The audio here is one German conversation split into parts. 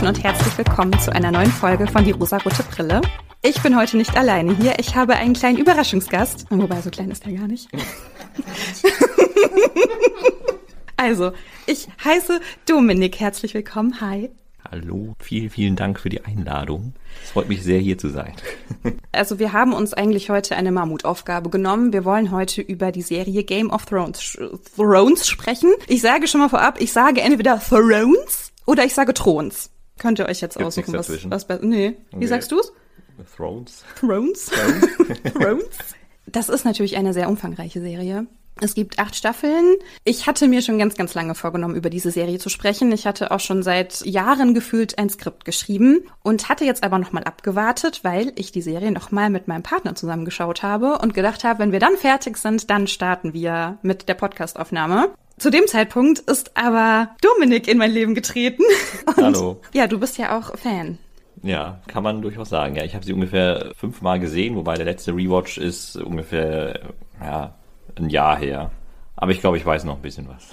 Menschen und herzlich willkommen zu einer neuen Folge von Die rosarote Brille. Ich bin heute nicht alleine hier. Ich habe einen kleinen Überraschungsgast. Wobei, so klein ist er gar nicht. also, ich heiße Dominik. Herzlich willkommen. Hi. Hallo, vielen, vielen Dank für die Einladung. Es freut mich sehr, hier zu sein. Also wir haben uns eigentlich heute eine Mammutaufgabe genommen. Wir wollen heute über die Serie Game of Thrones, Thrones sprechen. Ich sage schon mal vorab, ich sage entweder Thrones oder ich sage Throns. Könnt ihr euch jetzt Gibt's aussuchen, was, was besser. Nee. Wie Okay. sagst du's? Thrones. Thrones? Thrones? Das ist natürlich eine sehr umfangreiche Serie. Es gibt acht Staffeln. Ich hatte mir schon ganz, ganz lange vorgenommen, über diese Serie zu sprechen. Ich hatte auch schon seit Jahren gefühlt ein Skript geschrieben und hatte jetzt aber nochmal abgewartet, weil ich die Serie nochmal mit meinem Partner zusammengeschaut habe und gedacht habe, wenn wir dann fertig sind, dann starten wir mit der Podcastaufnahme. Zu dem Zeitpunkt ist aber Dominik in mein Leben getreten. Und Hallo. Ja, du bist ja auch Fan. Ja, kann man durchaus sagen. Ja, ich habe sie ungefähr fünfmal gesehen, wobei der letzte Rewatch ist ungefähr ja, ein Jahr her. Aber ich glaube, ich weiß noch ein bisschen was.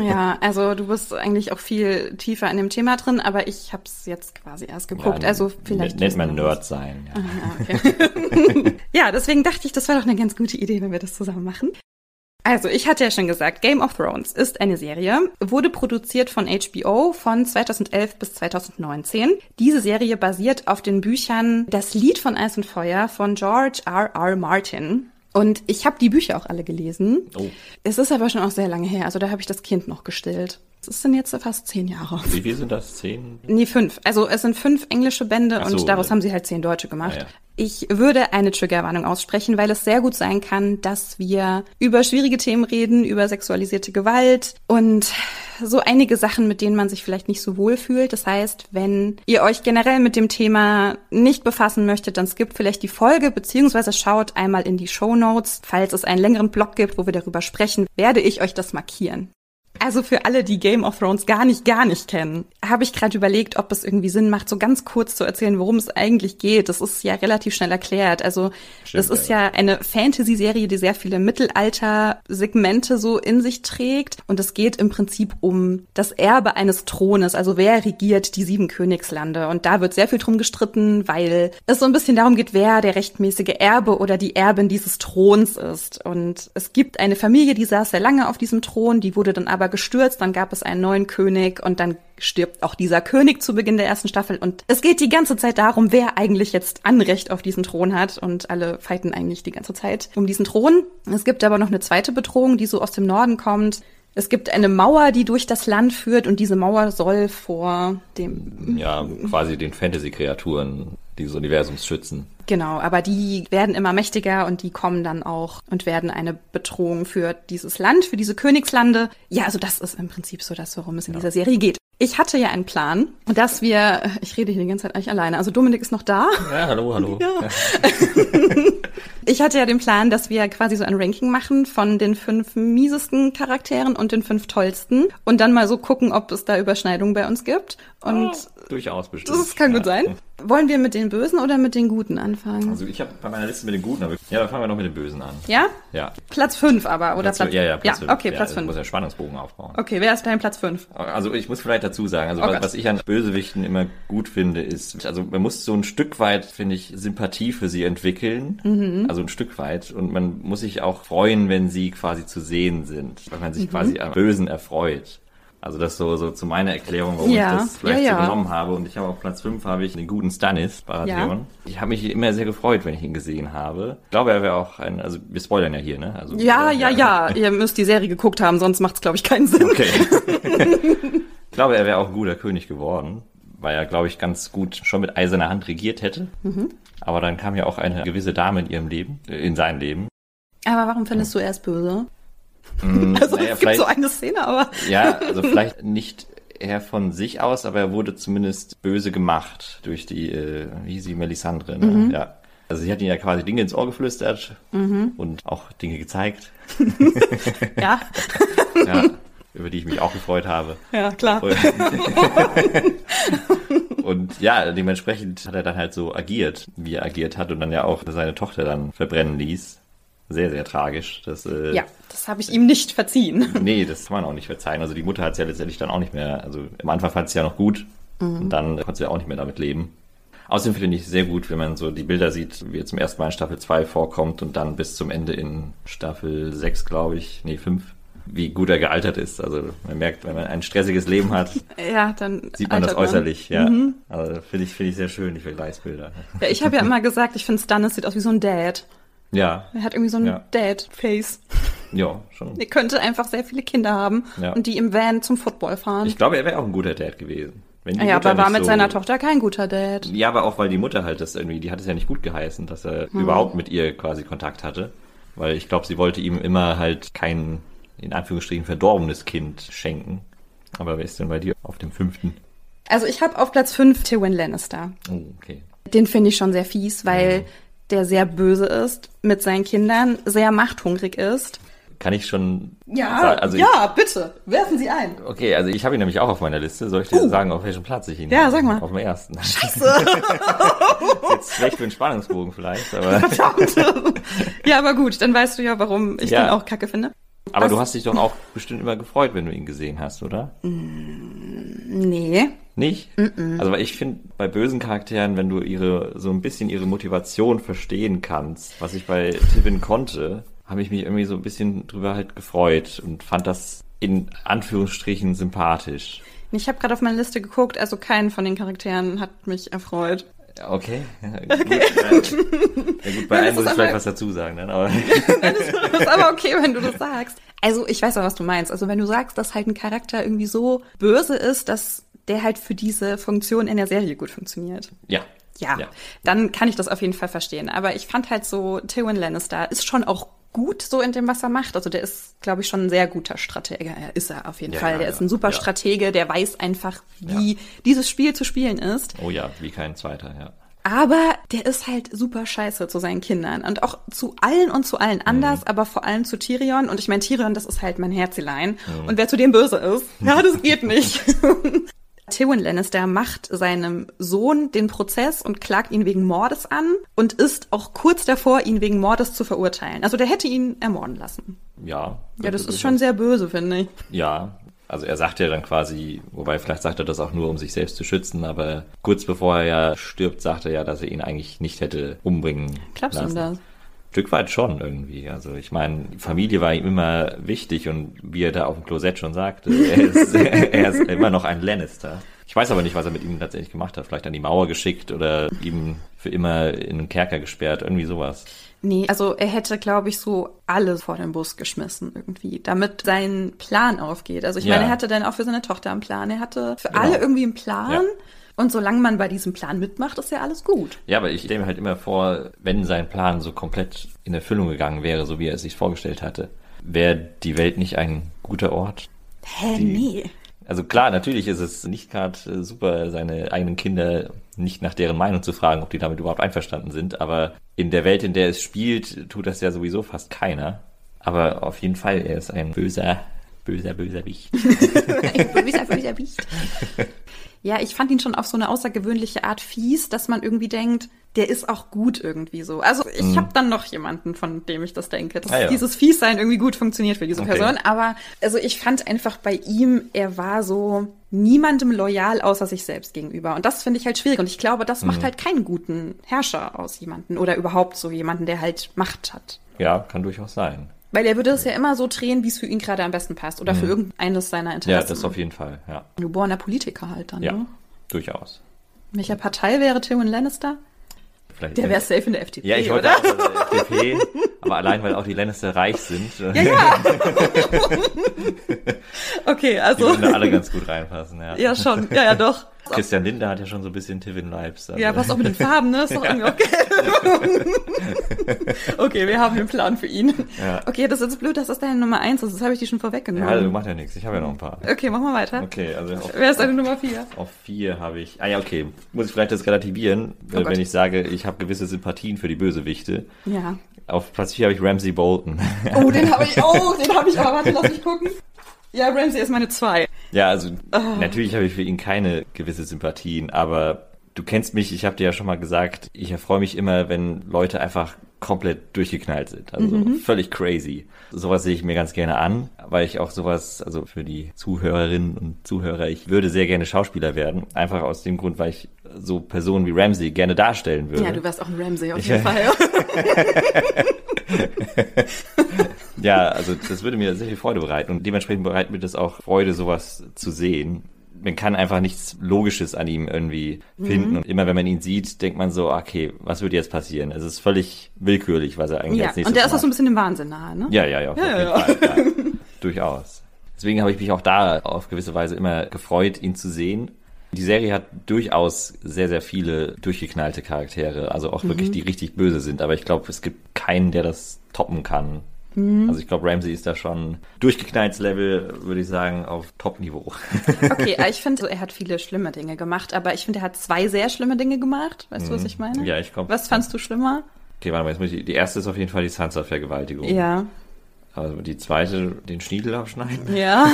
Ja, also du bist eigentlich auch viel tiefer in dem Thema drin, aber ich habe es jetzt quasi erst geguckt. Ja, also vielleicht. Nennt man Nerd sein. Ja. Ja, okay. ja, deswegen dachte ich, das wäre doch eine ganz gute Idee, wenn wir das zusammen machen. Also, ich hatte ja schon gesagt, Game of Thrones ist eine Serie, wurde produziert von HBO von 2011 bis 2019. Diese Serie basiert auf den Büchern Das Lied von Eis und Feuer von George R. R. Martin. Und ich habe die Bücher auch alle gelesen. Oh. Es ist aber schon auch sehr lange her. Also da habe ich das Kind noch gestillt. Es sind jetzt fast zehn Jahre. Wie viel sind das? Zehn? Nee, fünf. Also es sind fünf englische Bände so, und daraus ja. haben sie halt zehn deutsche gemacht. Ah, ja. Ich würde eine Triggerwarnung aussprechen, weil es sehr gut sein kann, dass wir über schwierige Themen reden, über sexualisierte Gewalt und so einige Sachen, mit denen man sich vielleicht nicht so wohl fühlt. Das heißt, wenn ihr euch generell mit dem Thema nicht befassen möchtet, dann skippt vielleicht die Folge, beziehungsweise schaut einmal in die Show Notes. Falls es einen längeren Blog gibt, wo wir darüber sprechen, werde ich euch das markieren. Also für alle, die Game of Thrones gar nicht, gar nicht kennen, habe ich gerade überlegt, ob es irgendwie Sinn macht, so ganz kurz zu erzählen, worum es eigentlich geht. Das ist ja relativ schnell erklärt. Also Stimmt, das ist ja. ja eine Fantasy-Serie, die sehr viele Mittelalter-Segmente so in sich trägt. Und es geht im Prinzip um das Erbe eines Thrones. Also wer regiert die sieben Königslande? Und da wird sehr viel drum gestritten, weil es so ein bisschen darum geht, wer der rechtmäßige Erbe oder die Erbin dieses Throns ist. Und es gibt eine Familie, die saß sehr lange auf diesem Thron, die wurde dann aber gestürzt, dann gab es einen neuen König und dann stirbt auch dieser König zu Beginn der ersten Staffel. Und es geht die ganze Zeit darum, wer eigentlich jetzt Anrecht auf diesen Thron hat. Und alle fighten eigentlich die ganze Zeit um diesen Thron. Es gibt aber noch eine zweite Bedrohung, die so aus dem Norden kommt. Es gibt eine Mauer, die durch das Land führt und diese Mauer soll vor dem Ja, quasi den Fantasy-Kreaturen dieses Universums schützen. Genau, aber die werden immer mächtiger und die kommen dann auch und werden eine Bedrohung für dieses Land, für diese Königslande. Ja, also das ist im Prinzip so das, worum es in dieser Serie geht. Ich hatte ja einen Plan, dass wir, ich rede hier die ganze Zeit eigentlich alleine, also Dominik ist noch da. Ja, hallo, hallo. Ja. Ich hatte ja den Plan, dass wir quasi so ein Ranking machen von den fünf miesesten Charakteren und den fünf tollsten und dann mal so gucken, ob es da Überschneidungen bei uns gibt. Und Durchaus bestimmt. das kann gut Ja. sein. Wollen wir mit den Bösen oder mit den Guten anfangen? Also ich habe bei meiner Liste mit den Guten, aber ja, dann fangen wir noch mit den Bösen an. Ja? Ja. Platz fünf aber, oder Platz, Platz, ja, ja, Platz fünf. okay, Platz ja, fünf. Muss ja Spannungsbogen aufbauen. Okay, wer ist dein Platz fünf? Also ich muss vielleicht dazu sagen, also Oh was, was ich an Bösewichten immer gut finde, ist, also man muss so ein Stück weit, finde ich, Sympathie für sie entwickeln. Mhm. Also ein Stück weit. Und man muss sich auch freuen, wenn sie quasi zu sehen sind, weil man sich Mhm. quasi am Bösen erfreut. Also das so, so zu meiner Erklärung, warum Ja, ich das vielleicht ja, ja. so genommen habe. Und ich habe auf Platz 5 habe ich den guten Stannis Baratheon. Ich habe mich immer sehr gefreut, wenn ich ihn gesehen habe. Ich glaube, er wäre auch ein, also wir spoilern ja hier, ne? Also, Ja, ja, ja. Ihr müsst die Serie geguckt haben, sonst macht's, glaube ich, keinen Sinn. Okay. ich glaube, er wäre auch ein guter König geworden, weil er, glaube ich, ganz gut schon mit eiserner Hand regiert hätte. Mhm. Aber dann kam ja auch eine gewisse Dame in ihrem Leben, in seinem Leben. Aber warum findest du er ist böse? Mm, Also naja, es gibt so eine Szene, aber Ja, also vielleicht nicht er von sich aus, aber er wurde zumindest böse gemacht durch die, äh, wie hieß sie, Melisandre, ne? Mhm. Ja. Also sie hat ihm ja quasi Dinge ins Ohr geflüstert und auch Dinge gezeigt, ja, ja, über die ich mich auch gefreut habe. ja, klar. Und, und ja, dementsprechend hat er dann halt so agiert, wie er agiert hat und dann ja auch seine Tochter dann verbrennen ließ. Sehr, sehr tragisch. Das, äh, Ja, das habe ich ihm nicht verziehen. Nee, das kann man auch nicht verzeihen. Also die Mutter hat es ja letztendlich dann auch nicht mehr. Also am Anfang fand es ja noch gut, Und dann konnte sie auch nicht mehr damit leben. Außerdem finde ich sehr gut, wenn man so die Bilder sieht, wie er zum ersten Mal in Staffel 2 vorkommt und dann bis zum Ende in Staffel 6, glaube ich, nee, 5, wie gut er gealtert ist. Also man merkt, wenn man ein stressiges Leben hat, Ja, dann sieht man das altert äußerlich, ja. Also finde ich, finde ich sehr schön, die Vergleichsbilder. Ja, ich habe ja immer gesagt, ich finde Stannis sieht aus wie so ein Dad. Ja, Er hat irgendwie so ein Ja. Dad-Face. ja, schon. Er könnte einfach sehr viele Kinder haben Ja. und die im Van zum Football fahren. Ich glaube, er wäre auch ein guter Dad gewesen. Ja, Mutter aber war nicht mit so- seiner Tochter kein guter Dad. Ja, aber auch weil die Mutter halt das irgendwie, die hat es ja nicht gut geheißen, dass er überhaupt mit ihr quasi Kontakt hatte. Weil ich glaube, sie wollte ihm immer halt kein, in Anführungsstrichen, verdorbenes Kind schenken. Aber wer ist denn bei dir auf dem fünften? Also ich habe auf Platz 5 Tywin Lannister. Oh, okay. Den finde ich schon sehr fies, weil der sehr böse ist mit seinen Kindern, sehr machthungrig ist. Kann ich schon Ja, sagen? Also ja, bitte, werfen Sie ein. Ich, okay, also ich habe ihn nämlich auch auf meiner Liste. Soll ich dir sagen, auf welchem Platz ich ihn Ja, habe? sag mal. Auf dem ersten. Scheiße. jetzt schlecht für den Spannungsbogen vielleicht, aber, Ja, aber gut, dann weißt du ja, warum ich Ja. den auch kacke finde. Aber Was- du hast dich doch auch bestimmt immer gefreut, wenn du ihn gesehen hast, oder? Nee. Nicht? Also weil ich finde, bei bösen Charakteren, wenn du ihre so ein bisschen ihre Motivation verstehen kannst, was ich bei Tivin konnte, habe ich mich irgendwie so ein bisschen drüber halt gefreut und fand das in Anführungsstrichen sympathisch. Ich habe gerade auf meine Liste geguckt, also keinen von den Charakteren hat mich erfreut. Okay. okay. Gut, ja, gut, bei das einem muss ich vielleicht was dazu sagen, dann, aber Das ist aber okay, wenn du das sagst. Also ich weiß auch, was du meinst. Also wenn du sagst, dass halt ein Charakter irgendwie so böse ist, dass der halt für diese Funktion in der Serie gut funktioniert. ja. Ja, dann kann ich das auf jeden Fall verstehen. Aber ich fand halt so, Tywin Lannister ist schon auch gut so in dem, was er macht. Also der ist, glaube ich, schon ein sehr guter Stratege. Er ist er auf jeden Ja, Fall. ja, Der ja. ist ein super Ja. Stratege, der weiß einfach, wie dieses Spiel zu spielen ist. Oh ja, wie kein zweiter, ja. Aber der ist halt super scheiße zu seinen Kindern. Und auch zu allen und zu allen anders, aber vor allem zu Tyrion. Und ich meine, Tyrion, das ist halt mein Herzelein. Und wer zu dem böse ist, ja, das geht nicht. Tywin Lannister macht seinem Sohn den Prozess und klagt ihn wegen Mordes an und ist auch kurz davor, ihn wegen Mordes zu verurteilen. Also der hätte ihn ermorden lassen. Ja. Ja, das ist schon sehr böse, finde ich. Ja, also er sagt ja dann quasi, wobei vielleicht sagt er das auch nur, um sich selbst zu schützen, aber kurz bevor er ja stirbt, sagt er ja, dass er ihn eigentlich nicht hätte umbringen du lassen. das? Stück weit schon irgendwie. Also ich meine, Familie war ihm immer wichtig und wie er da auf dem Klosett schon sagte, er ist, er ist immer noch ein Lannister. Ich weiß aber nicht, was er mit ihm tatsächlich gemacht hat. Vielleicht an die Mauer geschickt oder ihm für immer in einen Kerker gesperrt, irgendwie sowas. Nee, also er hätte, glaube ich, so alle vor den Bus geschmissen irgendwie, damit sein Plan aufgeht. Also ich Ja. meine, er hatte dann auch für seine Tochter einen Plan. Er hatte für Genau. alle irgendwie einen Plan. Ja. Und solange man bei diesem Plan mitmacht, ist ja alles gut. Ja, aber ich stelle mir halt immer vor, wenn sein Plan so komplett in Erfüllung gegangen wäre, so wie er es sich vorgestellt hatte, wäre die Welt nicht ein guter Ort. Hä, Die- nee. Also klar, natürlich ist es nicht gerade äh, super, seine eigenen Kinder nicht nach deren Meinung zu fragen, ob die damit überhaupt einverstanden sind. Aber in der Welt, in der es spielt, tut das ja sowieso fast keiner. Aber auf jeden Fall, er ist ein böser, böser, böser Wicht. Böser, böser Wicht. Ja, ich fand ihn schon auf so eine außergewöhnliche Art fies, dass man irgendwie denkt, der ist auch gut irgendwie so. Also ich habe dann noch jemanden, von dem ich das denke, dass Mhm. Ah, ja. dieses Fiessein irgendwie gut funktioniert für diese Okay. Person. Aber also ich fand einfach bei ihm, er war so niemandem loyal außer sich selbst gegenüber. Und das finde ich halt schwierig. Und ich glaube, das Mhm. macht halt keinen guten Herrscher aus jemanden oder überhaupt so jemanden, der halt Macht hat. Ja, kann durchaus sein. Weil er würde es ja immer so drehen, wie es für ihn gerade am besten passt oder für irgendeines seiner Mhm. Ja, Interessen. das auf jeden Fall, ja. Ein geborener Politiker halt dann, Ja, ne? durchaus. Welcher Partei wäre Tywin Lannister? Vielleicht, Der wäre safe in der FDP, Ja, ich wollte oder? auch äh, FDP, aber allein, weil auch die Lannister reich sind, Ja, ja. okay, die also. würden da alle ganz gut reinpassen, ja. Ja, schon. Ja, ja, doch. Christian Linde hat ja schon so ein bisschen Tivin-Vibes. also- Ja, passt auch mit den Farben, ne? Ist doch irgendwie okay. okay, wir haben den Plan für ihn. Ja. Okay, das ist jetzt blöd, dass das deine Nummer eins ist. Das habe ich dir schon vorweggenommen. Ja, also macht ja nichts. Ich habe ja noch ein paar. okay, machen wir weiter. Okay, also auf, Wer ist deine Nummer vier? auf vier habe ich. Ah ja, okay. Muss ich vielleicht das relativieren, Oh äh, Gott. wenn ich sage, ich habe gewisse Sympathien für die Bösewichte. Ja. Auf Platz vier habe ich Ramsey Bolton. Oh, den habe ich, oh, den habe ich, aber warte, lass mich gucken. Ja, Ramsey ist meine zwei. ja, also Ah. natürlich habe ich für ihn keine gewisse Sympathien, aber du kennst mich, ich habe dir ja schon mal gesagt, ich erfreue mich immer, wenn Leute einfach komplett durchgeknallt sind. Also mhm. völlig crazy. Sowas sehe ich mir ganz gerne an, weil ich auch sowas, also für die Zuhörerinnen und Zuhörer, ich würde sehr gerne Schauspieler werden. Einfach aus dem Grund, weil ich so Personen wie Ramsey gerne darstellen würde. Ja, du wärst auch ein Ramsey auf jeden Fall. ja, also das würde mir sehr viel Freude bereiten und dementsprechend bereitet mir das auch Freude, sowas zu sehen man kann einfach nichts Logisches an ihm irgendwie finden. Mhm. Und immer wenn man ihn sieht, denkt man so, okay, was würde jetzt passieren? Es ist völlig willkürlich, was er eigentlich ja. als nächstes Und der ist auch so ein bisschen im Wahnsinn nahe, ne? Ja, ja, ja, ja, ja. Fall. Ja. Durchaus. Deswegen habe ich mich auch da auf gewisse Weise immer gefreut, ihn zu sehen. Die Serie hat durchaus sehr, sehr viele durchgeknallte Charaktere, also auch mhm. wirklich, die richtig böse sind. Aber ich glaube, es gibt keinen, der das toppen kann. Mhm. Also ich glaube, Ramsey ist da schon durchgeknalltes Level, würde ich sagen, auf Top-Niveau. Okay, ich finde, er hat viele schlimme Dinge gemacht, aber ich finde, er hat zwei sehr schlimme Dinge gemacht. Weißt mhm. du, was mhm. ich meine? Ja, ich komme. Was fandst du schlimmer? Okay, warte mal, jetzt muss ich, die erste ist auf jeden Fall die Sansa-Vergewaltigung. Ja. Also die zweite, den Schniedel aufschneiden. Ja.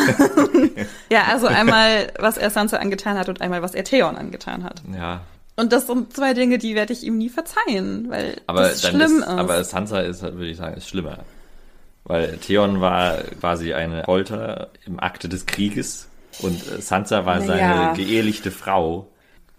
ja, also einmal, was er Sansa angetan hat und einmal, was er Theon angetan hat. Ja. Und das sind zwei Dinge, die werde ich ihm nie verzeihen, weil aber das schlimm ist, ist. Aber Sansa ist, würde ich sagen, ist schlimmer. Weil Theon war quasi eine Folter im Akte des Krieges und Sansa war seine ja. geehelichte Frau.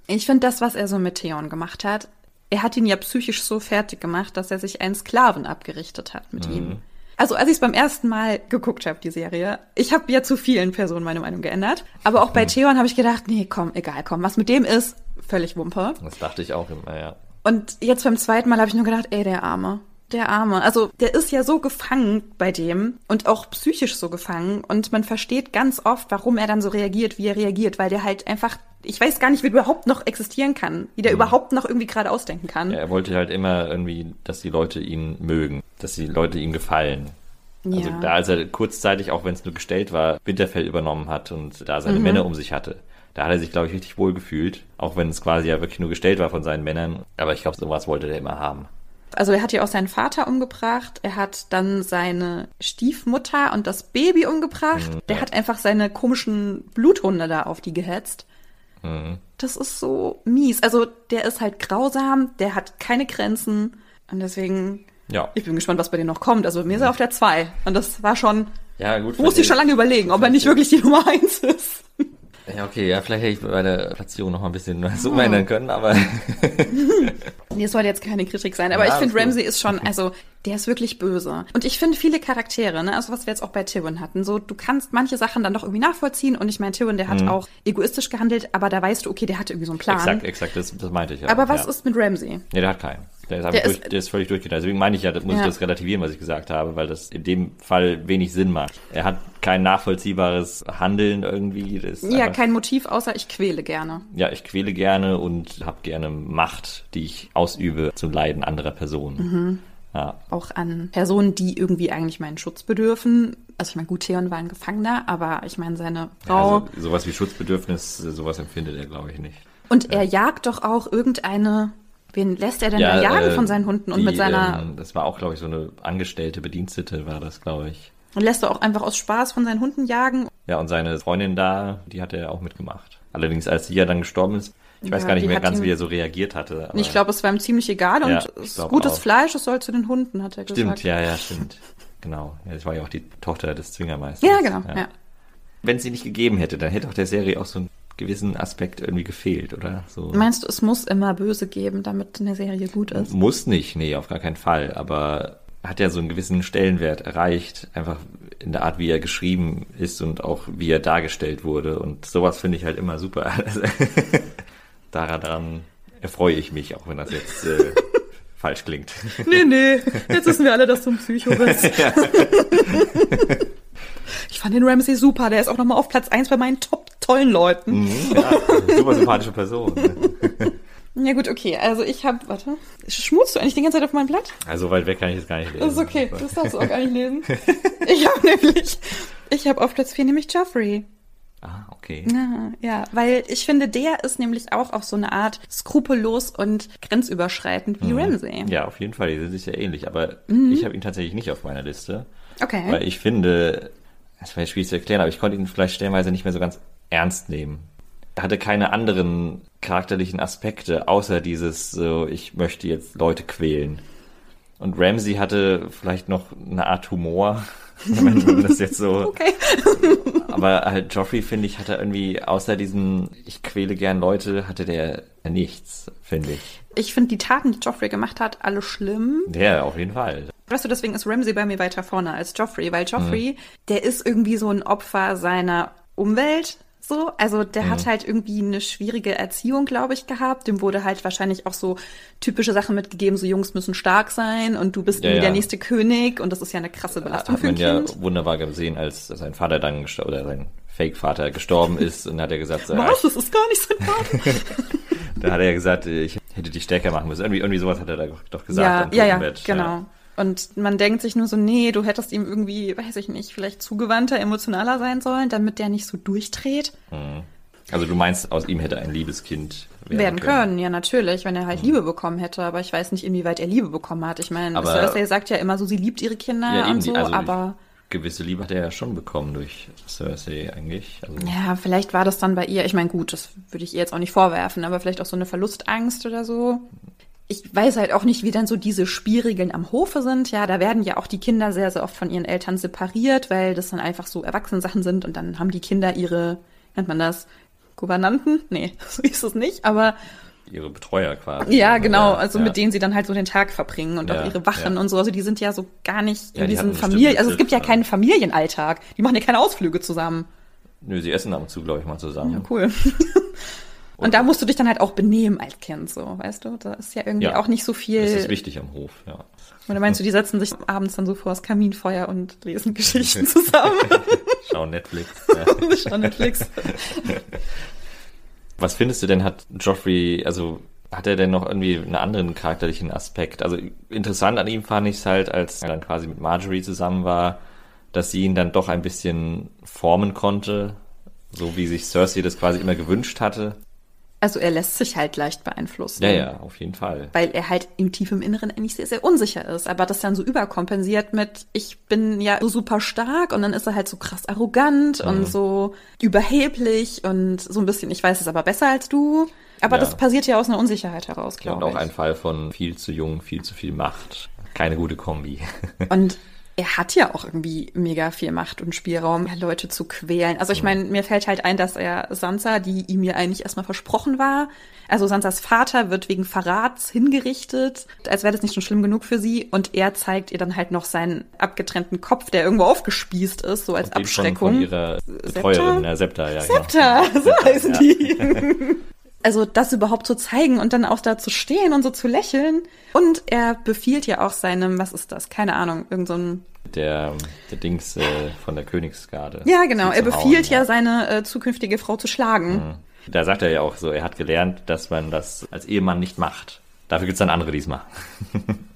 Ich finde das, was er so mit Theon gemacht hat, er hat ihn ja psychisch so fertig gemacht, dass er sich einen Sklaven abgerichtet hat mit mhm. ihm. Also als ich es beim ersten Mal geguckt habe, die Serie, ich habe ja zu vielen Personen meine Meinung geändert. Aber auch bei mhm. Theon habe ich gedacht, nee, komm, egal, komm, was mit dem ist, völlig Wumpe. Das dachte ich auch immer, ja. Und jetzt beim zweiten Mal habe ich nur gedacht, ey, der Arme. Der Arme. Also der ist ja so gefangen bei dem und auch psychisch so gefangen und man versteht ganz oft, warum er dann so reagiert, wie er reagiert, weil der halt einfach, ich weiß gar nicht, wie der überhaupt noch existieren kann, wie der mhm. überhaupt noch irgendwie gerade ausdenken kann. Ja, er wollte halt immer irgendwie, dass die Leute ihn mögen, dass die Leute ihm gefallen. Also ja. Also da, als er kurzzeitig, auch wenn es nur gestellt war, Winterfell übernommen hat und da seine mhm. Männer um sich hatte, da hat er sich, glaube ich, richtig wohl gefühlt. Auch wenn es quasi ja wirklich nur gestellt war von seinen Männern. Aber ich glaube, sowas wollte der immer haben. Also er hat ja auch seinen Vater umgebracht, er hat dann seine Stiefmutter und das Baby umgebracht. Mhm, der hat einfach seine komischen Bluthunde da auf die gehetzt. Mhm. Das ist so mies. Also der ist halt grausam, der hat keine Grenzen und deswegen ja. Ich bin gespannt, was bei denen noch kommt. Also mir ist er auf der 2 und das war schon ja, gut. Musste ich schon lange überlegen, ob er nicht wirklich die Nummer 1 ist. Ja, okay, ja, vielleicht hätte ich bei der Platzierung noch mal ein bisschen was umändern oh. können, aber. nee, es soll jetzt keine Kritik sein, aber ja, ich finde, Ramsey ist schon, also, der ist wirklich böse. Und ich finde viele Charaktere, ne, also was wir jetzt auch bei Tywin hatten, so, du kannst manche Sachen dann doch irgendwie nachvollziehen und ich meine, Tywin, der hat mhm. auch egoistisch gehandelt, aber da weißt du, okay, der hatte irgendwie so einen Plan. Exakt, exakt, das, das meinte ich ja. Aber was ja. ist mit Ramsey? Nee, der hat keinen. Der ist, der, durch, ist, der ist völlig durchgedreht. Deswegen meine ich ja, das muss ja. ich das relativieren, was ich gesagt habe, weil das in dem Fall wenig Sinn macht. Er hat kein nachvollziehbares Handeln irgendwie. ja, kein Motiv, außer ich quäle gerne. Ja, ich quäle gerne und habe gerne Macht, die ich ausübe zum Leiden anderer Personen. Mhm. Ja. Auch an Personen, die irgendwie eigentlich meinen Schutz bedürfen. Also ich meine, gut, Theon war ein Gefangener, aber ich meine, seine Frau. Ja, also sowas wie Schutzbedürfnis, sowas empfindet er, glaube ich, nicht. Und er jagt doch auch irgendeine Wen lässt er denn ja, da jagen äh, von seinen Hunden und die, mit seiner. Ähm, das war auch, glaube ich, so eine angestellte Bedienstete, war das, glaube ich. Und lässt er auch einfach aus Spaß von seinen Hunden jagen. Ja, und seine Freundin da, die hat er auch mitgemacht. Allerdings, als sie ja dann gestorben ist, ich weiß ja, gar nicht mehr ganz, wie er so reagiert hatte. ich glaube, es war ihm ziemlich egal und ja, ist gutes auch. Fleisch, es soll zu den Hunden, hat er gesagt. Stimmt, ja, ja, stimmt. Genau. Ja, das war ja auch die Tochter des Zwingermeisters. Ja, genau, ja. Wenn es sie nicht gegeben hätte, dann hätte auch der Serie auch so ein gewissen Aspekt irgendwie gefehlt, oder? So. Meinst du, es muss immer Böse geben, damit eine Serie gut ist? Muss nicht, nee, auf gar keinen Fall. Aber hat ja so einen gewissen Stellenwert erreicht, einfach in der Art, wie er geschrieben ist und auch wie er dargestellt wurde. Und sowas finde ich halt immer super. daran erfreue ich mich, auch wenn das jetzt äh, falsch klingt. Nee, nee, jetzt wissen wir alle, dass du ein Psycho bist. Ich fand den Ramsey super, der ist auch nochmal auf Platz 1 bei meinen top tollen Leuten. Mhm, ja, super sympathische Person. Ja gut, okay. Also ich habe, warte, schmutzt du eigentlich die ganze Zeit auf mein Blatt? Also weit weg kann ich es gar nicht lesen. Das ist okay, das darfst du auch gar nicht lesen. Ich habe nämlich, ich habe auf Platz 4 nämlich Joffrey. Ah, okay. Ja, ja, weil ich finde, der ist nämlich auch auf so eine Art skrupellos und grenzüberschreitend wie mhm. Ramsey. Ja, auf jeden Fall, die sind sich ja ähnlich, aber mhm. ich habe ihn tatsächlich nicht auf meiner Liste. Okay. Weil ich finde, das war schwierig zu erklären, aber ich konnte ihn vielleicht stellenweise nicht mehr so ganz ernst nehmen. Er hatte keine anderen charakterlichen Aspekte, außer dieses so, ich möchte jetzt Leute quälen. Und Ramsey hatte vielleicht noch eine Art Humor, wenn man das jetzt so. Okay. Aber halt Joffrey, finde ich, hatte irgendwie außer diesen Ich quäle gern Leute, hatte der nichts, finde ich. Ich finde die Taten, die Joffrey gemacht hat, alle schlimm. Der, auf jeden Fall. Weißt du, deswegen ist Ramsey bei mir weiter vorne als Joffrey, weil Joffrey, der ist irgendwie so ein Opfer seiner Umwelt. So, also der hat halt irgendwie eine schwierige Erziehung, glaube ich, gehabt. Dem wurde halt wahrscheinlich auch so typische Sachen mitgegeben, so Jungs müssen stark sein und du bist Ja, ja. der nächste König und das ist ja eine krasse Belastung Hat für ein man ja Kind. wunderbar gesehen, als sein Vater dann gestorben, oder sein Fake-Vater gestorben ist und hat er gesagt, ja, Was? Das ist gar nicht sein Vater. da hat er gesagt, ich hätte dich stärker machen müssen. Irgendwie, irgendwie sowas hat er da doch gesagt. ja, ja, ja, genau. Und man denkt sich nur so, nee, du hättest ihm irgendwie, weiß ich nicht, vielleicht zugewandter, emotionaler sein sollen, damit der nicht so durchdreht. Also du meinst, aus ihm hätte ein Liebeskind werden, werden können. ja natürlich, wenn er halt Liebe bekommen hätte, aber ich weiß nicht, inwieweit er Liebe bekommen hat. Ich meine, Aber- Cersei sagt ja immer so, sie liebt ihre Kinder Ja, und so, also aber gewisse Liebe hat er ja schon bekommen durch Cersei eigentlich. Also, ja, vielleicht war das dann bei ihr, ich meine, gut, das würde ich ihr jetzt auch nicht vorwerfen, aber vielleicht auch so eine Verlustangst oder so. Ich weiß halt auch nicht, wie dann so diese Spielregeln am Hofe sind. Ja, da werden ja auch die Kinder sehr, sehr oft von ihren Eltern separiert, weil das dann einfach so Erwachsenensachen sind und dann haben die Kinder ihre, nennt man das, Gouvernanten? Nee, so ist es nicht, aber ihre Betreuer quasi. Ja, genau, also ja. mit denen sie dann halt so den Tag verbringen und Ja, auch ihre Wachen ja. und so. Also die sind ja so gar nicht in die einen Familien. Also es gibt ja keinen Familienalltag. Die machen ja keine Ausflüge zusammen. Nö, sie essen ab und zu, glaube ich, mal zusammen. Ja, cool. und da musst du dich dann halt auch benehmen als Kind, so, weißt du? Da ist ja irgendwie Ja, auch nicht so viel. Das ist wichtig am Hof, ja. Oder meinst du, die setzen sich abends dann so vor das Kaminfeuer und lesen Geschichten zusammen? Schau Netflix. Ja. Schauen Netflix. Was findest du denn, hat Joffrey, also hat er denn noch irgendwie einen anderen charakterlichen Aspekt? Also interessant an ihm fand ich es halt, als er dann quasi mit Marjorie zusammen war, dass sie ihn dann doch ein bisschen formen konnte, so wie sich Cersei das quasi immer gewünscht hatte. Also er lässt sich halt leicht beeinflussen. Ja, ja, auf jeden Fall. weil er halt im tief im Inneren eigentlich sehr, sehr unsicher ist. Aber das dann so überkompensiert mit, ich bin ja so super stark und dann ist er halt so krass arrogant Mhm. und so überheblich und so ein bisschen, ich weiß es aber besser als du. Aber Ja. das passiert ja aus einer Unsicherheit heraus, Ja, glaube und auch ich. ein Fall von viel zu jung, viel zu viel Macht. Keine gute Kombi. Und er hat ja auch irgendwie mega viel Macht und Spielraum, Leute zu quälen. Also ich meine, mir fällt halt ein, dass er Sansa, die ihm ja eigentlich erstmal versprochen war, also Sansas Vater wird wegen Verrats hingerichtet, als wäre das nicht schon schlimm genug für sie. Und er zeigt ihr dann halt noch seinen abgetrennten Kopf, der irgendwo aufgespießt ist, so als Die von, Abschreckung. von ihrer Betreuerin, Septa, ja. Septa, genau. so heißen ja. die. Also das überhaupt zu zeigen und dann auch da zu stehen und so zu lächeln. Und er befiehlt ja auch seinem, was ist das? Keine Ahnung, irgend so ein Der, der Dings äh, von der Königsgarde. Ja, genau. Er befiehlt hauen, ja, seine äh, zukünftige Frau zu schlagen. Da sagt er ja auch so, er hat gelernt, dass man das als Ehemann nicht macht. Dafür gibt's dann andere, die es machen.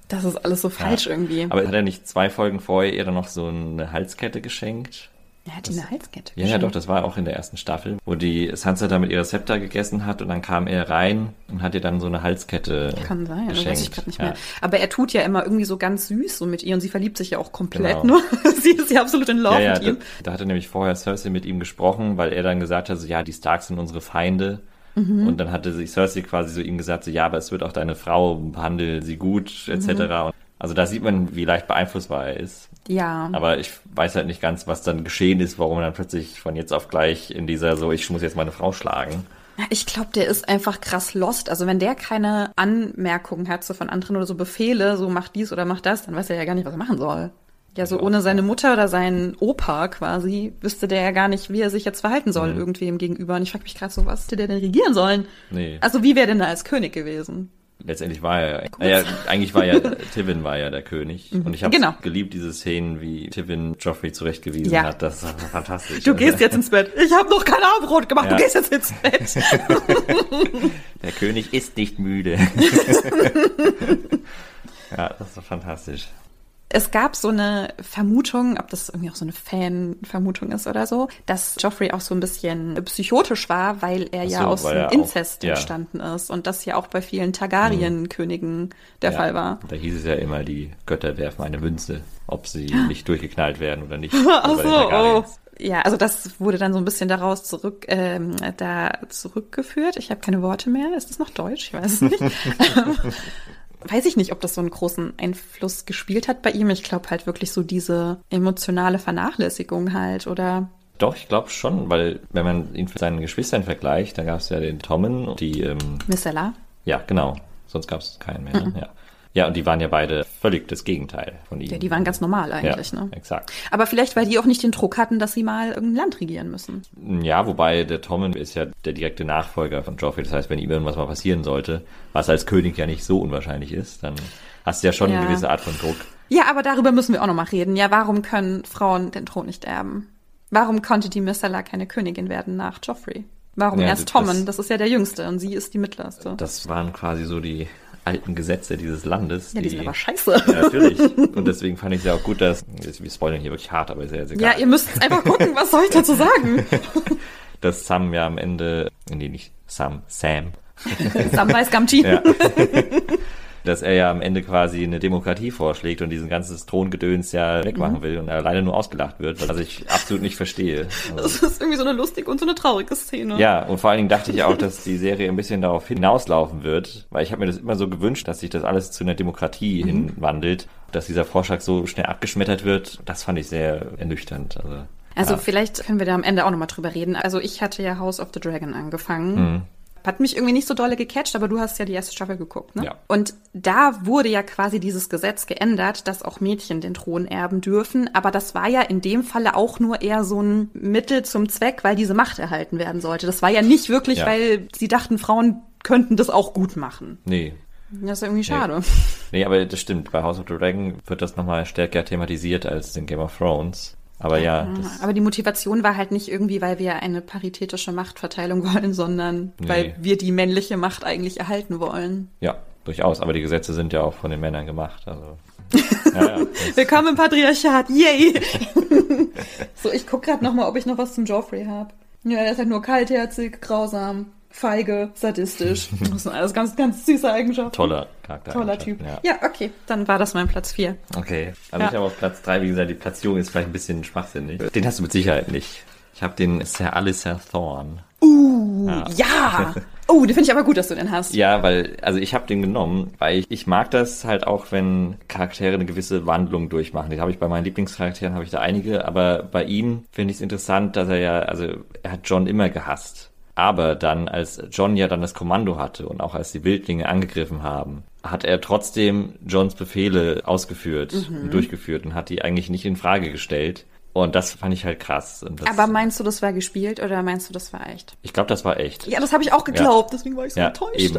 Das ist alles so falsch irgendwie. Aber hat er nicht zwei Folgen vorher ihr dann noch so eine Halskette geschenkt? Er hat ihm eine Halskette. Ja, ja, doch, das war auch in der ersten Staffel, wo die Sansa da mit ihrer Scepter gegessen hat und dann kam er rein und hat ihr dann so eine Halskette Kann sein, das geschenkt. weiß ich gerade nicht Ja. mehr. Aber er tut ja immer irgendwie so ganz süß so mit ihr und sie verliebt sich ja auch komplett Genau. nur. sie ist ja absolut in Love Ja, mit da, ihm. da hatte nämlich vorher Cersei mit ihm gesprochen, weil er dann gesagt hat, so, ja, die Starks sind unsere Feinde. Mhm. Und dann hatte sich Cersei quasi so ihm gesagt, so, ja, aber es wird auch deine Frau, behandle sie gut, etc. Mhm. Also da sieht man, wie leicht beeinflussbar er ist. Ja. Aber ich weiß halt nicht ganz, was dann geschehen ist, warum er dann plötzlich von jetzt auf gleich in dieser so, ich muss jetzt meine Frau schlagen. Ich glaube, der ist einfach krass lost. Also wenn der keine Anmerkungen hat, so von anderen oder so Befehle, so mach dies oder mach das, dann weiß er ja gar nicht, was er machen soll. Ja, so Ja. ohne seine Mutter oder seinen Opa quasi, wüsste der ja gar nicht, wie er sich jetzt verhalten soll, irgendwem gegenüber. Und ich frage mich gerade so, was hätte der denn regieren sollen? Nee. Also wie wäre denn da als König gewesen? Letztendlich war er, ja, eigentlich war ja, Tivin war ja der König. Und ich habe Genau. geliebt, diese Szenen, wie Tivin Joffrey zurechtgewiesen Ja. hat. Das war fantastisch. Du gehst jetzt ins Bett. Ich habe noch kein Abendbrot gemacht. Ja. Du gehst jetzt ins Bett. Der König ist nicht müde. ja, das war fantastisch. Es gab so eine Vermutung, ob das irgendwie auch so eine Fan-Vermutung ist oder so, dass Joffrey auch so ein bisschen psychotisch war, weil er ja so, aus weil er auch- Inzest ja. entstanden ist und das ja auch bei vielen Targaryen-Königen der ja, Fall war. Da hieß es ja immer, die Götter werfen eine Münze, ob sie nicht durchgeknallt werden oder nicht. Ach so, oh. Ja, also das wurde dann so ein bisschen daraus zurück, ähm, da zurückgeführt. Ich habe keine Worte mehr. Ist das noch Deutsch? Ich weiß es nicht. weiß ich nicht, ob das so einen großen Einfluss gespielt hat bei ihm. Ich glaube halt wirklich so diese emotionale Vernachlässigung halt, oder? Doch, ich glaube schon, weil wenn man ihn mit seinen Geschwistern vergleicht, da gab es ja den Tommen und die... Ähm, Missella? Ja, genau. Sonst gab es keinen mehr. Mhm. Ja. Ja, und die waren ja beide völlig das Gegenteil von ihm. Ja, die waren ganz normal eigentlich, ja, ne? Exakt. Aber vielleicht, weil die auch nicht den Druck hatten, dass sie mal irgendein Land regieren müssen. Ja, wobei der Tommen ist ja der direkte Nachfolger von Joffrey. Das heißt, wenn ihm irgendwas mal passieren sollte, was als König ja nicht so unwahrscheinlich ist, dann hast du ja schon ja. eine gewisse Art von Druck. Ja, aber darüber müssen wir auch nochmal reden. Ja, warum können Frauen den Thron nicht erben? Warum konnte die Myrcella keine Königin werden nach Joffrey? Warum ja, erst Tommen? Das, das ist ja der Jüngste und sie ist die mittlerste. Das waren quasi so die alten Gesetze dieses Landes. Ja, die, die sind aber scheiße. Ja, natürlich. Und deswegen fand ich es ja auch gut, dass, wir spoilern hier wirklich hart, aber ist ja jetzt egal. Ja, ihr müsst einfach gucken, was soll ich dazu sagen? dass Sam ja am Ende, nee, nicht Sam, Sam. Sam weiß Gamgee. Ja dass er ja am Ende quasi eine Demokratie vorschlägt und diesen ganzes Throngedöns ja wegmachen mhm. will und leider nur ausgelacht wird, was ich absolut nicht verstehe. Also, das ist irgendwie so eine lustige und so eine traurige Szene. Ja, und vor allen Dingen dachte ich auch, dass die Serie ein bisschen darauf hinauslaufen wird, weil ich habe mir das immer so gewünscht, dass sich das alles zu einer Demokratie mhm. hinwandelt, dass dieser Vorschlag so schnell abgeschmettert wird. Das fand ich sehr ernüchternd. Also, also ja. vielleicht können wir da am Ende auch nochmal drüber reden. Also ich hatte ja House of the Dragon angefangen. Mhm. Hat mich irgendwie nicht so dolle gecatcht, aber du hast ja die erste Staffel geguckt, ne? Ja. Und da wurde ja quasi dieses Gesetz geändert, dass auch Mädchen den Thron erben dürfen. Aber das war ja in dem Falle auch nur eher so ein Mittel zum Zweck, weil diese Macht erhalten werden sollte. Das war ja nicht wirklich, ja. weil sie dachten, Frauen könnten das auch gut machen. Nee. Das ist irgendwie schade. Nee. nee, aber das stimmt. Bei House of the Dragon wird das nochmal stärker thematisiert als in Game of Thrones. Aber ja. Aber die Motivation war halt nicht irgendwie, weil wir eine paritätische Machtverteilung wollen, sondern nee. weil wir die männliche Macht eigentlich erhalten wollen. Ja, durchaus. Aber die Gesetze sind ja auch von den Männern gemacht. Also. Ja, ja, Willkommen im Patriarchat. Yay! so, ich guck gerade nochmal, ob ich noch was zum Joffrey habe. Ja, er ist halt nur kaltherzig, grausam feige, sadistisch. Das sind alles ganz, ganz süße Eigenschaften. Toller Charakter. Toller Typ. Ja. ja. okay, dann war das mein Platz 4. Okay, also ja. ich habe auf Platz 3, wie gesagt, die Platzierung ist vielleicht ein bisschen schwachsinnig. Den hast du mit Sicherheit nicht. Ich habe den Sir Alistair Thorne. Uh, ja. ja. Oh, den finde ich aber gut, dass du den hast. Ja, weil, also ich habe den genommen, weil ich, ich mag das halt auch, wenn Charaktere eine gewisse Wandlung durchmachen. Das habe ich bei meinen Lieblingscharakteren, habe ich da einige, aber bei ihm finde ich es interessant, dass er ja, also er hat John immer gehasst. Aber dann, als John ja dann das Kommando hatte und auch als die Wildlinge angegriffen haben, hat er trotzdem Johns Befehle ausgeführt mhm. und durchgeführt und hat die eigentlich nicht in Frage gestellt. Und das fand ich halt krass. Aber meinst du, das war gespielt oder meinst du, das war echt? Ich glaube, das war echt. Ja, das habe ich auch geglaubt, ja. deswegen war ich so ja, enttäuscht. Eben.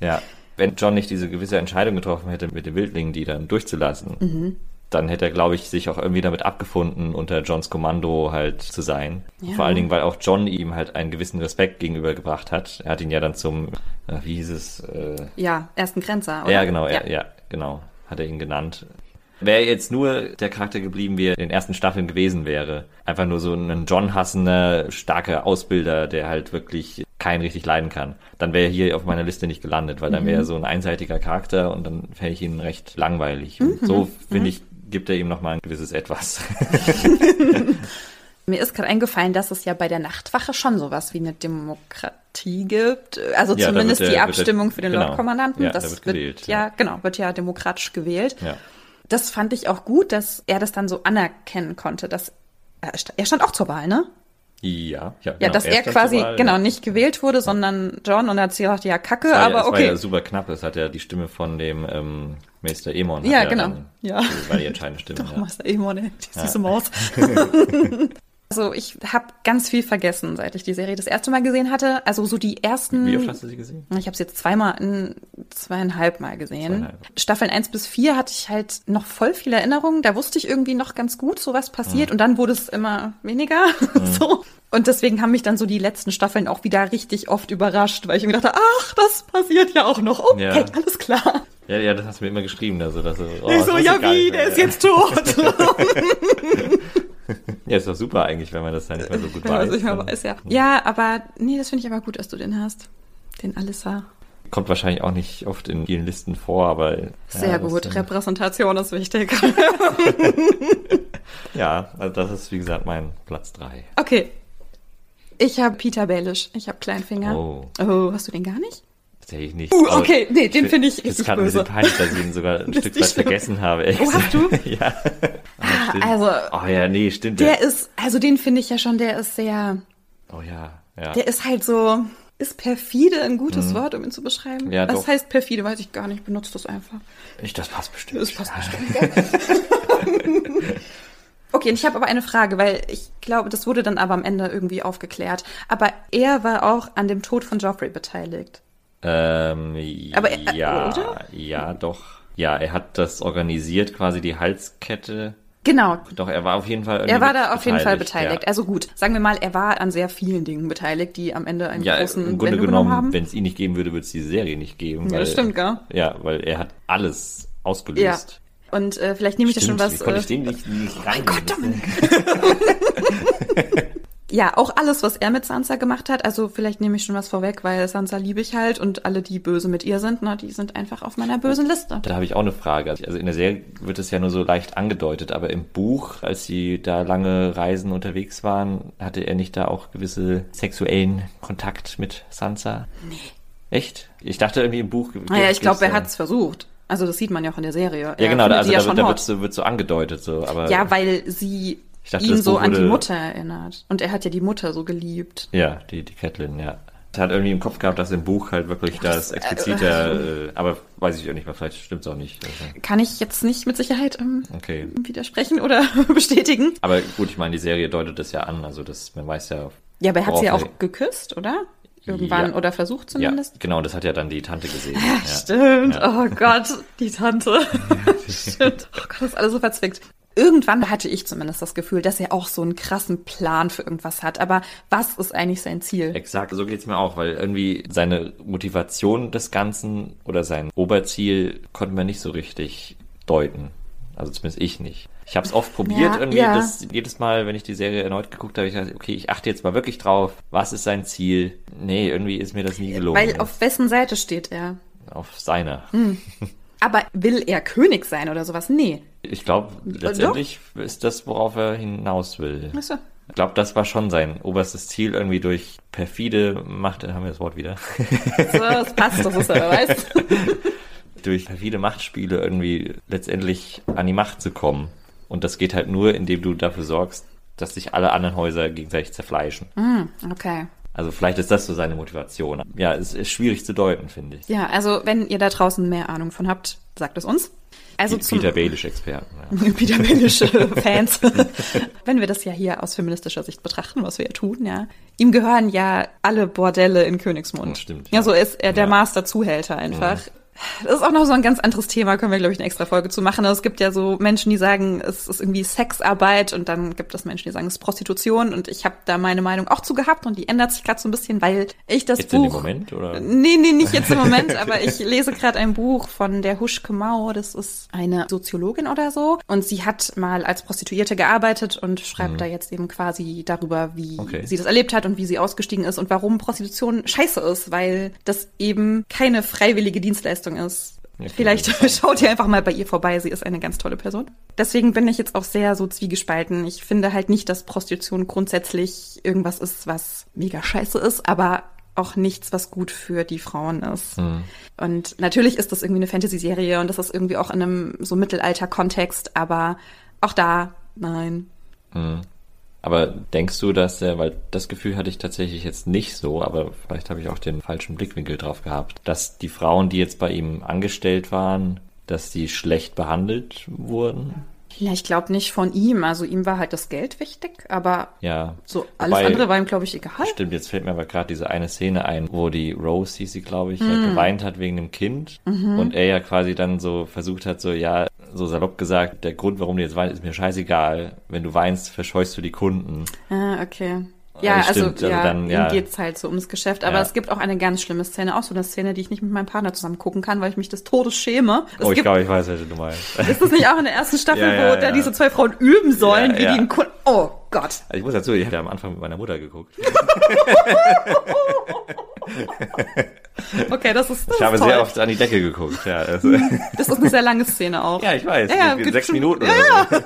ja, wenn John nicht diese gewisse Entscheidung getroffen hätte, mit den Wildlingen die dann durchzulassen, mhm dann hätte er, glaube ich, sich auch irgendwie damit abgefunden, unter Johns Kommando halt zu sein. Ja. Vor allen Dingen, weil auch John ihm halt einen gewissen Respekt gegenübergebracht hat. Er hat ihn ja dann zum, äh, wie hieß es? Äh, ja, ersten Grenzer, oder? Ja, genau, ja. Er, ja, genau, hat er ihn genannt. Wäre jetzt nur der Charakter geblieben, wie er in den ersten Staffeln gewesen wäre. Einfach nur so ein John-hassender, starker Ausbilder, der halt wirklich keinen richtig leiden kann. Dann wäre er hier auf meiner Liste nicht gelandet, weil dann wäre er mhm. so ein einseitiger Charakter und dann fände ich ihn recht langweilig. Und mhm. so finde mhm. ich, gibt er ihm nochmal ein gewisses Etwas. Mir ist gerade eingefallen, dass es ja bei der Nachtwache schon sowas wie eine Demokratie gibt. Also ja, zumindest der, die Abstimmung für den genau. Lordkommandanten. Ja, das da wird gewählt. Wird, ja, genau, wird ja demokratisch gewählt. Ja. Das fand ich auch gut, dass er das dann so anerkennen konnte, dass er stand auch zur Wahl, ne? Ja, ja, genau. ja, dass er quasi Wahl, genau ja. nicht gewählt wurde, sondern John und er hat gesagt, ja, Kacke, war, aber okay. War ja super knapp. Es hat ja die Stimme von dem ähm, Meister Emon. Ja, genau. Dann, ja. War die entscheidende Stimme. Doch, ja. Meister Emon, ey, die süße Maus. Also ich habe ganz viel vergessen, seit ich die Serie das erste Mal gesehen hatte. Also so die ersten. Wie oft hast du sie gesehen? Ich habe sie jetzt zweimal, in, zweieinhalb Mal gesehen. Zweieinhalb. Staffeln eins bis vier hatte ich halt noch voll viel Erinnerungen. Da wusste ich irgendwie noch ganz gut, so was passiert. Mhm. Und dann wurde es immer weniger. Mhm. so. Und deswegen haben mich dann so die letzten Staffeln auch wieder richtig oft überrascht, weil ich mir dachte, ach, das passiert ja auch noch. Okay, ja. alles klar. Ja, ja, das hast du mir immer geschrieben. Also, dass, oh, ich so, ja wie, der ist jetzt tot. ja, ist doch super eigentlich, wenn man das dann nicht mehr so gut weiß. Also ich mal weiß, ja. Ja, aber nee, das finde ich aber gut, dass du den hast. Den Alissa. Kommt wahrscheinlich auch nicht oft in vielen Listen vor, aber. Sehr ja, gut, Repräsentation ist wichtig. ja, also das ist wie gesagt mein Platz 3. Okay. Ich habe Peter Baelish. Ich habe Kleinfinger. Oh. Oh, hast du den gar nicht? Tatsächlich nicht. Uh, okay, nee, den ich finde ich Das richtig ist gerade ein bisschen peinlich, dass ich ihn sogar ein Das Stück weit vergessen habe. ehrlich Oh, hast gesagt. ja. Ah, stimmt. Also, Oh ja, nee, stimmt. der ist, also den finde ich ja schon, der ist sehr, oh ja, ja. der ist halt so, ist perfide ein gutes Wort, um ihn zu beschreiben? Mhm. Ja, Was doch. heißt perfide, weiß ich gar nicht, benutzt das einfach. Ich, das passt bestimmt. Das passt bestimmt. Okay, und ich habe aber eine Frage, weil ich glaube, das wurde dann aber am Ende irgendwie aufgeklärt. Aber er war auch an dem Tod von Joffrey beteiligt. Ähm, Aber, äh, ja, oder? ja, doch. Ja, er hat das organisiert, quasi die Halskette. Genau. Doch, er war auf jeden Fall Er war da auf jeden Fall beteiligt. Ja. Also gut, sagen wir mal, er war an sehr vielen Dingen beteiligt, die am Ende einen Ja, großen im Grunde Wendung genommen wenn es ihn nicht geben würde, würde es die Serie nicht geben. Ja, das stimmt, gell? Ja, weil er hat alles ausgelöst. Und äh, vielleicht nehme ich da schon Stimmt, was. konnte Äh, ich den nicht, nicht mein rein- Gott, Dominik. ja, auch alles, was er mit Sansa gemacht hat. Also vielleicht nehme ich schon was vorweg, weil Sansa liebe ich halt und alle, die böse mit ihr sind, na, die sind einfach auf meiner bösen Liste. Da habe ich auch eine Frage. Also in der Serie wird es ja nur so leicht angedeutet, aber im Buch, als sie da lange Reisen unterwegs waren, hatte er nicht da auch gewisse sexuellen Kontakt mit Sansa? Nee. Echt? Ich dachte irgendwie im Buch. Naja, ich glaube, er äh, hat es versucht. Also das sieht man ja auch in der Serie. Ja, genau, also da, ja schon wird, da wird, so, wird so angedeutet, so, aber. Ja, weil sie dachte, ihn das so an die Mutter erinnert. Und er hat ja die Mutter so geliebt. Ja, die, die Catelyn, ja. Er hat irgendwie im Kopf gehabt, dass im Buch halt wirklich das äh, expliziter, äh, aber weiß ich auch nicht mehr, vielleicht stimmt's auch nicht. Also, Kann ich jetzt nicht mit Sicherheit ähm, okay. widersprechen oder bestätigen. Aber gut, ich meine, die Serie deutet das ja an, also das, man weiß ja. Ja, aber er hat sie ja auch geküscht, oder? Irgendwann Ja. oder versucht Ja, zumindest. genau, das hat ja dann die Tante gesehen. Ja, ja. stimmt. Ja. Oh Gott, die Tante. stimmt. Oh Gott, das ist alles so verzwickt. Irgendwann hatte ich zumindest das Gefühl, dass er auch so einen krassen Plan für irgendwas hat. Aber was ist eigentlich sein Ziel? Exakt, so geht's mir auch, weil irgendwie seine Motivation des Ganzen oder sein Oberziel konnte man nicht so richtig deuten. Also zumindest ich nicht. Ich habe es oft probiert, Ja, irgendwie ja. das, jedes Mal, wenn ich die Serie erneut geguckt habe, ich dachte, okay, ich achte jetzt mal wirklich drauf, was ist sein Ziel? Nee, irgendwie ist mir das nie gelungen. Weil auf wessen Seite steht er? auf seiner. Aber will er König sein oder sowas? Nee. Ich glaube, letztendlich ist das, worauf er hinaus will. Weißt du? Ich glaube, das war schon sein oberstes Ziel, irgendwie durch perfide Macht, haben wir das Wort wieder, So, das passt, das ist er, weißt durch perfide Machtspiele irgendwie letztendlich an die Macht zu kommen. Und das geht halt nur, indem du dafür sorgst, dass sich alle anderen Häuser gegenseitig zerfleischen. Okay. Also vielleicht ist das so seine Motivation. Ja, es ist schwierig zu deuten, finde ich. Ja, also wenn ihr da draußen mehr Ahnung von habt, sagt es uns. Also zum Peter Baelish-Experten. Ja. Peter Baelische Fans. Wenn wir das ja hier aus feministischer Sicht betrachten, was wir ja tun, ja. Ihm gehören ja alle Bordelle in Königsmund. Stimmt, Ja, ja. so ist er der Ja. Master-Zuhälter einfach. Das ist auch noch so ein ganz anderes Thema, können wir, glaube ich, eine extra Folge zu machen. Also es gibt ja so Menschen, die sagen, es ist irgendwie Sexarbeit und dann gibt es Menschen, die sagen, es ist Prostitution und ich habe da meine Meinung auch zu gehabt und die ändert sich gerade so ein bisschen, weil ich das Jetzt Buch... dem Moment, oder? Nee, nee, nicht jetzt im Moment, aber ich lese gerade ein Buch von der Huschke Mau, das ist eine Soziologin oder so. Und sie hat mal als Prostituierte gearbeitet und schreibt da jetzt eben quasi darüber, wie Mhm. Okay. sie das erlebt hat und wie sie ausgestiegen ist und warum Prostitution scheiße ist, weil das eben keine freiwillige Dienstleistung ist. Ja, Vielleicht schaut ihr einfach mal bei ihr vorbei. Sie ist eine ganz tolle Person. Deswegen bin ich jetzt auch sehr so zwiegespalten. Ich finde halt nicht, dass Prostitution grundsätzlich irgendwas ist, was mega scheiße ist, aber auch nichts, was gut für die Frauen ist. Und natürlich ist das irgendwie eine Fantasy-Serie und das ist irgendwie auch in einem so Mittelalter-Kontext, aber auch da, nein. Aber denkst du, dass er, weil das Gefühl hatte ich tatsächlich jetzt nicht so, aber vielleicht habe ich auch den falschen Blickwinkel drauf gehabt, dass die Frauen, die jetzt bei ihm angestellt waren, dass die schlecht behandelt wurden? Ja, ich glaube nicht von ihm. Also ihm war halt das Geld wichtig, aber Ja. so alles Wobei- andere war ihm, glaube ich, egal. Stimmt, jetzt fällt mir aber gerade diese eine Szene ein, wo die Rose, hieß sie, glaube ich, halt geweint hat wegen dem Kind. Und er ja quasi dann so versucht hat, so, ja, so salopp gesagt, der Grund, warum du jetzt weinst, ist mir scheißegal. Wenn du weinst, verscheuchst du die Kunden. Ah, okay. Ja, Also stimmt, also ja, dann, ihm ja. geht's halt so ums Geschäft. Aber Ja. es gibt auch eine ganz schlimme Szene, auch so eine Szene, die ich nicht mit meinem Partner zusammen gucken kann, weil ich mich des Todes schäme. Es oh, ich glaube, ich weiß, welche du meinst. ist das nicht auch in der ersten Staffel, Ja, ja, wo da ja. diese zwei Frauen üben sollen, Ja, wie ja. die einen Kunden... Oh Gott. Also ich muss dazu, ich hatte am Anfang mit meiner Mutter geguckt. Okay, das ist, das Ich habe toll. sehr oft an die Decke geguckt, ja. Also, Das ist eine sehr lange Szene auch. ja, ich weiß. Ja, ja, sechs Minuten Ja, oder so.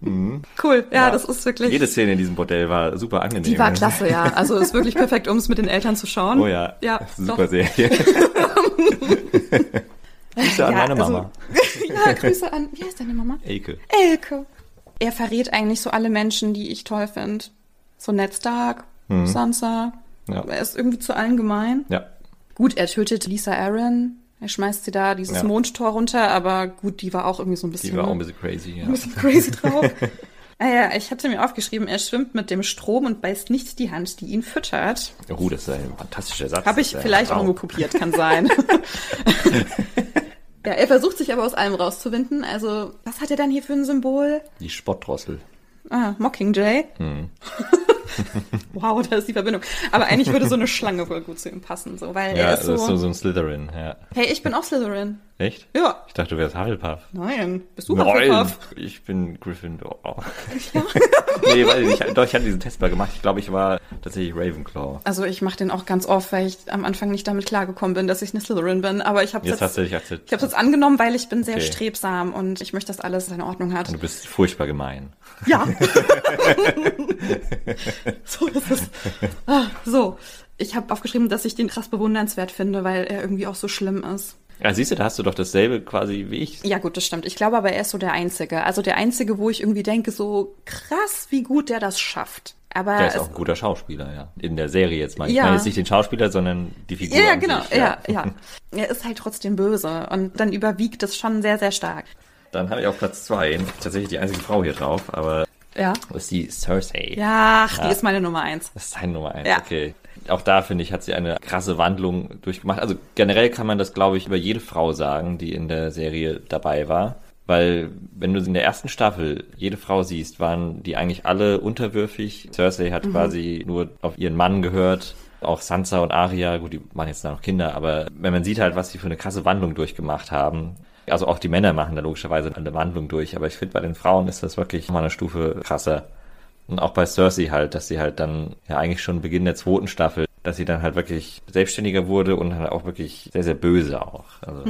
Cool, ja, das ist wirklich. Jede Szene in diesem Bordell war super angenehm. Die war klasse, ja. Also ist wirklich perfekt, um es mit den Eltern zu schauen. Oh ja. Ja, Super doch. Serie. Grüße an Ja, meine also- Mama. ja, Grüße an. Wie heißt deine Mama? Elke. Elke. Er verrät eigentlich so alle Menschen, die ich toll finde. So Ned Stark, Sansa. Mhm. Ja. Er ist irgendwie zu allen gemein. Ja. Gut, er tötet Lisa Aaron. Er schmeißt sie da dieses Ja. Mondtor runter, aber gut, die war auch irgendwie so ein bisschen, Die war auch ein bisschen crazy, ja. ein bisschen crazy drauf. ah ja, ich hatte mir aufgeschrieben, er schwimmt mit dem Strom und beißt nicht die Hand, die ihn füttert. Oh, das ist ein fantastischer Satz. Habe ich vielleicht auch irgendwo kopiert, kann sein. ja, er versucht sich aber aus allem rauszuwinden. Also, was hat er dann hier für ein Symbol? Die Spottdrossel. Ah, Mockingjay. Hm. wow, da ist die Verbindung. Aber eigentlich würde so eine Schlange wohl gut zu ihm passen, so, weil Ja, er ist das so, ist so, so ein Slytherin, ja. hey, ich bin auch Slytherin. Echt? Ja. Ich dachte, du wärst Hufflepuff. Nein, bist du Nein, Hufflepuff? ich bin Gryffindor. nee, weil ich, doch, ich hatte diesen Test mal gemacht. Ich glaube, ich war tatsächlich Ravenclaw. Also ich mache den auch ganz oft, weil ich am Anfang nicht damit klargekommen bin, dass ich eine Slytherin bin. Aber ich habe Jetzt jetzt, ich jetzt angenommen, weil ich bin sehr Okay. strebsam und ich möchte, dass alles seine Ordnung hat. Du bist furchtbar gemein. Ja. so ist es. Ah, so. Ich habe aufgeschrieben, dass ich den krass bewundernswert finde, weil er irgendwie auch so schlimm ist. Ja, siehst du, da hast du doch dasselbe quasi wie ich. Ja, gut, das stimmt. Ich glaube aber, er ist so der Einzige. Also der Einzige, wo ich irgendwie denke, so krass, wie gut der das schafft. Aber Der ist auch ein guter Schauspieler, ja. In der Serie jetzt mal. Ich Ja. meine jetzt nicht den Schauspieler, sondern die Figur. ja, genau, sich, ja, ja. Er ist halt trotzdem böse und dann überwiegt es schon sehr, sehr stark. Dann habe ich auf Platz zwei tatsächlich die einzige Frau hier drauf, aber Ja. ist die Cersei. Ja, ach, die Ja. ist meine Nummer eins. Das ist deine Nummer eins, Ja. okay. Auch da, finde ich, hat sie eine krasse Wandlung durchgemacht. Also generell kann man das, glaube ich, über jede Frau sagen, die in der Serie dabei war. Weil, wenn du in der ersten Staffel jede Frau siehst, waren die eigentlich alle unterwürfig. Cersei hat quasi nur auf ihren Mann gehört. Auch Sansa und Arya, gut, die waren jetzt noch Kinder, aber wenn man sieht halt, was sie für eine krasse Wandlung durchgemacht haben. Also auch die Männer machen da logischerweise eine Wandlung durch, aber ich finde, bei den Frauen ist das wirklich mal eine Stufe krasser. Und auch bei Cersei halt, dass sie halt dann ja eigentlich schon Beginn der zweiten Staffel, dass sie dann halt wirklich selbstständiger wurde und halt auch wirklich sehr, sehr böse auch. Also,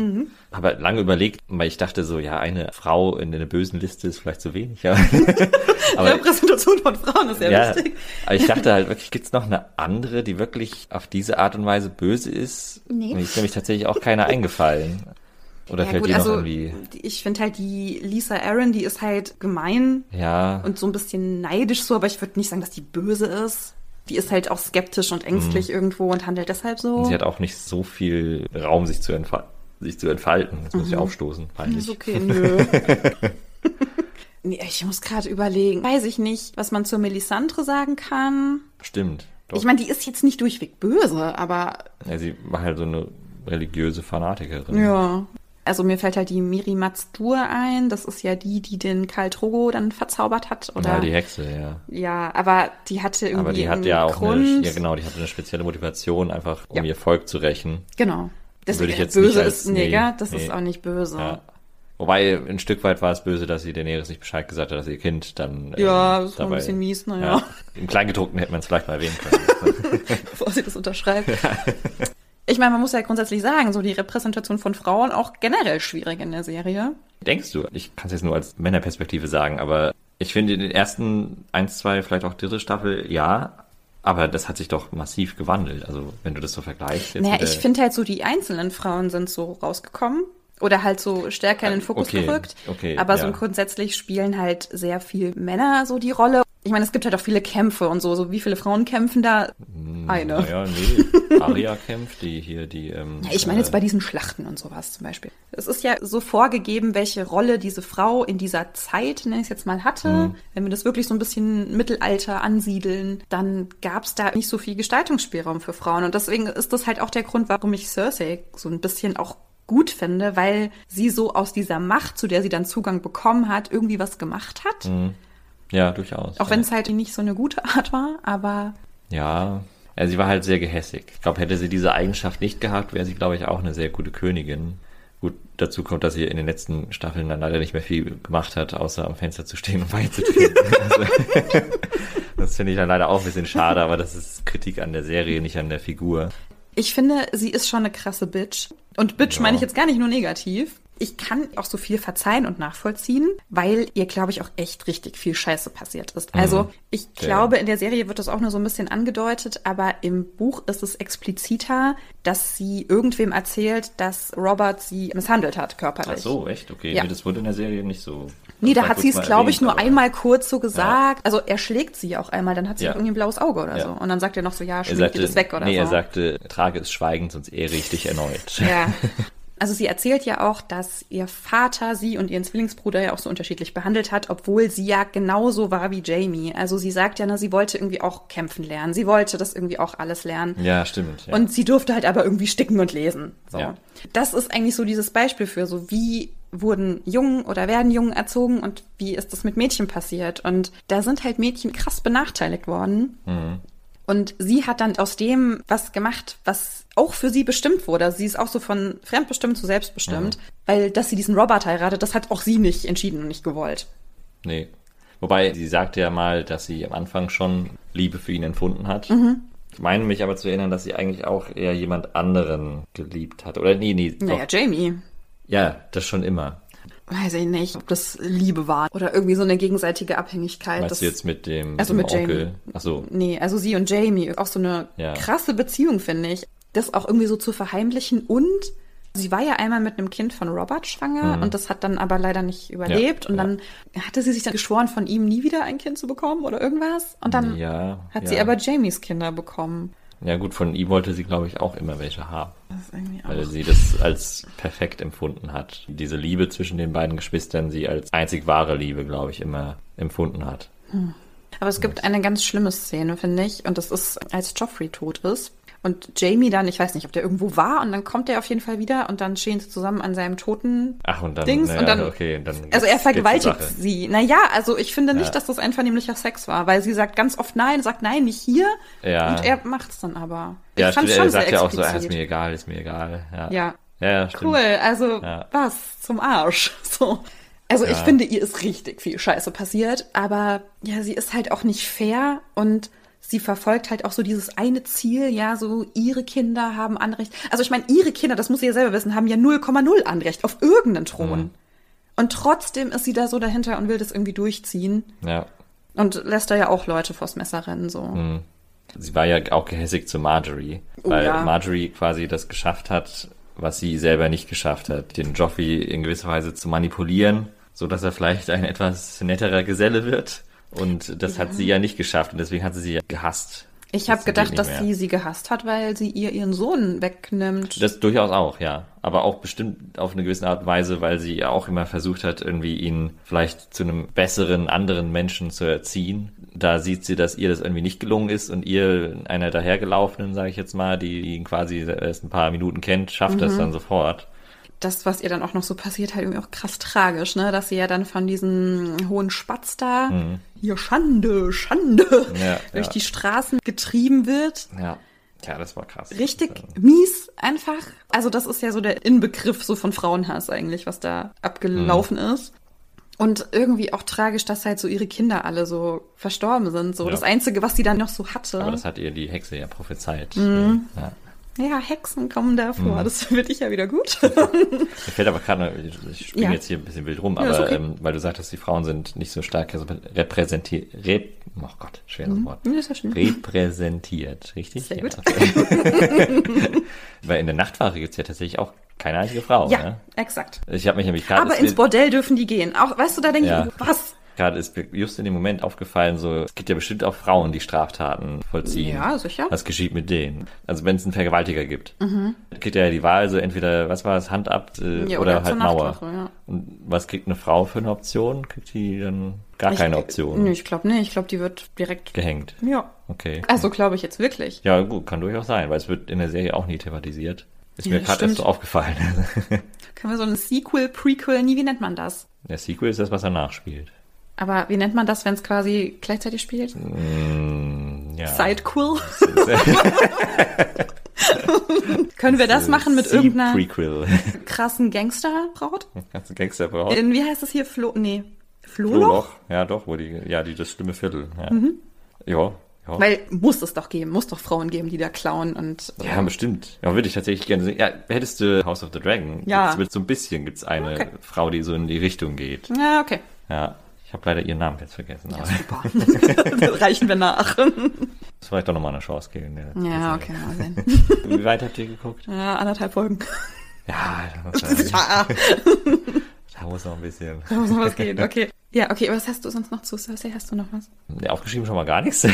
habe halt lange überlegt, weil ich dachte so, ja, eine Frau in der bösen Liste ist vielleicht zu wenig. Aber, aber Repräsentation von Frauen ist sehr ja, wichtig. aber ich dachte halt wirklich, gibt's noch eine andere, die wirklich auf diese Art und Weise böse ist? Nee. Mir ist nämlich tatsächlich auch keiner eingefallen. Oder Ja, fällt gut, dir noch also irgendwie, ich finde halt die Lisa Aaron, die ist halt gemein ja, und so ein bisschen neidisch so, aber ich würde nicht sagen, dass die böse ist. Die ist halt auch skeptisch und ängstlich irgendwo und handelt deshalb so. Mhm. sie hat auch nicht so viel Raum, sich zu, entfal sich zu entfalten. Jetzt muss ich aufstoßen, peinlich. Ist okay, nö. nee, ich muss gerade überlegen. Weiß ich nicht, was man zur Melisandre sagen kann. Stimmt. Doch. Ich meine, die ist jetzt nicht durchweg böse, aber ja, sie war halt so eine religiöse Fanatikerin. ja. Also mir fällt halt die Miri Mazdur ein. Das ist ja die, die den Karl Drogo dann verzaubert hat. Oder Ja, die Hexe, ja. Ja, aber die hatte irgendwie Aber die hat ja auch Grund. eine, ja genau, die hatte eine spezielle Motivation, einfach um Ja. ihr Volk zu rächen. Genau. Deswegen Würde ich jetzt böse als- ist Neger, nee, das ist nee. auch nicht böse. Ja. Wobei, ein Stück weit war es böse, dass sie Daenerys nicht Bescheid gesagt hat, dass ihr Kind dann ähm, Ja, das war ein dabei- bisschen mies, na Ja. ja. Im Kleingedruckten hätte man es vielleicht mal erwähnen können. bevor sie das unterschreibt. Ich meine, man muss ja grundsätzlich sagen, so die Repräsentation von Frauen auch generell schwierig in der Serie. Denkst du? Ich kann es jetzt nur als Männerperspektive sagen, aber ich finde in den ersten eins, zwei, vielleicht auch dritte Staffel, ja, aber das hat sich doch massiv gewandelt. Also wenn du das so vergleichst. Jetzt Naja, ich finde halt so, die einzelnen Frauen sind so rausgekommen oder halt so stärker in den Fokus Okay, gerückt. okay, Aber so ja. grundsätzlich spielen halt sehr viel Männer so die Rolle. Ich meine, es gibt halt auch viele Kämpfe und so. So wie viele Frauen kämpfen da? Eine. Naja, nee. Aria kämpft, die hier, die. Ähm, ich meine jetzt bei diesen Schlachten und sowas zum Beispiel. Es ist ja so vorgegeben, welche Rolle diese Frau in dieser Zeit, nenne ich es jetzt mal, hatte. Mhm. Wenn wir das wirklich so ein bisschen Mittelalter ansiedeln, dann gab es da nicht so viel Gestaltungsspielraum für Frauen. Und deswegen ist das halt auch der Grund, warum ich Cersei so ein bisschen auch gut finde, weil sie so aus dieser Macht, zu der sie dann Zugang bekommen hat, irgendwie was gemacht hat. Ja, durchaus. Auch wenn es halt nicht so eine gute Art war, aber Ja, also sie war halt sehr gehässig. Ich glaube, hätte sie diese Eigenschaft nicht gehabt, wäre sie, glaube ich, auch eine sehr gute Königin. Gut, dazu kommt, dass sie in den letzten Staffeln dann leider nicht mehr viel gemacht hat, außer am Fenster zu stehen und Wein zu trinken. also, das finde ich dann leider auch ein bisschen schade, aber das ist Kritik an der Serie, nicht an der Figur. Ich finde, sie ist schon eine krasse Bitch. Und Bitch Ja. meine ich jetzt gar nicht nur negativ. Ich kann auch so viel verzeihen und nachvollziehen, weil ihr, glaube ich, auch echt richtig viel Scheiße passiert ist. Also ich Ja. glaube, in der Serie wird das auch nur so ein bisschen angedeutet, aber im Buch ist es expliziter, dass sie irgendwem erzählt, dass Robert sie misshandelt hat, körperlich. Ach so, echt? Okay. Ja. Nee, das wurde in der Serie nicht so. Nee, da hat sie es, glaube ich, nur aber- einmal kurz so gesagt. Also er schlägt sie auch einmal, dann hat sie Ja. irgendwie ein blaues Auge oder Ja. so. Und dann sagt er noch so, ja, schlägt dir das weg oder nee, so. er sagte, trage es schweigend, sonst ehre ich dich erneut. Ja. Also sie erzählt ja auch, dass ihr Vater sie und ihren Zwillingsbruder ja auch so unterschiedlich behandelt hat, obwohl sie ja genauso war wie Jamie. Also sie sagt ja, na, sie wollte irgendwie auch kämpfen lernen. Sie wollte das irgendwie auch alles lernen. Ja, stimmt. Ja. Und sie durfte halt aber irgendwie sticken und lesen. So. Ja. Das ist eigentlich so dieses Beispiel für so, wie wurden Jungen oder werden Jungen erzogen und wie ist das mit Mädchen passiert. Und da sind halt Mädchen krass benachteiligt worden. Mhm. Und sie hat dann aus dem was gemacht, was auch für sie bestimmt wurde. Sie ist auch so von fremdbestimmt zu selbstbestimmt, weil dass sie diesen Robert heiratet, das hat auch sie nicht entschieden und nicht gewollt. Nee. Wobei, sie sagte ja mal, dass sie am Anfang schon Liebe für ihn empfunden hat. Mhm. Ich meine mich aber zu erinnern, dass sie eigentlich auch eher jemand anderen geliebt hat. Oder nee, nee. Naja, Doch. Jamie. Ja, das schon immer. Weiß ich nicht, ob das Liebe war oder irgendwie so eine gegenseitige Abhängigkeit. Meinst das du jetzt mit dem, Also dem mit Jamie. Onkel? Ach so. Nee, also sie und Jamie, auch so eine Ja. krasse Beziehung, finde ich. Das auch irgendwie so zu verheimlichen und sie war ja einmal mit einem Kind von Robert schwanger und das hat dann aber leider nicht überlebt und Mhm. ja. dann hatte sie sich dann geschworen, von ihm nie wieder ein Kind zu bekommen oder irgendwas und dann Ja. hat sie aber Jamies Kinder bekommen. Ja gut, von ihm wollte sie, glaube ich, auch immer welche haben. Das irgendwie Weil auch. sie das als perfekt empfunden hat. Diese Liebe zwischen den beiden Geschwistern, sie als einzig wahre Liebe, glaube ich, immer empfunden hat. Aber es gibt eine ganz schlimme Szene, finde ich, und das ist, als Joffrey tot ist. Und Jamie dann, ich weiß nicht, ob der irgendwo war, und dann kommt er auf jeden Fall wieder und dann stehen sie zusammen an seinem toten Ach, und dann, Dings naja, und dann, okay, dann also er vergewaltigt sie. Naja, also ich finde nicht, Ja. dass das einvernehmlicher Sex war, weil sie sagt ganz oft nein, sagt nein, nicht hier. Ja. Und er macht's dann aber. Ja, ich fand stimmt, schon er sagt ja auch so, ah, ist mir egal, ist mir egal. Ja, Ja. ja, ja. Cool, also Ja. was zum Arsch. So. Also ich Ja. finde, ihr ist richtig viel Scheiße passiert, aber ja, sie ist halt auch nicht fair und sie verfolgt halt auch so dieses eine Ziel, ja, so ihre Kinder haben Anrecht. Also ich meine, ihre Kinder, das muss sie ja selber wissen, haben ja 0,0 Anrecht auf irgendeinen Thron. Mhm. Und trotzdem ist sie da so dahinter und will das irgendwie durchziehen Ja. und lässt da ja auch Leute vors Messer rennen, so. Mhm. Sie war ja auch gehässig zu Marjorie, Oh weil ja. Marjorie quasi das geschafft hat, was sie selber nicht geschafft hat, den Joffrey in gewisser Weise zu manipulieren, so dass er vielleicht ein etwas netterer Geselle wird. Und das hat sie ja nicht geschafft und deswegen hat sie sie ja gehasst. Ich habe gedacht, dass sie sie gehasst hat, weil sie ihr ihren Sohn wegnimmt. Das durchaus auch, ja. Aber auch bestimmt auf eine gewisse Art und Weise, weil sie ja auch immer versucht hat, irgendwie ihn vielleicht zu einem besseren, anderen Menschen zu erziehen. Da sieht sie, dass ihr das irgendwie nicht gelungen ist und ihr, einer dahergelaufenen, sage ich jetzt mal, die ihn quasi erst ein paar Minuten kennt, schafft das dann sofort. Das, was ihr dann auch noch so passiert, halt irgendwie auch krass tragisch, ne? Dass sie ja dann von diesem hohen Spatz da, hier Schande, Schande, Mhm. Ja, durch ja. die Straßen getrieben wird. Ja. Ja, das war krass. Richtig mies einfach. Also das ist ja so der Inbegriff so von Frauenhass eigentlich, was da abgelaufen Mhm. ist. Und irgendwie auch tragisch, dass halt so ihre Kinder alle so verstorben sind. So Ja. das Einzige, was sie dann noch so hatte. Aber das hat ihr die Hexe ja prophezeit. Mhm. Ja. Ja, Hexen kommen da Mhm. vor. Das finde ich ja wieder gut. Mir fällt aber gerade, ich springe Ja. jetzt hier ein bisschen wild rum, Ja, aber okay. ähm, weil du sagtest, die Frauen sind nicht so stark repräsentiert, rep, oh Gott, schweres Wort. Ja, ist ja schön. Repräsentiert, richtig? Sehr gut. weil in der Nachtwache gibt's ja tatsächlich auch keine einzige Frau. Ja, Ne? exakt. Ich habe mich nämlich gerade Aber ins Bordell dürfen die gehen. Auch, weißt du, da denke ich, was? Gerade ist mir just in dem Moment aufgefallen, so es gibt ja bestimmt auch Frauen, die Straftaten vollziehen. Ja, sicher. Was geschieht mit denen? Also wenn es einen Vergewaltiger gibt, Mhm. kriegt er ja die Wahl, so entweder, was war es, Hand ab äh, Ja, oder, oder halt Mauer. Ja. Und was kriegt eine Frau für eine Option? Kriegt die dann gar keine Ich- Option? Nee, ich glaube nicht. Ich glaube, die wird direkt. Gehängt. Ja. Okay. Also glaube ich jetzt wirklich. Ja, gut, kann durchaus sein, weil es wird in der Serie auch nie thematisiert. Ist Ja, mir gerade erst so aufgefallen. Können wir so ein Sequel, Prequel, nie, wie nennt man das? der Sequel ist das, was danach spielt. Aber wie nennt man das, wenn es quasi gleichzeitig spielt? Mm, ja. Sidequel? Können wir das machen mit irgendeiner Prequel. krassen Gangsterbraut? Ganze Gangsterbraut. In, wie heißt das hier? Flo, nee. Flohloch? Flohloch. Ja, doch, wo die, ja, die das schlimme Viertel. Ja. Mhm. ja, Ja. Weil muss es doch geben, muss doch Frauen geben, die da klauen und. Ja, bestimmt. Ja, würde ich tatsächlich gerne sehen. Ja, hättest du House of the Dragon? Ja. Gibt's so ein bisschen gibt's eine Okay. Frau, die so in die Richtung geht. Ja, okay. Ja. Ich habe leider ihren Namen jetzt vergessen. Aber Das reichen wir nach. das vielleicht doch nochmal eine Chance geben. Ja, Ja, okay, mal sehen. Wie weit habt ihr geguckt? Ja, anderthalb Folgen. Ja, da muss, Ja, da muss noch ein bisschen. da muss noch was gehen. Okay. Ja, okay, was hast du sonst noch zu Cersei? Hast du noch was? Ja, aufgeschrieben schon mal gar nichts.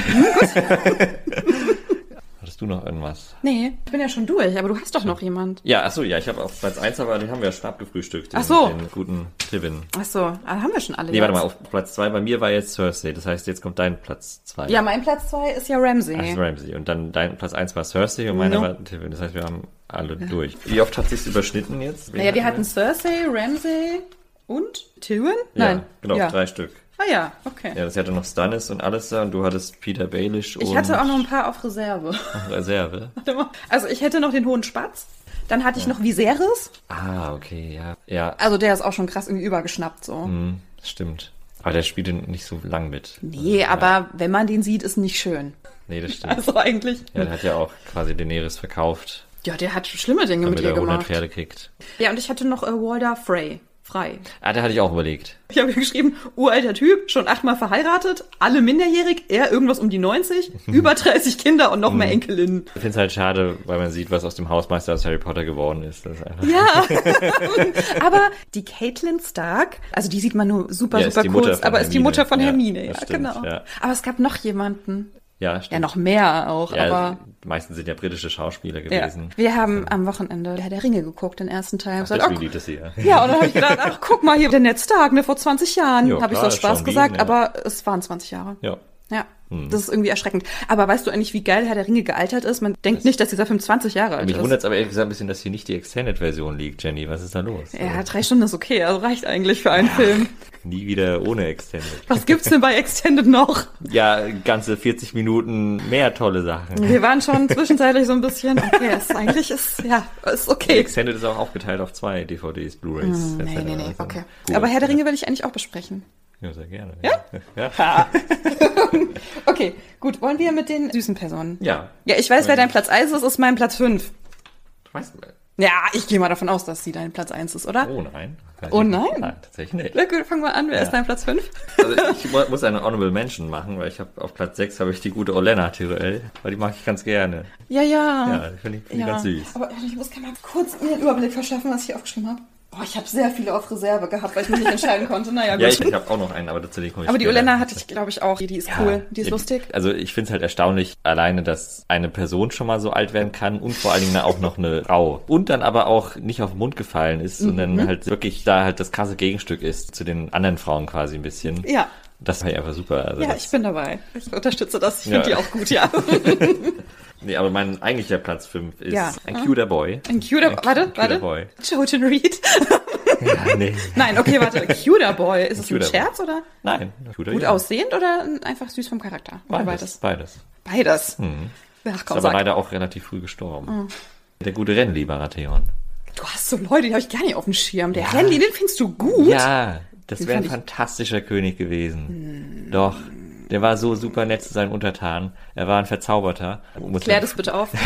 Du noch irgendwas? Nee, ich bin ja schon durch, aber du hast doch noch jemand. Ja, achso, ja, ich habe auf Platz 1, aber den haben wir ja schon abgefrühstückt. Den, Ach so. Den guten Tivin. Ach so, ah, haben wir schon alle. Nee, jetzt. warte mal, auf Platz 2 bei mir war jetzt Cersei. Das heißt, jetzt kommt dein Platz 2. Ja, mein Platz zwei ist ja Ramsey. Ach, Ramsey. Und dann dein Platz 1 war Cersei und meiner No. war Tivin. Das heißt, wir haben alle durch. Wie oft hat sich's überschnitten jetzt? Wen naja, wir hatten Cersei, Ramsey und Tywin? Nein. Ja, genau, ja. drei Stück. Ah ja, okay. Ja, das hatte noch Stannis und alles da und du hattest Peter Baelish Ich hatte auch noch ein paar auf Reserve. Reserve. Warte mal. Also ich hätte noch den Hohen Spatz. Dann hatte ich noch Viserys. Ah, okay, ja. Ja, Also der ist auch schon krass irgendwie übergeschnappt so. hm, stimmt. Aber der spielte nicht so lang mit. Nee, aber wenn man den sieht, ist nicht schön. Nee, das stimmt. Also eigentlich. Ja, der hat ja auch quasi Daenerys verkauft, Ja, der hat schlimme Dinge mit ihr er 100 gemacht. Pferde kriegt. Ja, und ich hatte noch äh, Walder Frey. Frei. Ah, der hatte ich auch überlegt. Ich habe geschrieben, uralter Typ, schon achtmal verheiratet, alle minderjährig, er irgendwas um die 90, über 30 Kinder und noch mehr Enkelinnen. Ich finde es halt schade, weil man sieht, was aus dem Hausmeister aus Harry Potter geworden ist. Das ist Ja, aber die Caitlin Stark, also die sieht man nur super, Ja, super kurz, aber ist die. Mutter von Ja, Hermine. Ja, stimmt, genau. ja. Aber es gab noch jemanden. Ja, Ja, stimmt. noch mehr auch, Ja, aber. die meisten sind ja britische Schauspieler Ja. gewesen. Wir haben am Wochenende Herr der Ringe geguckt, den ersten Teil. Ach, Gesagt, oh, es sie ja. ja, und dann habe ich gedacht, ach, guck mal hier, der Ned Stark, ne, vor 20 Jahren. Ja, Habe ich so Spaß gesagt, Wien, ja. aber es waren 20 Jahre. Ja. Ja, Hm. das ist irgendwie erschreckend. Aber weißt du eigentlich, wie geil Herr der Ringe gealtert ist? Man denkt nicht, dass dieser Film 20 Jahre alt Mich ist. wundert es aber ehrlich gesagt ein bisschen, dass hier nicht die Extended-Version liegt, Jenny. Was ist da los? Ja, drei Stunden ist okay, also reicht eigentlich für einen Film. Nie wieder ohne Extended. Was gibt's denn bei Extended noch? Ja, ganze 40 Minuten mehr tolle Sachen. Wir waren schon zwischenzeitlich so ein bisschen, okay, es eigentlich ist, ja, ist okay. Extended ist auch aufgeteilt auf zwei DVDs, Blu-rays. Hm, Nee, nee, nee, Also, okay. gut. Aber Herr der Ringe will ich eigentlich auch besprechen. Ja, sehr gerne. Ja? Ja. Okay, gut, wollen wir mit den süßen Personen? ja. Ja, ich weiß, wer dein Platz 1 ist, ist mein Platz 5. Ich weiß nicht. Ja, ich gehe mal davon aus, dass sie dein Platz 1 ist, oder? Oh nein. Oh nein? Nein, tatsächlich nicht. Na gut, fangen wir an. Wer ist dein Platz 5? Also ich mu- muss eine Honorable Mention machen, weil ich habe auf Platz 6 habe ich die gute Olena Tyrell, weil die mag ich ganz gerne. Ja, ja. Ja, die finde ich, find ich ganz süß. Aber ich muss mal kurz mir den Überblick verschaffen, was ich aufgeschrieben habe. Boah, ich habe sehr viele auf Reserve gehabt, weil ich mich nicht entscheiden konnte. Naja, gut. Ja, ich, ich habe auch noch einen, aber dazu komme ich aber die. Olena hatte ich, glaube ich, auch. Die, die ist cool. Die ist Ja, lustig. Also ich finde es halt erstaunlich, alleine, dass eine Person schon mal so alt werden kann und vor allen Dingen auch noch eine Frau. Und dann aber auch nicht auf den Mund gefallen ist, Mhm. sondern halt wirklich da halt das krasse Gegenstück ist zu den anderen Frauen quasi ein bisschen. Ja. Das war ja einfach super. Also Ja, ich bin dabei. Ich unterstütze das. Ich Ja. finde die auch gut, ja. Nee, aber mein eigentlicher Platz 5 ist Ja. ein cuter Boy. Ein cuter, Ein warte, cuter warte. Boy. Jojen Reed. Ja, nee. Nein, okay, warte. Cuter Boy. Ist es ein Boy. Scherz oder Nein, cuter gut Junge. aussehend oder einfach süß vom Charakter? Oder Beides, beides. Beides. Mhm. Ach Ist komm, aber sag. leider auch relativ früh gestorben. Mhm. Der gute Rennli Baratheon. Du hast so Leute, die habe ich gar nicht auf dem Schirm. Der Randy, den findest du gut? Ja, das wäre ein fand ich- fantastischer König gewesen. Doch. Der war so super nett zu seinen Untertanen. Er war ein Verzauberter. Muss Klär das bitte auf.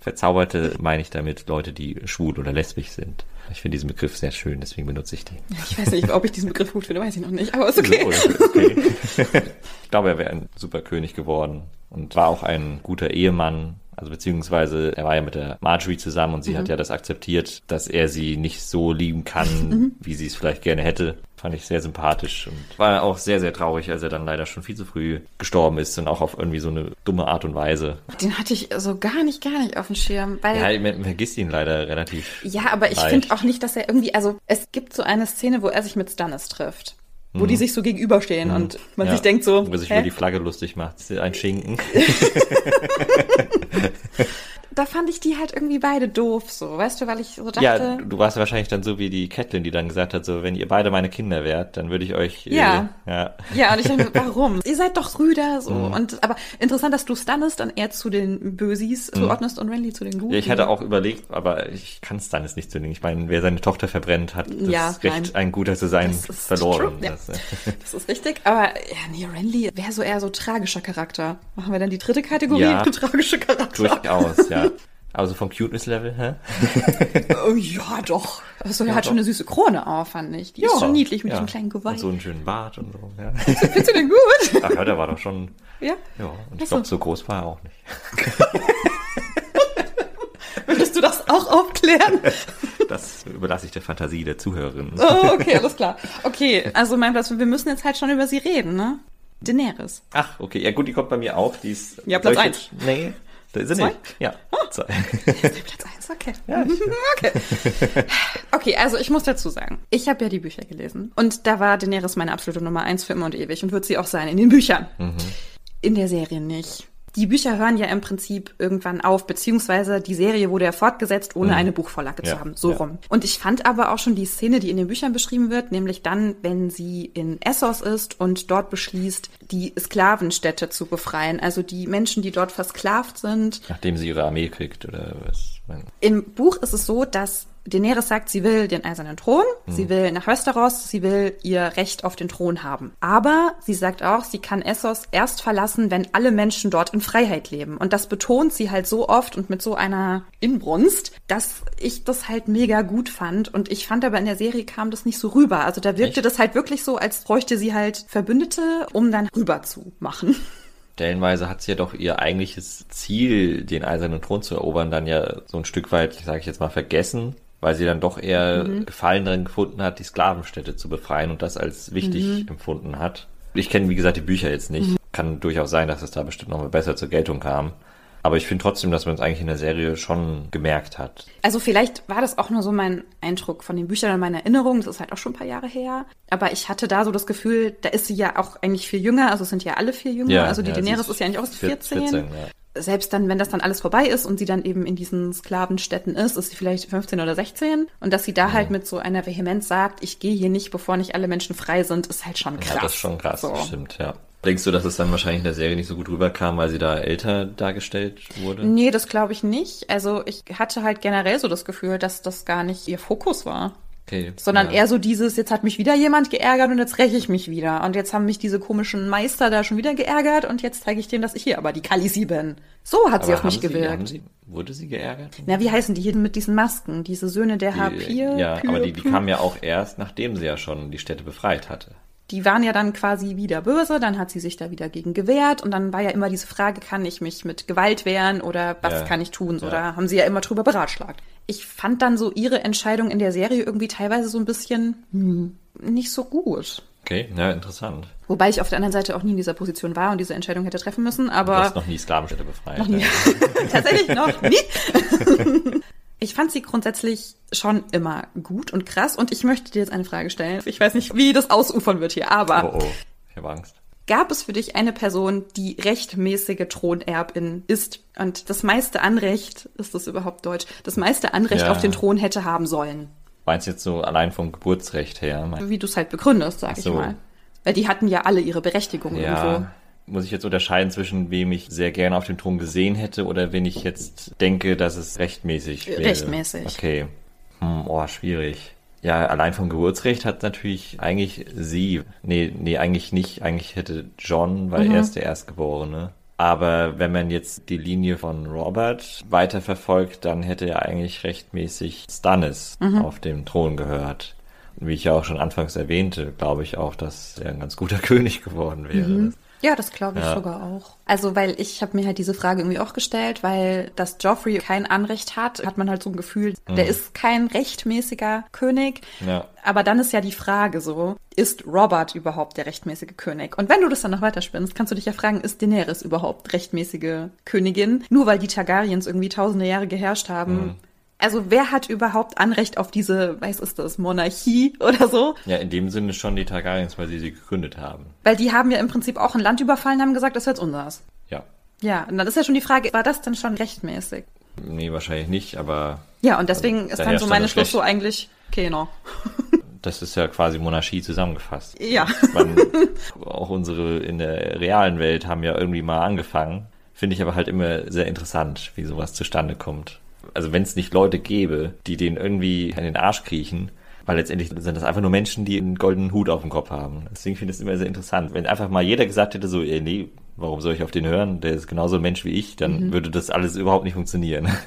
Verzauberte meine ich damit Leute, die schwul oder lesbisch sind. Ich finde diesen Begriff sehr schön, deswegen benutze ich den. Ich weiß nicht, ob ich diesen Begriff gut finde, weiß ich noch nicht. Aber ist okay. Okay. ich glaube, er wäre ein super König geworden und war auch ein guter Ehemann. Also beziehungsweise er war ja mit der Marjorie zusammen und sie Mhm. hat ja das akzeptiert, dass er sie nicht so lieben kann, Mhm. wie sie es vielleicht gerne hätte. Fand ich sehr sympathisch und war auch sehr, sehr traurig, als er dann leider schon viel zu früh gestorben ist und auch auf irgendwie so eine dumme Art und Weise. Den hatte ich so gar nicht, gar nicht auf dem Schirm. Weil, Ja, man vergisst ihn leider relativ. ja, aber ich finde auch nicht, dass er irgendwie, also es gibt so eine Szene, wo er sich mit Stannis trifft. Wo die sich so gegenüberstehen und man Mhm. Ja, sich denkt so, Wo sich hä? über die Flagge lustig macht. Ein Schinken. da fand ich die halt irgendwie beide doof, so, weißt du, weil ich so dachte. Ja, du warst wahrscheinlich dann so wie die Catelyn, die dann gesagt hat, so, wenn ihr beide meine Kinder wärt, dann würde ich euch. Ja. Äh, ja. Ja, und ich dachte, warum? ihr seid doch Brüder, so. Mhm. Und, aber interessant, dass du Stannis dann eher zu den Bösis zuordnest und Renly zu den Guten. Ja, ich hatte auch überlegt, aber ich kann Stannis nicht zu nehmen. Ich meine, wer seine Tochter verbrennt, hat das Ja, Recht, nein. ein Guter zu sein, verloren. ja. Das, äh, Das ist richtig, aber ja, nee, Renly wäre so eher so tragischer Charakter. Machen wir dann die dritte Kategorie? Tragische Charakter. durchaus, ja. Also vom Cuteness-Level, hä? Oh, ja, doch. Also, er hat schon eine süße Krone auf, fand ich. Die ist schon niedlich mit ja. diesem kleinen Geweih. Und so einen schönen Bart und so, ja. Findest du den gut? Ach ja, der war doch schon, Ja. ja. Und ich so. glaube, so groß war er auch nicht. Würdest du das auch aufklären? Das überlasse ich der Fantasie der Zuhörerinnen. Oh, okay, alles klar. Okay, also mein Platz, wir müssen jetzt halt schon über sie reden, ne? Daenerys. Ach, okay. Ja gut, die kommt bei mir auch. Die ist, Ja, Platz soll ich eins. jetzt- Nee, da ist Zwei? nicht. Ja, zwei. Platz eins, okay. Ja, okay. Okay, also ich muss dazu sagen, ich habe ja die Bücher gelesen. Und da war Daenerys meine absolute Nummer eins für immer und ewig und wird sie auch sein in den Büchern. In der Serie nicht. Die Bücher hören ja im Prinzip irgendwann auf, beziehungsweise die Serie wurde ja fortgesetzt, ohne eine Buchvorlage Ja, zu haben. So ja. rum. Und ich fand aber auch schon die Szene, die in den Büchern beschrieben wird, nämlich dann, wenn sie in Essos ist und dort beschließt, die Sklavenstädte zu befreien. Also die Menschen, die dort versklavt sind, Nachdem sie ihre Armee kriegt oder was. im Buch ist es so, dass Daenerys sagt, sie will den eisernen Thron, sie will nach Westeros, sie will ihr Recht auf den Thron haben. Aber sie sagt auch, sie kann Essos erst verlassen, wenn alle Menschen dort in Freiheit leben. Und das betont sie halt so oft und mit so einer Inbrunst, dass ich das halt mega gut fand. Und ich fand aber in der Serie kam das nicht so rüber. Also da wirkte Echt? das halt wirklich so, als bräuchte sie halt Verbündete, um dann rüber zu machen. Stellenweise hat sie ja doch ihr eigentliches Ziel, den eisernen Thron zu erobern, dann ja so ein Stück weit, sage ich jetzt mal, vergessen, weil sie dann doch eher Mhm. Gefallen darin gefunden hat, die Sklavenstädte zu befreien und das als wichtig Mhm. empfunden hat. Ich kenne, wie gesagt, die Bücher jetzt nicht. Kann durchaus sein, dass es da bestimmt noch mal besser zur Geltung kam. Aber ich finde trotzdem, dass man es eigentlich in der Serie schon gemerkt hat. Also vielleicht war das auch nur so mein Eindruck von den Büchern und meiner Erinnerung. Das ist halt auch schon ein paar Jahre her. Aber ich hatte da so das Gefühl, da ist sie ja auch eigentlich viel jünger. Also es sind ja alle viel jünger. also die ja, Daenerys ist ja eigentlich auch vier- 14. 14 ja. Selbst dann, wenn das dann alles vorbei ist und sie dann eben in diesen Sklavenstädten ist, ist sie vielleicht 15 oder 16. Und dass sie da halt mit so einer Vehemenz sagt, ich gehe hier nicht, bevor nicht alle Menschen frei sind, ist halt schon krass. Ja, das ist schon krass, So. stimmt, ja. Denkst du, dass es dann wahrscheinlich in der Serie nicht so gut rüberkam, weil sie da älter dargestellt wurde? Nee, das glaube ich nicht. Also ich hatte halt generell so das Gefühl, dass das gar nicht ihr Fokus war. Okay. Sondern ja. eher so dieses, jetzt hat mich wieder jemand geärgert und jetzt räche ich mich wieder. Und jetzt haben mich diese komischen Meister da schon wieder geärgert und jetzt zeige ich denen, dass ich hier aber die Kalisi bin. So hat sie Aber auf mich sie, gewirkt. sie, wurde sie geärgert? Na, wie heißen die hier mit diesen Masken? Diese Söhne der Harpier? ja, Pyr- aber die, die kamen ja auch erst, nachdem sie ja schon die Städte befreit hatte. die waren ja dann quasi wieder böse, dann hat sie sich da wieder gegen gewehrt und dann war ja immer diese Frage, kann ich mich mit Gewalt wehren oder was Ja. kann ich tun? So, Ja. da haben sie ja immer drüber beratschlagt. Ich fand dann so ihre Entscheidung in der Serie irgendwie teilweise so ein bisschen hm, nicht so gut. Okay, ja, interessant. Wobei ich auf der anderen Seite auch nie in dieser Position war und diese Entscheidung hätte treffen müssen, Du aber hast noch nie Sklavenstädte befreit. noch nie. Tatsächlich noch nie. Ich fand sie grundsätzlich schon immer gut und krass und ich möchte dir jetzt eine Frage stellen. Ich weiß nicht, wie das ausufern wird hier, aber Oh, oh, ich habe Angst. Gab es für dich eine Person, die rechtmäßige Thronerbin ist und das meiste Anrecht, ist das überhaupt deutsch, das meiste Anrecht Ja. auf den Thron hätte haben sollen? Meinst du jetzt so allein vom Geburtsrecht her? Wie du es halt begründest, sag Ach ich so. mal. Weil die hatten ja alle ihre Berechtigung irgendwo. Ja, muss ich jetzt unterscheiden zwischen wem ich sehr gerne auf dem Thron gesehen hätte oder wen ich jetzt denke, dass es rechtmäßig wäre. Rechtmäßig. Okay. Hm, oh, schwierig. Ja, allein vom Geburtsrecht hat natürlich eigentlich sie. Nee, nee, eigentlich nicht. Eigentlich hätte John, weil Mhm. er ist der Erstgeborene. Aber wenn man jetzt die Linie von Robert weiterverfolgt, dann hätte er eigentlich rechtmäßig Stannis Mhm. auf dem Thron gehört. Und wie ich ja auch schon anfangs erwähnte, glaube ich auch, dass er ein ganz guter König geworden wäre. Ja, das glaube ich Ja. sogar auch. Also, weil ich habe mir halt diese Frage irgendwie auch gestellt, weil dass Joffrey kein Anrecht hat, hat man halt so ein Gefühl, der ist kein rechtmäßiger König. Ja. Aber dann ist ja die Frage so, ist Robert überhaupt der rechtmäßige König? Und wenn du das dann noch weiterspinnst, kannst du dich ja fragen, ist Daenerys überhaupt rechtmäßige Königin? Nur weil die Targaryens irgendwie tausende Jahre geherrscht haben. Also wer hat überhaupt Anrecht auf diese, weiß ist das, Monarchie oder so? Ja, in dem Sinne schon die Targaryens, weil sie sie gegründet haben. Weil die haben ja im Prinzip auch ein Land überfallen, haben gesagt, das ist jetzt unseres. Ja. Ja, und dann ist ja schon die Frage, war das denn schon rechtmäßig? Nee, wahrscheinlich nicht, aber Ja, und deswegen ist da dann so meine Schluss so eigentlich keiner. das ist ja quasi Monarchie zusammengefasst. Ja. Man, auch unsere in der realen Welt haben ja irgendwie mal angefangen. Finde ich aber halt immer sehr interessant, wie sowas zustande kommt. Also wenn es nicht Leute gäbe, die den irgendwie in den Arsch kriechen, weil letztendlich sind das einfach nur Menschen, die einen goldenen Hut auf dem Kopf haben. Deswegen finde ich es immer sehr interessant. Wenn einfach mal jeder gesagt hätte, so, ey, nee, warum soll ich auf den hören? Der ist genauso ein Mensch wie ich, dann würde das alles überhaupt nicht funktionieren.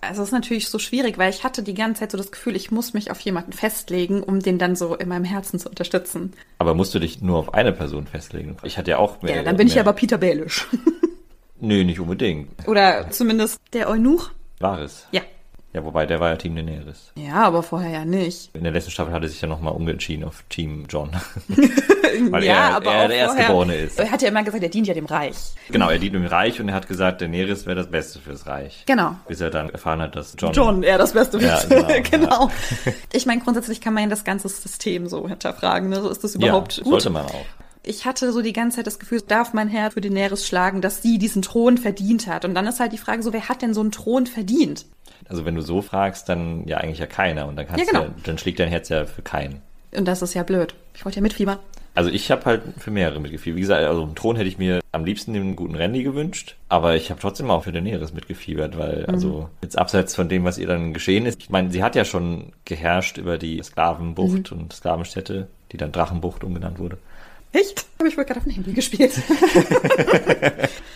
Also es ist natürlich so schwierig, weil ich hatte die ganze Zeit so das Gefühl, ich muss mich auf jemanden festlegen, um den dann so in meinem Herzen zu unterstützen. aber musst du dich nur auf eine Person festlegen? Ich hatte ja auch mehr. Ja, dann bin ich mehr, aber Peter Baelish. Nö, nicht unbedingt. Oder zumindest der Eunuch. War es. Ja. Ja, wobei der war ja Team Daenerys. Ja, aber vorher ja nicht. In der letzten Staffel hatte sich ja nochmal umentschieden auf Team John. Weil ja, er, aber er der Erstgeborene ist. Er hat ja immer gesagt, er dient ja dem Reich. Genau, er dient dem Reich und er hat gesagt, Daenerys wäre das Beste fürs Reich. Genau. Bis er dann erfahren hat, dass John... John, er das Beste Ja, ist. genau, genau. Ich meine, grundsätzlich kann man ja das ganze System so hinterfragen. Ne? So ist das Ja, überhaupt gut? sollte man auch. Ich hatte so die ganze Zeit das Gefühl, darf mein Herr für Daenerys schlagen, dass sie diesen Thron verdient hat. Und dann ist halt die Frage so, wer hat denn so einen Thron verdient? Also wenn du so fragst, dann ja eigentlich ja keiner. Und dann kannst Ja, genau. du dann schlägt dein Herz ja für keinen. Und das ist ja blöd. Ich wollte ja mitfiebern. Also ich habe halt für mehrere mitgefiebert. Wie gesagt, also im Thron hätte ich mir am liebsten den guten Randy gewünscht, aber ich habe trotzdem auch für Daenerys mitgefiebert, weil also jetzt abseits von dem, was ihr dann geschehen ist, ich meine, sie hat ja schon geherrscht über die Sklavenbucht und Sklavenstätte, die dann Drachenbucht umgenannt wurde. Echt? Habe ich wohl gerade auf dem Handy gespielt.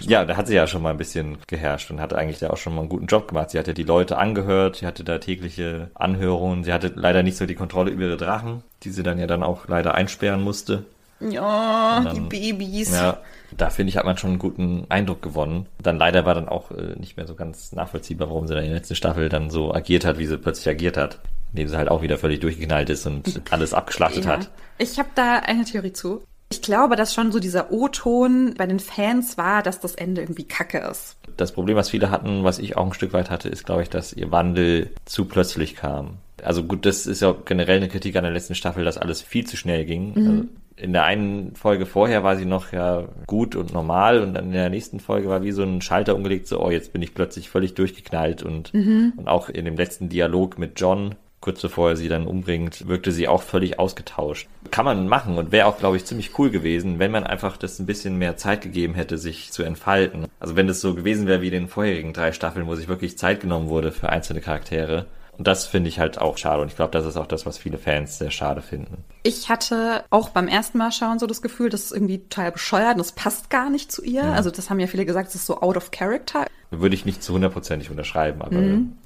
Ja, da hat sie ja schon mal ein bisschen geherrscht und hatte eigentlich da auch schon mal einen guten Job gemacht. Sie hatte die Leute angehört, sie hatte da tägliche Anhörungen, sie hatte leider nicht so die Kontrolle über ihre Drachen, die sie dann ja dann auch leider einsperren musste. ja, dann- die Babys. Ja, da finde ich, hat man schon einen guten Eindruck gewonnen. Dann leider war dann auch äh, nicht mehr so ganz nachvollziehbar, warum sie dann in der letzten Staffel dann so agiert hat, wie sie plötzlich agiert hat. Indem sie halt auch wieder völlig durchgeknallt ist und alles abgeschlachtet Ja. hat. Ich habe da eine Theorie zu. Ich glaube, dass schon so dieser O-Ton bei den Fans war, dass das Ende irgendwie kacke ist. Das Problem, was viele hatten, was ich auch ein Stück weit hatte, ist, glaube ich, dass ihr Wandel zu plötzlich kam. Also gut, das ist ja generell eine Kritik an der letzten Staffel, dass alles viel zu schnell ging. Also in der einen Folge vorher war sie noch ja gut und normal und dann in der nächsten Folge war wie so ein Schalter umgelegt, so, oh, jetzt bin ich plötzlich völlig durchgeknallt und, und auch in dem letzten Dialog mit John, kurz bevor er sie dann umbringt, wirkte sie auch völlig ausgetauscht. Kann man machen und wäre auch, glaube ich, ziemlich cool gewesen, wenn man einfach das ein bisschen mehr Zeit gegeben hätte, sich zu entfalten. Also wenn das so gewesen wäre wie in den vorherigen drei Staffeln, wo sich wirklich Zeit genommen wurde für einzelne Charaktere. Und das finde ich halt auch schade. Und ich glaube, das ist auch das, was viele Fans sehr schade finden. Ich hatte auch beim ersten Mal schauen so das Gefühl, das ist irgendwie total bescheuert und das passt gar nicht zu ihr. Also das haben ja viele gesagt, das ist so out of character. Würde ich nicht zu hundertprozentig unterschreiben, aber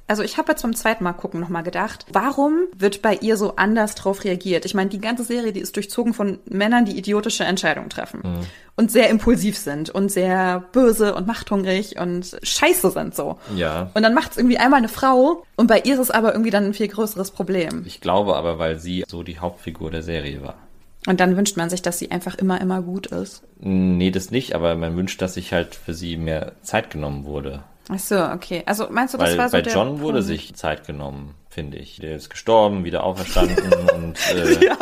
Also ich habe jetzt beim zweiten Mal gucken nochmal gedacht, warum wird bei ihr so anders drauf reagiert? Ich meine, die ganze Serie, die ist durchzogen von Männern, die idiotische Entscheidungen treffen und sehr impulsiv sind und sehr böse und machthungrig und scheiße sind so. ja. Und dann macht es irgendwie einmal eine Frau und bei ihr ist es aber irgendwie dann ein viel größeres Problem. Ich glaube aber, weil sie so die Hauptfigur der Serie war. Und dann wünscht man sich, dass sie einfach immer, immer gut ist. Nee, das nicht, aber man wünscht, dass sich halt für sie mehr Zeit genommen wurde. Ach so, okay. Also meinst du, das Weil war so bei der John wurde Punkt? sich Zeit genommen, finde ich. Der ist gestorben, wieder auferstanden und äh, Ja,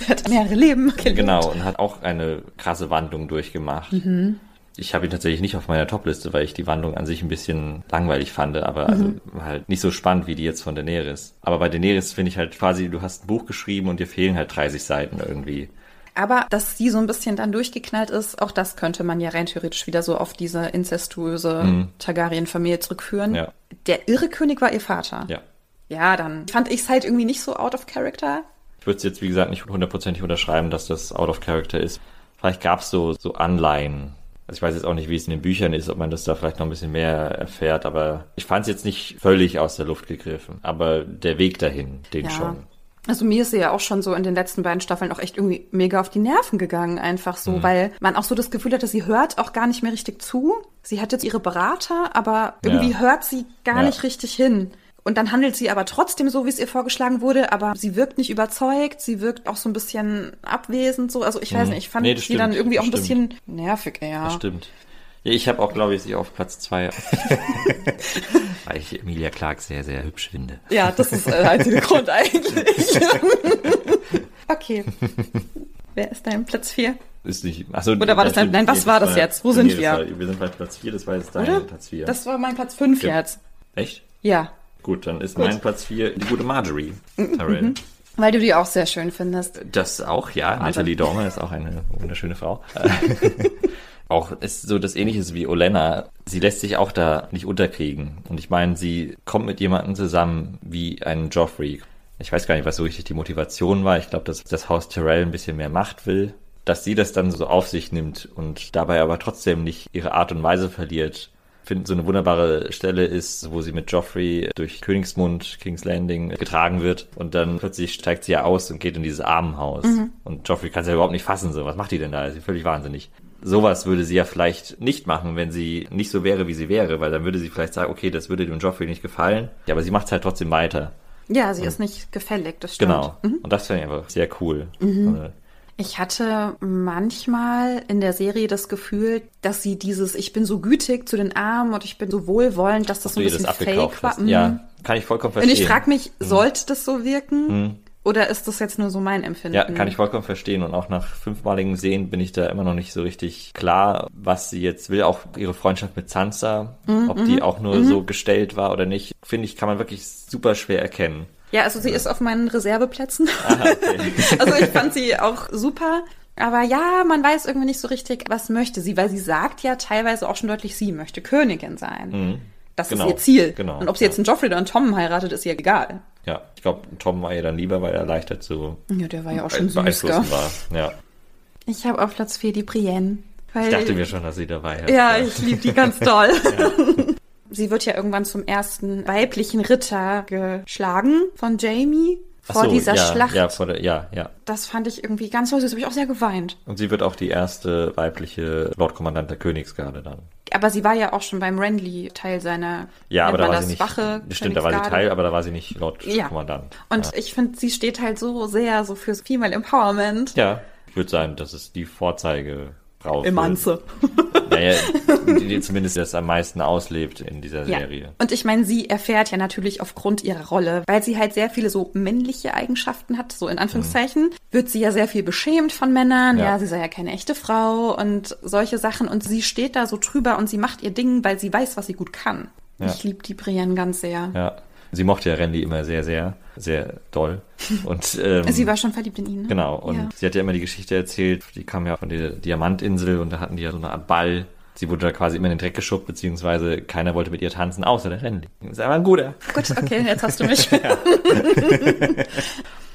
der hat mehrere Leben gelebt. genau und hat auch eine krasse Wandlung durchgemacht. Mhm. Ich habe ihn tatsächlich nicht auf meiner Topliste, weil ich die Wandlung an sich ein bisschen langweilig fand, aber also Mhm. halt nicht so spannend wie die jetzt von Daenerys. Aber bei Daenerys finde ich halt quasi, du hast ein Buch geschrieben und dir fehlen halt 30 Seiten irgendwie. Aber dass sie so ein bisschen dann durchgeknallt ist, auch das könnte man ja rein theoretisch wieder so auf diese inzestuöse Targaryen-Familie zurückführen. Mhm. Ja. Der irre König war ihr Vater. Ja. Ja, dann fand ich es halt irgendwie nicht so out of character. Ich würde es jetzt, wie gesagt, nicht hundertprozentig unterschreiben, dass das out of character ist. Vielleicht gab es so, so Anleihen. Also ich weiß jetzt auch nicht, wie es in den Büchern ist, ob man das da vielleicht noch ein bisschen mehr erfährt, aber ich fand es jetzt nicht völlig aus der Luft gegriffen. Aber der Weg dahin, den Ja. schon. Also mir ist sie ja auch schon so in den letzten beiden Staffeln auch echt irgendwie mega auf die Nerven gegangen, einfach so, weil man auch so das Gefühl hatte, sie hört auch gar nicht mehr richtig zu. Sie hat jetzt ihre Berater, aber irgendwie Ja. hört sie gar Ja. nicht richtig hin. Und dann handelt sie aber trotzdem so, wie es ihr vorgeschlagen wurde, aber sie wirkt nicht überzeugt, sie wirkt auch so ein bisschen abwesend so. Also ich weiß nicht, ich fand Nee, sie dann stimmt, irgendwie auch ein bisschen nervig, ja. Das stimmt. Ja, ich habe auch, glaube ich, sie auf Platz zwei, weil ich Emilia Clark sehr, sehr hübsch finde. Ja, das ist der einzige Grund eigentlich. okay. Wer ist dein Platz 4? Ist nicht, achso, Oder war das dein- nein, was war das jetzt? Wo sind wir? Wir sind bei Platz vier. das war jetzt dein Oder? Platz vier. Das war mein Platz 5 Ja. jetzt. Echt? Ja. Gut, dann ist mein Platz 4 die gute Marjorie Tyrell. Weil du die auch sehr schön findest. Das auch, ja. Natalie Dormer ist auch eine wunderschöne Frau. auch ist so das Ähnliches wie Olenna. Sie lässt sich auch da nicht unterkriegen. Und ich meine, sie kommt mit jemandem zusammen wie ein Joffrey. Ich weiß gar nicht, was so richtig die Motivation war. Ich glaube, dass das Haus Tyrell ein bisschen mehr Macht will. Dass sie das dann so auf sich nimmt und dabei aber trotzdem nicht ihre Art und Weise verliert, finde, so eine wunderbare Stelle ist, wo sie mit Joffrey durch Königsmund, King's Landing getragen wird und dann plötzlich steigt sie ja aus und geht in dieses Armenhaus. Mhm. Und Joffrey kann es ja überhaupt nicht fassen, so, was macht die denn da? Ist sie völlig wahnsinnig. Sowas würde sie ja vielleicht nicht machen, wenn sie nicht so wäre, wie sie wäre, weil dann würde sie vielleicht sagen, okay, das würde dem Joffrey nicht gefallen. Ja, aber sie macht es halt trotzdem weiter. Ja, sie und, ist nicht gefällig, das stimmt. Genau. Mhm. Und das finde ich einfach sehr cool. Mhm. Also, ich hatte manchmal in der Serie das Gefühl, dass sie dieses Ich bin so gütig zu den Armen und ich bin so wohlwollend, dass das so ein bisschen fake war. Ja, mhm. kann ich vollkommen verstehen. Und ich frage mich, mhm. sollte das so wirken? Mhm. Oder ist das jetzt nur so mein Empfinden? Ja, kann ich vollkommen verstehen. Und auch nach fünfmaligen Sehen bin ich da immer noch nicht so richtig klar, was sie jetzt will. Auch ihre Freundschaft mit Sansa, mhm, ob die auch nur mhm. so gestellt war oder nicht, finde ich, kann man wirklich super schwer erkennen. Ja, also sie ist auf meinen Reserveplätzen. Aha, okay. also ich fand sie auch super. Aber ja, man weiß irgendwie nicht so richtig, was möchte sie, weil sie sagt ja teilweise auch schon deutlich, sie möchte Königin sein. Mhm. Das genau. ist ihr Ziel. Genau. Und ob sie jetzt einen Joffrey oder einen Tom heiratet, ist ihr egal. Ja, ich glaube, Tom war ihr dann lieber, weil er leichter zu Ja, der war ja auch schon süß, war. Ja. Ich habe auf Platz 4 die Brienne. ich dachte mir schon, dass sie dabei ist. Ja, ich liebe die ganz toll. ja. Sie wird ja irgendwann zum ersten weiblichen Ritter geschlagen von Jamie vor so, dieser ja, Schlacht. Ja, vor der, ja, ja. Das fand ich irgendwie ganz toll. Das habe ich auch sehr geweint. Und sie wird auch die erste weibliche Lordkommandant der Königsgarde dann. Aber sie war ja auch schon beim Renly Teil seiner ja, aber da war sie nicht, Wache. Stimmt, da war sie Teil, aber da war sie nicht Lordkommandant. Ja. Und ja. ich finde, sie steht halt so sehr so fürs Female Empowerment. Ja, ich würde sagen, das ist die Vorzeige Frau. Emanze. Naja, die zumindest das am meisten auslebt in dieser ja. Serie. Und ich meine, sie erfährt ja natürlich aufgrund ihrer Rolle, weil sie halt sehr viele so männliche Eigenschaften hat, so in Anführungszeichen, mhm. wird sie ja sehr viel beschämt von Männern. Ja. ja, sie sei ja keine echte Frau und solche Sachen. Und sie steht da so drüber und sie macht ihr Ding, weil sie weiß, was sie gut kann. Ja. Ich liebe die Brienne ganz sehr. Ja. Sie mochte ja Randy immer sehr, sehr, sehr doll. Und, ähm, sie war schon verliebt in ihn. Ne? Genau. Und ja. sie hat ja immer die Geschichte erzählt, die kam ja von der Diamantinsel und da hatten die ja so eine Art Ball. Sie wurde da quasi immer in den Dreck geschubbt, beziehungsweise keiner wollte mit ihr tanzen, außer der Randy. Ist einfach ein guter. Gut, okay, jetzt hast du mich.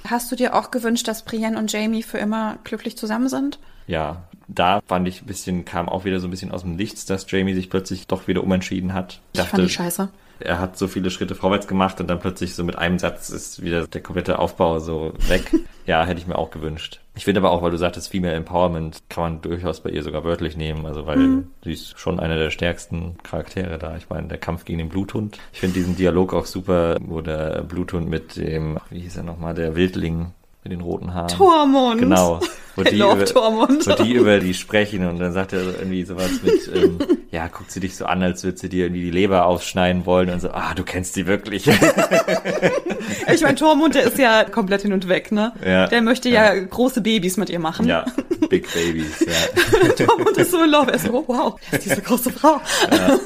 Hast du dir auch gewünscht, dass Brienne und Jamie für immer glücklich zusammen sind? Ja, da fand ich ein bisschen, kam auch wieder so ein bisschen aus dem Nichts, dass Jamie sich plötzlich doch wieder umentschieden hat. Ich, dachte, fand die scheiße er hat so viele Schritte vorwärts gemacht und dann plötzlich so mit einem Satz ist wieder der komplette Aufbau so weg. ja, hätte ich mir auch gewünscht. Ich finde aber auch, weil du sagtest, Female Empowerment kann man durchaus bei ihr sogar wörtlich nehmen, also weil mhm. sie ist schon einer der stärksten Charaktere da. Ich meine, der Kampf gegen den Bluthund. Ich finde diesen Dialog auch super, wo der Bluthund mit dem, wie hieß er nochmal, der Wildling mit den roten Haaren. Tormund. Genau. Wo die, über, wo die über die sprechen und dann sagt er irgendwie sowas mit, ähm, ja, guckt sie dich so an, als würde sie dir irgendwie die Leber aufschneiden wollen und so, ah, du kennst sie wirklich. ich meine, Tormund, der ist ja komplett hin und weg, ne? Ja. Der möchte ja, ja große Babys mit ihr machen. Ja, Big Babies, ja. Tormund ist so in love. Er ist so, oh, wow, ist diese große Frau. Ja.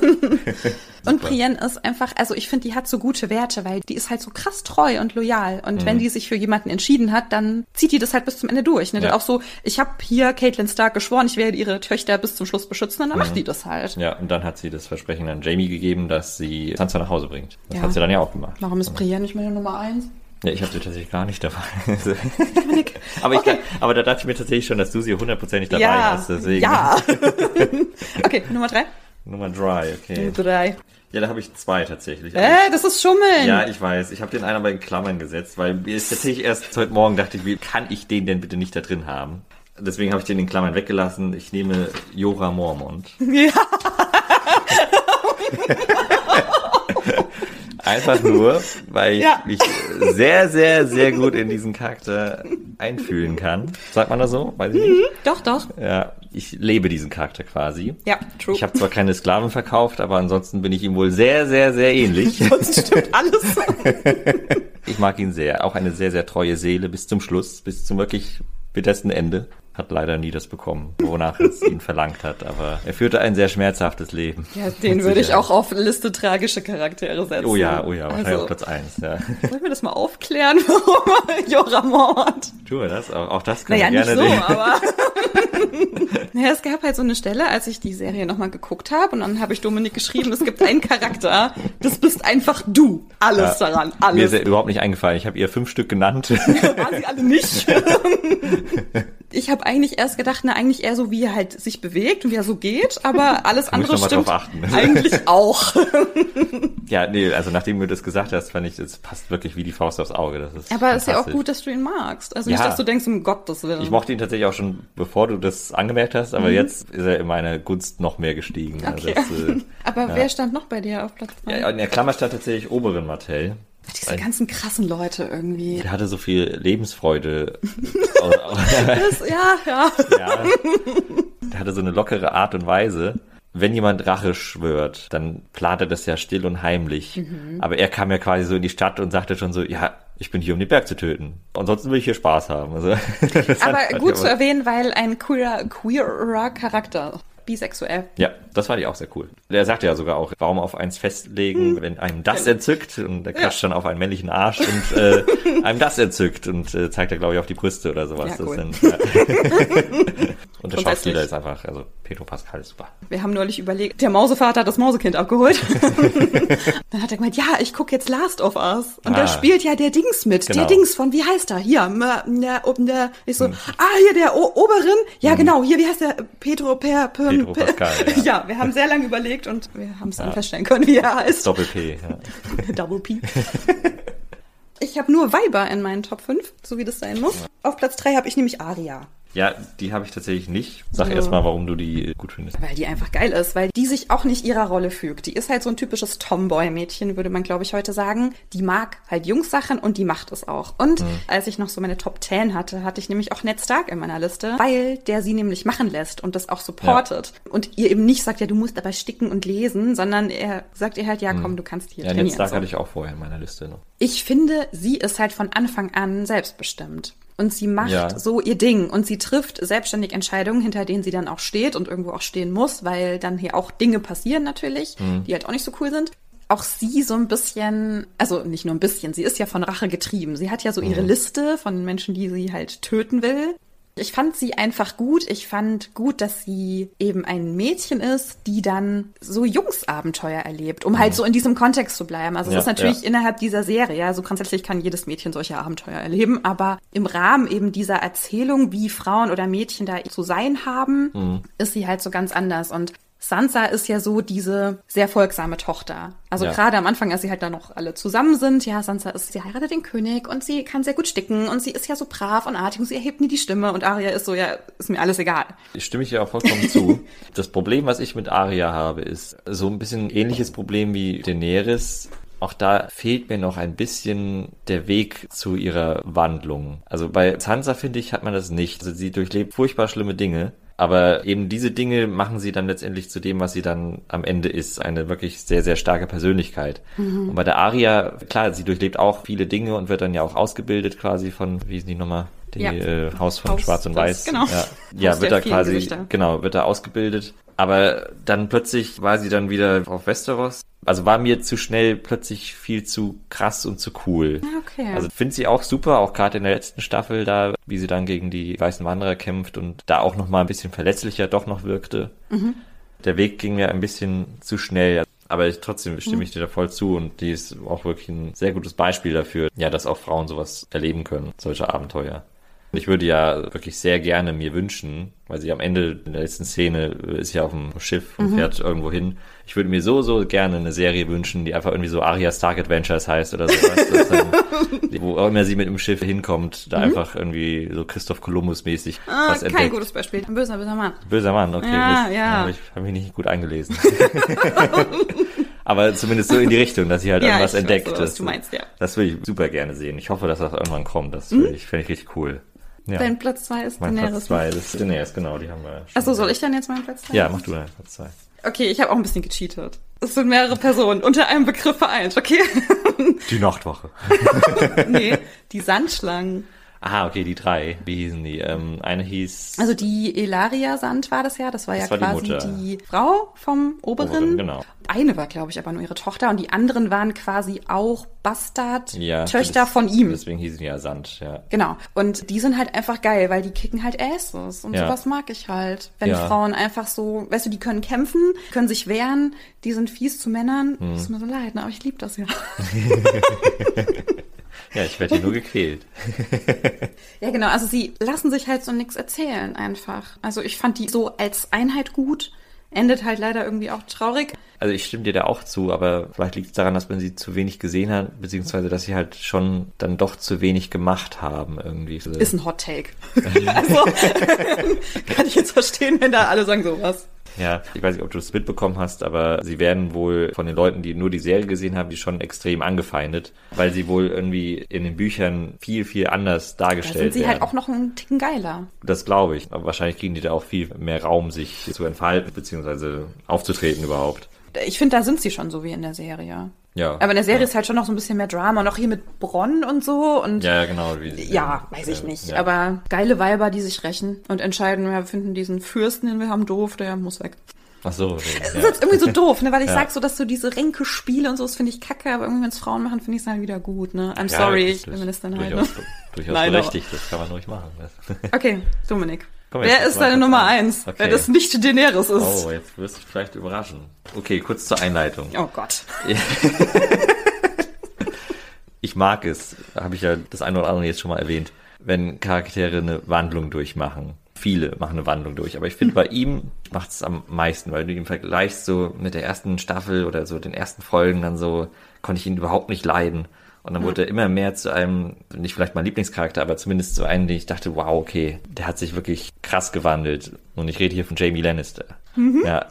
Und Brienne ist einfach, also ich finde, die hat so gute Werte, weil die ist halt so krass treu und loyal. Und mhm. wenn die sich für jemanden entschieden hat, dann zieht die das halt bis zum Ende durch. Ne? Ja. Auch so, ich habe hier Caitlin Stark geschworen, ich werde ihre Töchter bis zum Schluss beschützen und dann mhm. macht die das halt. Ja, und dann hat sie das Versprechen an Jamie gegeben, dass sie Sansa nach Hause bringt. Das ja. hat sie dann ja auch gemacht. Warum ist Brienne nicht meine Nummer eins? Ja, ich habe sie tatsächlich gar nicht dabei. aber, okay. ich, aber da dachte ich mir tatsächlich schon, dass du sie hundertprozentig dabei ja, hast. Deswegen. Ja. okay, Nummer drei. Nummer drei, okay. Nummer drei. Ja, da habe ich zwei tatsächlich. Äh, das ist Schummeln. Ja, ich weiß. Ich habe den einen aber in Klammern gesetzt, weil mir ist tatsächlich erst heute Morgen dachte ich, wie kann ich den denn bitte nicht da drin haben? Deswegen habe ich den in Klammern weggelassen. Ich nehme Jora Mormont. Ja. Einfach nur, weil ich ja. mich sehr, sehr, sehr gut in diesen Charakter einfühlen kann. Sagt man das so? Weiß ich nicht. Mhm, doch, doch. Ja, ich lebe diesen Charakter quasi. Ja, true. Ich habe zwar keine Sklaven verkauft, aber ansonsten bin ich ihm wohl sehr, sehr, sehr ähnlich. Sonst stimmt alles. ich mag ihn sehr. Auch eine sehr, sehr treue Seele bis zum Schluss, bis zum wirklich bittersten Ende. Hat leider nie das bekommen, wonach es ihn verlangt hat. Aber er führte ein sehr schmerzhaftes Leben. Ja, den würde ich auch auf Liste tragische Charaktere setzen. Oh ja, oh ja, wahrscheinlich also, auf Platz eins. Ja. Wollen wir das mal aufklären, warum Jora mord? Wir das? Auch, auch das kann naja, ich gerne nicht so, aber naja, es gab halt so eine Stelle, als ich die Serie nochmal geguckt habe und dann habe ich Dominik geschrieben, es gibt einen Charakter, das bist einfach du. Alles ja, daran, alles. Mir ist ja überhaupt nicht eingefallen. Ich habe ihr fünf Stück genannt. Waren sie alle nicht. ich habe eigentlich erst gedacht, na eigentlich eher so, wie er halt sich bewegt und wie er so geht, aber alles andere stimmt eigentlich auch. ja, nee, also nachdem du das gesagt hast, fand ich, es passt wirklich wie die Faust aufs Auge. Das ist aber es ist ja auch gut, dass du ihn magst. Also ja. nicht, dass du denkst, um Gottes Willen. Ich mochte ihn tatsächlich auch schon, bevor du das angemerkt hast, aber mhm. jetzt ist er in meine Gunst noch mehr gestiegen. Okay. Also das, äh, aber ja. wer stand noch bei dir auf Platz 2? Ja, in der Klammer stand tatsächlich Oberin Martell. Diese ganzen krassen Leute irgendwie. Der hatte so viel Lebensfreude. das, ja, ja. ja. Der hatte so eine lockere Art und Weise. Wenn jemand Rache schwört, dann plant er das ja still und heimlich. Mhm. Aber er kam ja quasi so in die Stadt und sagte schon so, ja, ich bin hier, um den Berg zu töten. Ansonsten will ich hier Spaß haben. Also, aber gut zu erwähnen, weil ein queerer, queerer Charakter bisexuell. Ja, das fand ich auch sehr cool. Der sagte ja sogar auch, warum auf eins festlegen, hm. wenn einem das entzückt und der klatscht ja. dann auf einen männlichen Arsch und äh, einem das entzückt und äh, zeigt er, glaube ich, auf die Brüste oder sowas. Ja, cool. Dann, ja. und der Schauspieler ist einfach, also Pedro Pascal ist super. Wir haben neulich überlegt, der Mausevater hat das Mausekind abgeholt. dann hat er gemeint, ja, ich gucke jetzt Last of Us. Und ah. da spielt ja der Dings mit. Genau. Der Dings von, wie heißt er? Hier, der, der, ich so, hm. ah, hier der o Oberin. Ja, hm. genau, hier, wie heißt der? Pedro Per, per Pedro Pascal. Ja. ja, wir haben sehr lange überlegt und wir haben es dann ja. feststellen können, wie er heißt. Doppel P. Ja. Double P. Ich habe nur Weiber in meinen Top 5, so wie das sein muss. Auf Platz 3 habe ich nämlich Aria. Ja, die habe ich tatsächlich nicht. Sag so. erst mal, warum du die gut findest. Weil die einfach geil ist, weil die sich auch nicht ihrer Rolle fügt. Die ist halt so ein typisches Tomboy-Mädchen, würde man, glaube ich, heute sagen. Die mag halt Jungssachen und die macht es auch. Und mhm. als ich noch so meine Top 10 hatte, hatte ich nämlich auch Ned Stark in meiner Liste, weil der sie nämlich machen lässt und das auch supportet. Ja. Und ihr eben nicht sagt, ja, du musst dabei sticken und lesen, sondern er sagt ihr halt, ja, komm, mhm. du kannst hier ja, trainieren. Ja, Ned Stark so. hatte ich auch vorher in meiner Liste noch. Ich finde, sie ist halt von Anfang an selbstbestimmt und sie macht ja. so ihr Ding und sie trifft selbstständig Entscheidungen, hinter denen sie dann auch steht und irgendwo auch stehen muss, weil dann hier auch Dinge passieren natürlich, mhm. die halt auch nicht so cool sind. Auch sie so ein bisschen, also nicht nur ein bisschen, sie ist ja von Rache getrieben. Sie hat ja so ihre mhm. Liste von Menschen, die sie halt töten will. Ich fand sie einfach gut. Ich fand gut, dass sie eben ein Mädchen ist, die dann so Jungsabenteuer erlebt, um halt mhm. so in diesem Kontext zu bleiben. Also ja, es ist natürlich ja. innerhalb dieser Serie, ja, so grundsätzlich kann jedes Mädchen solche Abenteuer erleben, aber im Rahmen eben dieser Erzählung, wie Frauen oder Mädchen da zu sein haben, mhm. ist sie halt so ganz anders. Und Sansa ist ja so diese sehr folgsame Tochter. Also ja. gerade am Anfang, als sie halt da noch alle zusammen sind, ja, Sansa ist, sie heiratet den König und sie kann sehr gut sticken und sie ist ja so brav und artig und sie erhebt nie die Stimme und Arya ist so, ja, ist mir alles egal. Ich stimme ich ja auch vollkommen zu. Das Problem, was ich mit Arya habe, ist so ein bisschen ähnliches Problem wie Daenerys. Auch da fehlt mir noch ein bisschen der Weg zu ihrer Wandlung. Also bei Sansa, finde ich, hat man das nicht. Also sie durchlebt furchtbar schlimme Dinge aber eben diese Dinge machen sie dann letztendlich zu dem, was sie dann am Ende ist. Eine wirklich sehr, sehr starke Persönlichkeit. Mhm. Und bei der Aria, klar, sie durchlebt auch viele Dinge und wird dann ja auch ausgebildet quasi von, wie ist die nochmal? Die ja. äh, Haus von Haus Schwarz und Weiß. Genau. Ja, ja wird da quasi, Gesichter. genau, wird da ausgebildet. Aber dann plötzlich war sie dann wieder auf Westeros. Also war mir zu schnell plötzlich viel zu krass und zu cool. Okay. Also finde sie auch super, auch gerade in der letzten Staffel da, wie sie dann gegen die weißen Wanderer kämpft und da auch noch mal ein bisschen verletzlicher doch noch wirkte. Mhm. Der Weg ging mir ein bisschen zu schnell. Aber ich, trotzdem stimme mhm. ich dir da voll zu und die ist auch wirklich ein sehr gutes Beispiel dafür, ja, dass auch Frauen sowas erleben können, solche Abenteuer. Ich würde ja wirklich sehr gerne mir wünschen, weil sie am Ende in der letzten Szene ist ja auf dem Schiff und mhm. fährt irgendwo hin. Ich würde mir so, so gerne eine Serie wünschen, die einfach irgendwie so Arya Stark Adventures heißt oder sowas. dann, wo auch immer sie mit dem Schiff hinkommt, da mhm. einfach irgendwie so Christoph Kolumbus mäßig ah, was entdeckt. Kein gutes Beispiel. Ein böser, böser Mann. Böser Mann, okay. Ja, Mist. ja. Aber ich habe mich nicht gut eingelesen. Aber zumindest so in die Richtung, dass sie halt ja, irgendwas entdeckt. So, was du meinst, ja. Das würde ich super gerne sehen. Ich hoffe, dass das irgendwann kommt. Das mhm. ich, fände ich richtig cool. Ja. Dein Platz 2 ist mein Daenerys. Platz 2 ist Daenerys, genau, die haben wir. Achso, soll ich dann jetzt meinen Platz 2? Ja, mach du deinen Platz 2. Okay, ich habe auch ein bisschen gecheatet. Es sind mehrere Personen unter einem Begriff vereint, okay? Die Nachtwache. nee, die Sandschlangen. Ah, okay, die drei. Wie hießen die? Ähm, eine hieß. Also die Elaria Sand war das ja. Das war Das ja war die quasi Mutter. die, Frau vom Oberen. Oberin, genau. Eine war, glaube ich, aber nur ihre Tochter und die anderen waren quasi auch Bastard-Töchter Ja. Töchter von ihm. Deswegen hießen die ja Sand, ja. Genau. Und die sind halt einfach geil, weil die kicken halt Asses. Und Ja. sowas mag ich halt. Wenn Ja. Frauen einfach so, weißt du, die können kämpfen, können sich wehren, die sind fies zu Männern. Hm. Ist mir so leid, ne? aber ich liebe das ja. Ja, ich werde hier nur gequält. Ja, genau. Also sie lassen sich halt so nichts erzählen einfach. Also ich fand die so als Einheit gut. Endet halt leider irgendwie auch traurig. Also ich stimme dir da auch zu, aber vielleicht liegt es daran, dass man sie zu wenig gesehen hat, beziehungsweise dass sie halt schon dann doch zu wenig gemacht haben irgendwie. Ist ein Hot Take. also kann ich jetzt verstehen, wenn da alle sagen sowas. Ja, ich weiß nicht, ob du das mitbekommen hast, aber sie werden wohl von den Leuten, die nur die Serie gesehen haben, die schon extrem angefeindet, weil sie wohl irgendwie in den Büchern viel, viel anders Da dargestellt sind sie werden. halt auch noch einen Ticken geiler. Das glaube ich. Aber wahrscheinlich kriegen die da auch viel mehr Raum, sich zu entfalten, beziehungsweise aufzutreten überhaupt. Ich finde, da sind sie schon so wie in der Serie. Ja. Aber in der Serie ja. ist halt schon noch so ein bisschen mehr Drama. Und auch hier mit Bronn und so. Und Ja, genau. Wie, Ja, weiß ich ja, nicht. ja. Aber geile Weiber, die sich rächen und entscheiden, wir finden diesen Fürsten, den wir haben, doof, der muss weg. Ach so. Das Ja. ist jetzt irgendwie so doof, ne? Weil ich Ja. sag so, dass so diese Ränke-Spiele und so, das finde ich kacke, aber irgendwie, wenn es Frauen machen, finde ich es halt wieder gut, ne? I'm Ja, sorry, das ich ist bin das dann halt. Ne? Durchaus, durchaus Nein, berechtigt, das kann man ruhig machen. Okay, Dominik. Komm, Wer ist deine Nummer an. eins? Okay. Wer das nicht Daenerys ist? Oh, jetzt wirst du dich vielleicht überraschen. Okay, kurz zur Einleitung. Oh Gott. Ich mag es, habe ich ja das eine oder andere jetzt schon mal erwähnt, wenn Charaktere eine Wandlung durchmachen. Viele machen eine Wandlung durch, aber ich finde bei ihm macht es am meisten, weil du ihn vergleichst so mit der ersten Staffel oder so den ersten Folgen, dann so konnte ich ihn überhaupt nicht leiden. Und dann wurde er immer mehr zu einem, nicht vielleicht mein Lieblingscharakter, aber zumindest zu einem, den ich dachte, wow, okay, der hat sich wirklich krass gewandelt. Und ich rede hier von Jamie Lannister. Ja,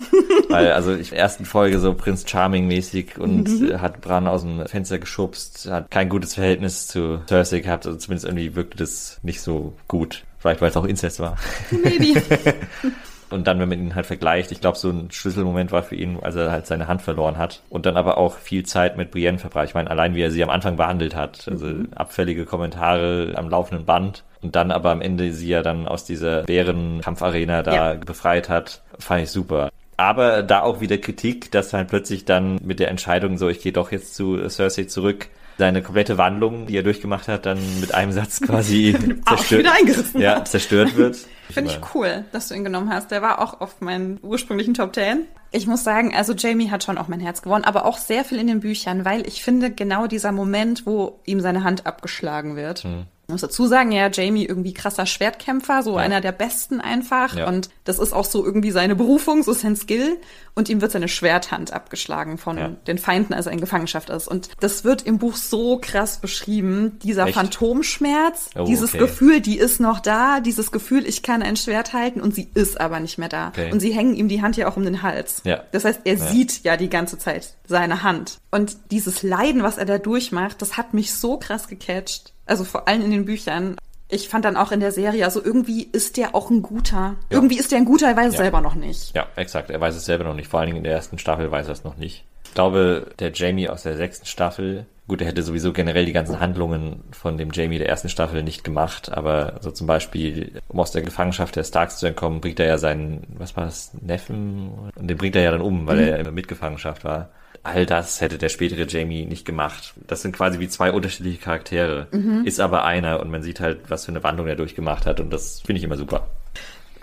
weil also ich in der ersten Folge so Prinz Charming mäßig und äh, hat Bran aus dem Fenster geschubst, hat kein gutes Verhältnis zu Cersei gehabt, also zumindest irgendwie wirkte das nicht so gut. Vielleicht weil es auch Inzest war. Maybe. Und dann, wenn man ihn halt vergleicht, ich glaube, so ein Schlüsselmoment war für ihn, als er halt seine Hand verloren hat. Und dann aber auch viel Zeit mit Brienne verbracht. Ich meine, allein wie er sie am Anfang behandelt hat. Also abfällige Kommentare am laufenden Band. Und dann aber am Ende sie ja dann aus dieser Bärenkampfarena da Ja. befreit hat, fand ich super. Aber da auch wieder Kritik, dass halt plötzlich dann mit der Entscheidung so, ich gehe doch jetzt zu Cersei zurück, seine komplette Wandlung, die er durchgemacht hat, dann mit einem Satz quasi eingerissen ja, zerstört wird. Finde ich cool, dass du ihn genommen hast. Der war auch auf meinen ursprünglichen Top 10. Ich muss sagen, also Jamie hat schon auch mein Herz gewonnen, aber auch sehr viel in den Büchern, weil ich finde, genau dieser Moment, wo ihm seine Hand abgeschlagen wird. Hm. Ich muss dazu sagen, ja, Jamie irgendwie krasser Schwertkämpfer, so einer der besten einfach. Ja. Und das ist auch so irgendwie seine Berufung, so sein Skill. Und ihm wird seine Schwerthand abgeschlagen von Ja. den Feinden, als er in Gefangenschaft ist. Und das wird im Buch so krass beschrieben. Dieser Echt? Phantomschmerz, Oh, dieses okay. Gefühl, die ist noch da, dieses Gefühl, ich kann ein Schwert halten und sie ist aber nicht mehr da. Okay. Und sie hängen ihm die Hand ja auch um den Hals. Ja. Das heißt, er Ja. sieht ja die ganze Zeit seine Hand. Und dieses Leiden, was er da durchmacht, das hat mich so krass gecatcht. Also vor allem in den Büchern. Ich fand dann auch in der Serie, also irgendwie ist der auch ein guter. Irgendwie ist der ein guter, er weiß es Ja. selber noch nicht. Ja, exakt. Er weiß es selber noch nicht. Vor allen Dingen in der ersten Staffel weiß er es noch nicht. Ich glaube, der Jamie aus der sechsten Staffel, gut, er hätte sowieso generell die ganzen Handlungen von dem Jamie der ersten Staffel nicht gemacht, aber so zum Beispiel, um aus der Gefangenschaft der Starks zu entkommen, bringt er ja seinen, was war das, Neffen? Und den bringt er ja dann um, weil er ja in der Mitgefangenschaft war. All das hätte der spätere Jamie nicht gemacht. Das sind quasi wie zwei unterschiedliche Charaktere. Ist aber einer und man sieht halt, was für eine Wandlung er durchgemacht hat und das finde ich immer super.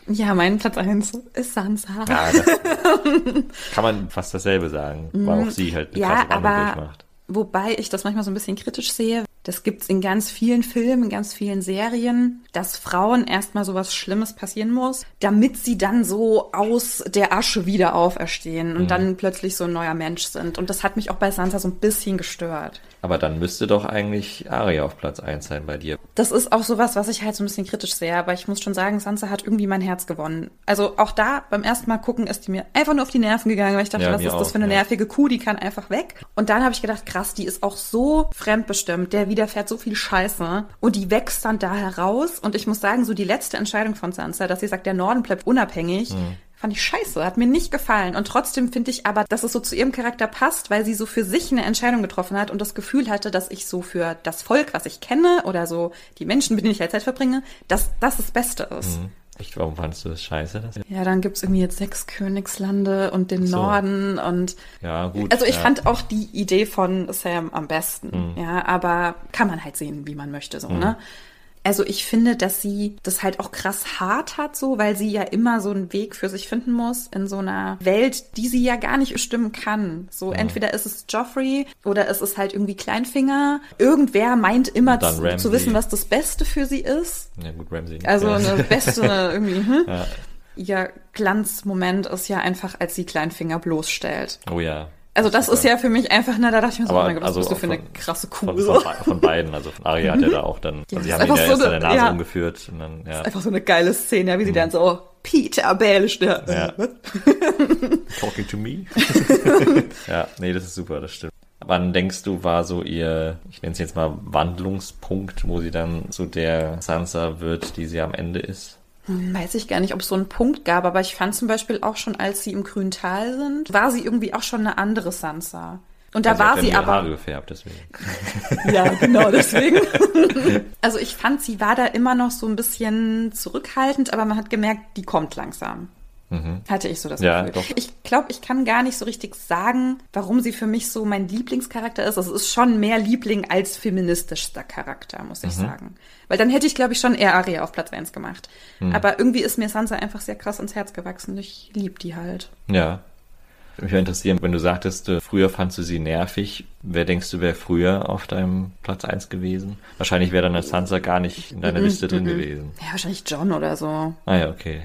Ja, mein Platz eins ist Sansa. Ja, das kann man fast dasselbe sagen, weil auch sie halt eine Ja, krasse Wandlung aber durchmacht. Wobei ich das manchmal so ein bisschen kritisch sehe. Das gibt's in ganz vielen Filmen, in ganz vielen Serien, dass Frauen erstmal so was Schlimmes passieren muss, damit sie dann so aus der Asche wieder auferstehen und dann plötzlich so ein neuer Mensch sind. Und das hat mich auch bei Sansa so ein bisschen gestört. Aber dann müsste doch eigentlich Arya auf Platz 1 sein bei dir. Das ist auch sowas, was ich halt so ein bisschen kritisch sehe, aber ich muss schon sagen, Sansa hat irgendwie mein Herz gewonnen. Also auch da beim ersten Mal gucken ist die mir einfach nur auf die Nerven gegangen, weil ich dachte, Ja, was ist das auch, für eine ja. nervige Kuh, die kann einfach weg. Und dann habe ich gedacht, krass, die ist auch so fremdbestimmt. Der widerfährt so viel Scheiße und die wächst dann da heraus und ich muss sagen, so die letzte Entscheidung von Sansa, dass sie sagt, der Norden bleibt unabhängig, mhm. Fand ich scheiße, hat mir nicht gefallen. Und trotzdem finde ich aber, dass es so zu ihrem Charakter passt, weil sie so für sich eine Entscheidung getroffen hat und das Gefühl hatte, dass ich so für das Volk, was ich kenne, oder so die Menschen, mit denen ich halt Zeit verbringe, dass das das Beste ist. Mhm. Echt, warum fandest du das scheiße? Das? Ja, dann gibt's irgendwie jetzt sechs Königslande und den so. Norden und ja, gut. Also ich ja. fand auch die Idee von Sam am besten, mhm. ja, aber kann man halt sehen, wie man möchte, so, mhm. ne? Also ich finde, dass sie das halt auch krass hart hat, so, weil sie ja immer so einen Weg für sich finden muss in so einer Welt, die sie ja gar nicht bestimmen kann. So, ja. entweder ist es Joffrey oder ist es halt irgendwie Kleinfinger. Irgendwer meint immer zu, zu, wissen, was das Beste für sie ist. Ja, gut, Ramsey. Also ja. eine beste irgendwie, hm? Ja. Ihr Glanzmoment ist ja einfach, als sie Kleinfinger bloßstellt. Oh ja. Also das ist ja für mich einfach, na, da dachte ich mir so, aber, oh mein Gott, was also bist du für von, eine krasse Kuh. Von, von, von, beiden, also von Arya hat er da auch dann, ja, also sie haben ihn ja so erst eine, an der Nase ja, umgeführt. Und dann, ja. Das ist einfach so eine geile Szene, wie sie mhm. dann so, oh, Peter Baelish, der, ja. Talking to me? ja, nee, das ist super, das stimmt. Wann denkst du, war so ihr, ich nenne es jetzt mal Wandlungspunkt, wo sie dann so der Sansa wird, die sie am Ende ist? Weiß ich gar nicht, ob es so einen Punkt gab, aber ich fand zum Beispiel auch schon, als sie im grünen Tal sind, war sie irgendwie auch schon eine andere Sansa. Und da also war sie aber. Haare gefärbt, deswegen. ja, genau, deswegen. also ich fand, sie war da immer noch so ein bisschen zurückhaltend, aber man hat gemerkt, die kommt langsam. Mhm. Hatte ich so das ja, Gefühl. Doch. Ich glaube, ich kann gar nicht so richtig sagen, warum sie für mich so mein Lieblingscharakter ist. Also es ist schon mehr Liebling als feministischster Charakter, muss ich mhm. sagen. Weil dann hätte ich, glaube ich, schon eher Aria auf Platz 1 gemacht. Mhm. Aber irgendwie ist mir Sansa einfach sehr krass ins Herz gewachsen. Ich liebe die halt. Ja. Mich würde interessieren, wenn du sagtest, äh, früher fandst du sie nervig, wer denkst du wäre früher auf deinem Platz 1 gewesen? Wahrscheinlich wäre dann Sansa gar nicht in deiner -mm, Liste drin mm gewesen. Ja, wahrscheinlich John oder so. Ah ja, okay.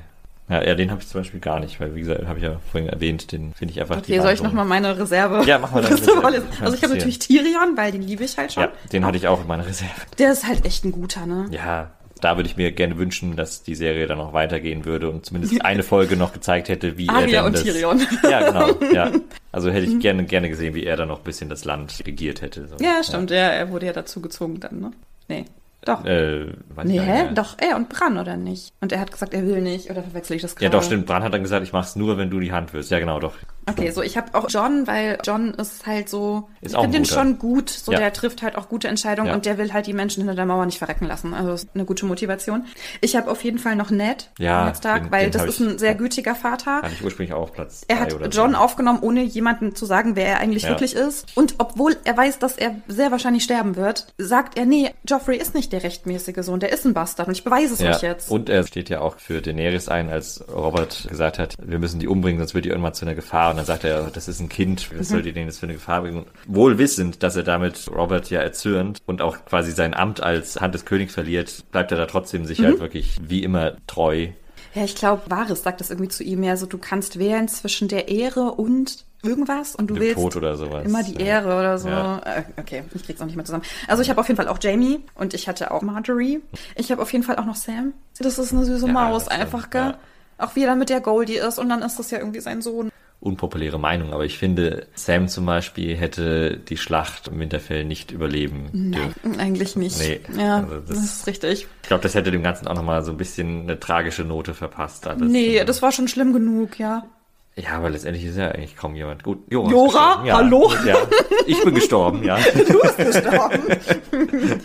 Ja, ja den habe ich zum Beispiel gar nicht, weil wie gesagt, habe ich ja vorhin erwähnt, den finde ich einfach Okay, soll ich nochmal meine Reserve? Ja, mach mal deine Reserve. Also ich habe natürlich Tyrion, weil den liebe ich halt schon. Ja, den hatte ich auch in meiner Reserve. Der ist halt echt ein guter, ne? Ja, da würde ich mir gerne wünschen, dass die Serie dann noch weitergehen würde und zumindest eine Folge noch gezeigt hätte, wie Aria er denn und das, Tyrion. Ja, genau. Ja. Also hätte ich gerne gerne gesehen, wie er dann noch ein bisschen das Land regiert hätte. So. Ja, stimmt. Ja. er wurde ja dazu gezwungen dann, ne? Nee. Doch. Äh, nee, hä? Doch, er und Bran, oder nicht? Und er hat gesagt, er will nicht, oder verwechsel ich das gerade? Ja, doch, stimmt. Bran hat dann gesagt, ich mach's nur, wenn du die Hand wirst. Ja, genau, doch. Okay, so ich habe auch John, weil John ist halt so, ist ich finde den schon gut, so ja. der trifft halt auch gute Entscheidungen ja. und der will halt die Menschen hinter der Mauer nicht verrecken lassen. Also ist eine gute Motivation. Ich habe auf jeden Fall noch Ned, ja, Ned Stark, den, weil den das ist ein sehr gütiger Vater. Hatte ich ursprünglich auch auf Platz Er hat John so. aufgenommen, ohne jemanden zu sagen, wer er eigentlich wirklich ist. Und obwohl er weiß, dass er sehr wahrscheinlich sterben wird, sagt er, nee, Joffrey ist nicht der rechtmäßige Sohn, der ist ein Bastard und ich beweise es euch jetzt. Und er steht ja auch für Daenerys ein, als Robert gesagt hat, wir müssen die umbringen, sonst wird die irgendwann zu einer Gefahr. Und dann sagt er, das ist ein Kind, was soll die denen das für eine Gefahr bringen? Wohl wissend, dass er damit Robert ja erzürnt und auch quasi sein Amt als Hand des Königs verliert, bleibt er da trotzdem sich mhm. halt wirklich wie immer treu. Ja, ich glaube, Varys sagt das irgendwie zu ihm mehr so, du kannst wählen zwischen der Ehre und irgendwas und du willst Tod oder sowas. immer die Ehre ja. oder so. Ja. Äh, okay, ich krieg's auch nicht mehr zusammen. Also ich habe auf jeden Fall auch Jamie und ich hatte auch Marjorie. Ich habe auf jeden Fall auch noch Sam. Das ist eine süße ja, Maus, einfach, gell? Auch wie er mit der Goldie ist und dann ist das ja irgendwie sein Sohn unpopuläre Meinung, aber ich finde, Sam zum Beispiel hätte die Schlacht im Winterfell nicht überleben Nein, dürfen. eigentlich nicht. Nee, ja, also das, das, ist richtig. Ich glaube, das hätte dem Ganzen auch nochmal so ein bisschen eine tragische Note verpasst. Alles. Nee, das war schon schlimm genug, ja. Ja, aber letztendlich ist ja eigentlich kaum jemand gut. Jora, Jora ja, hallo? Ja, ich bin gestorben, ja. Du bist gestorben.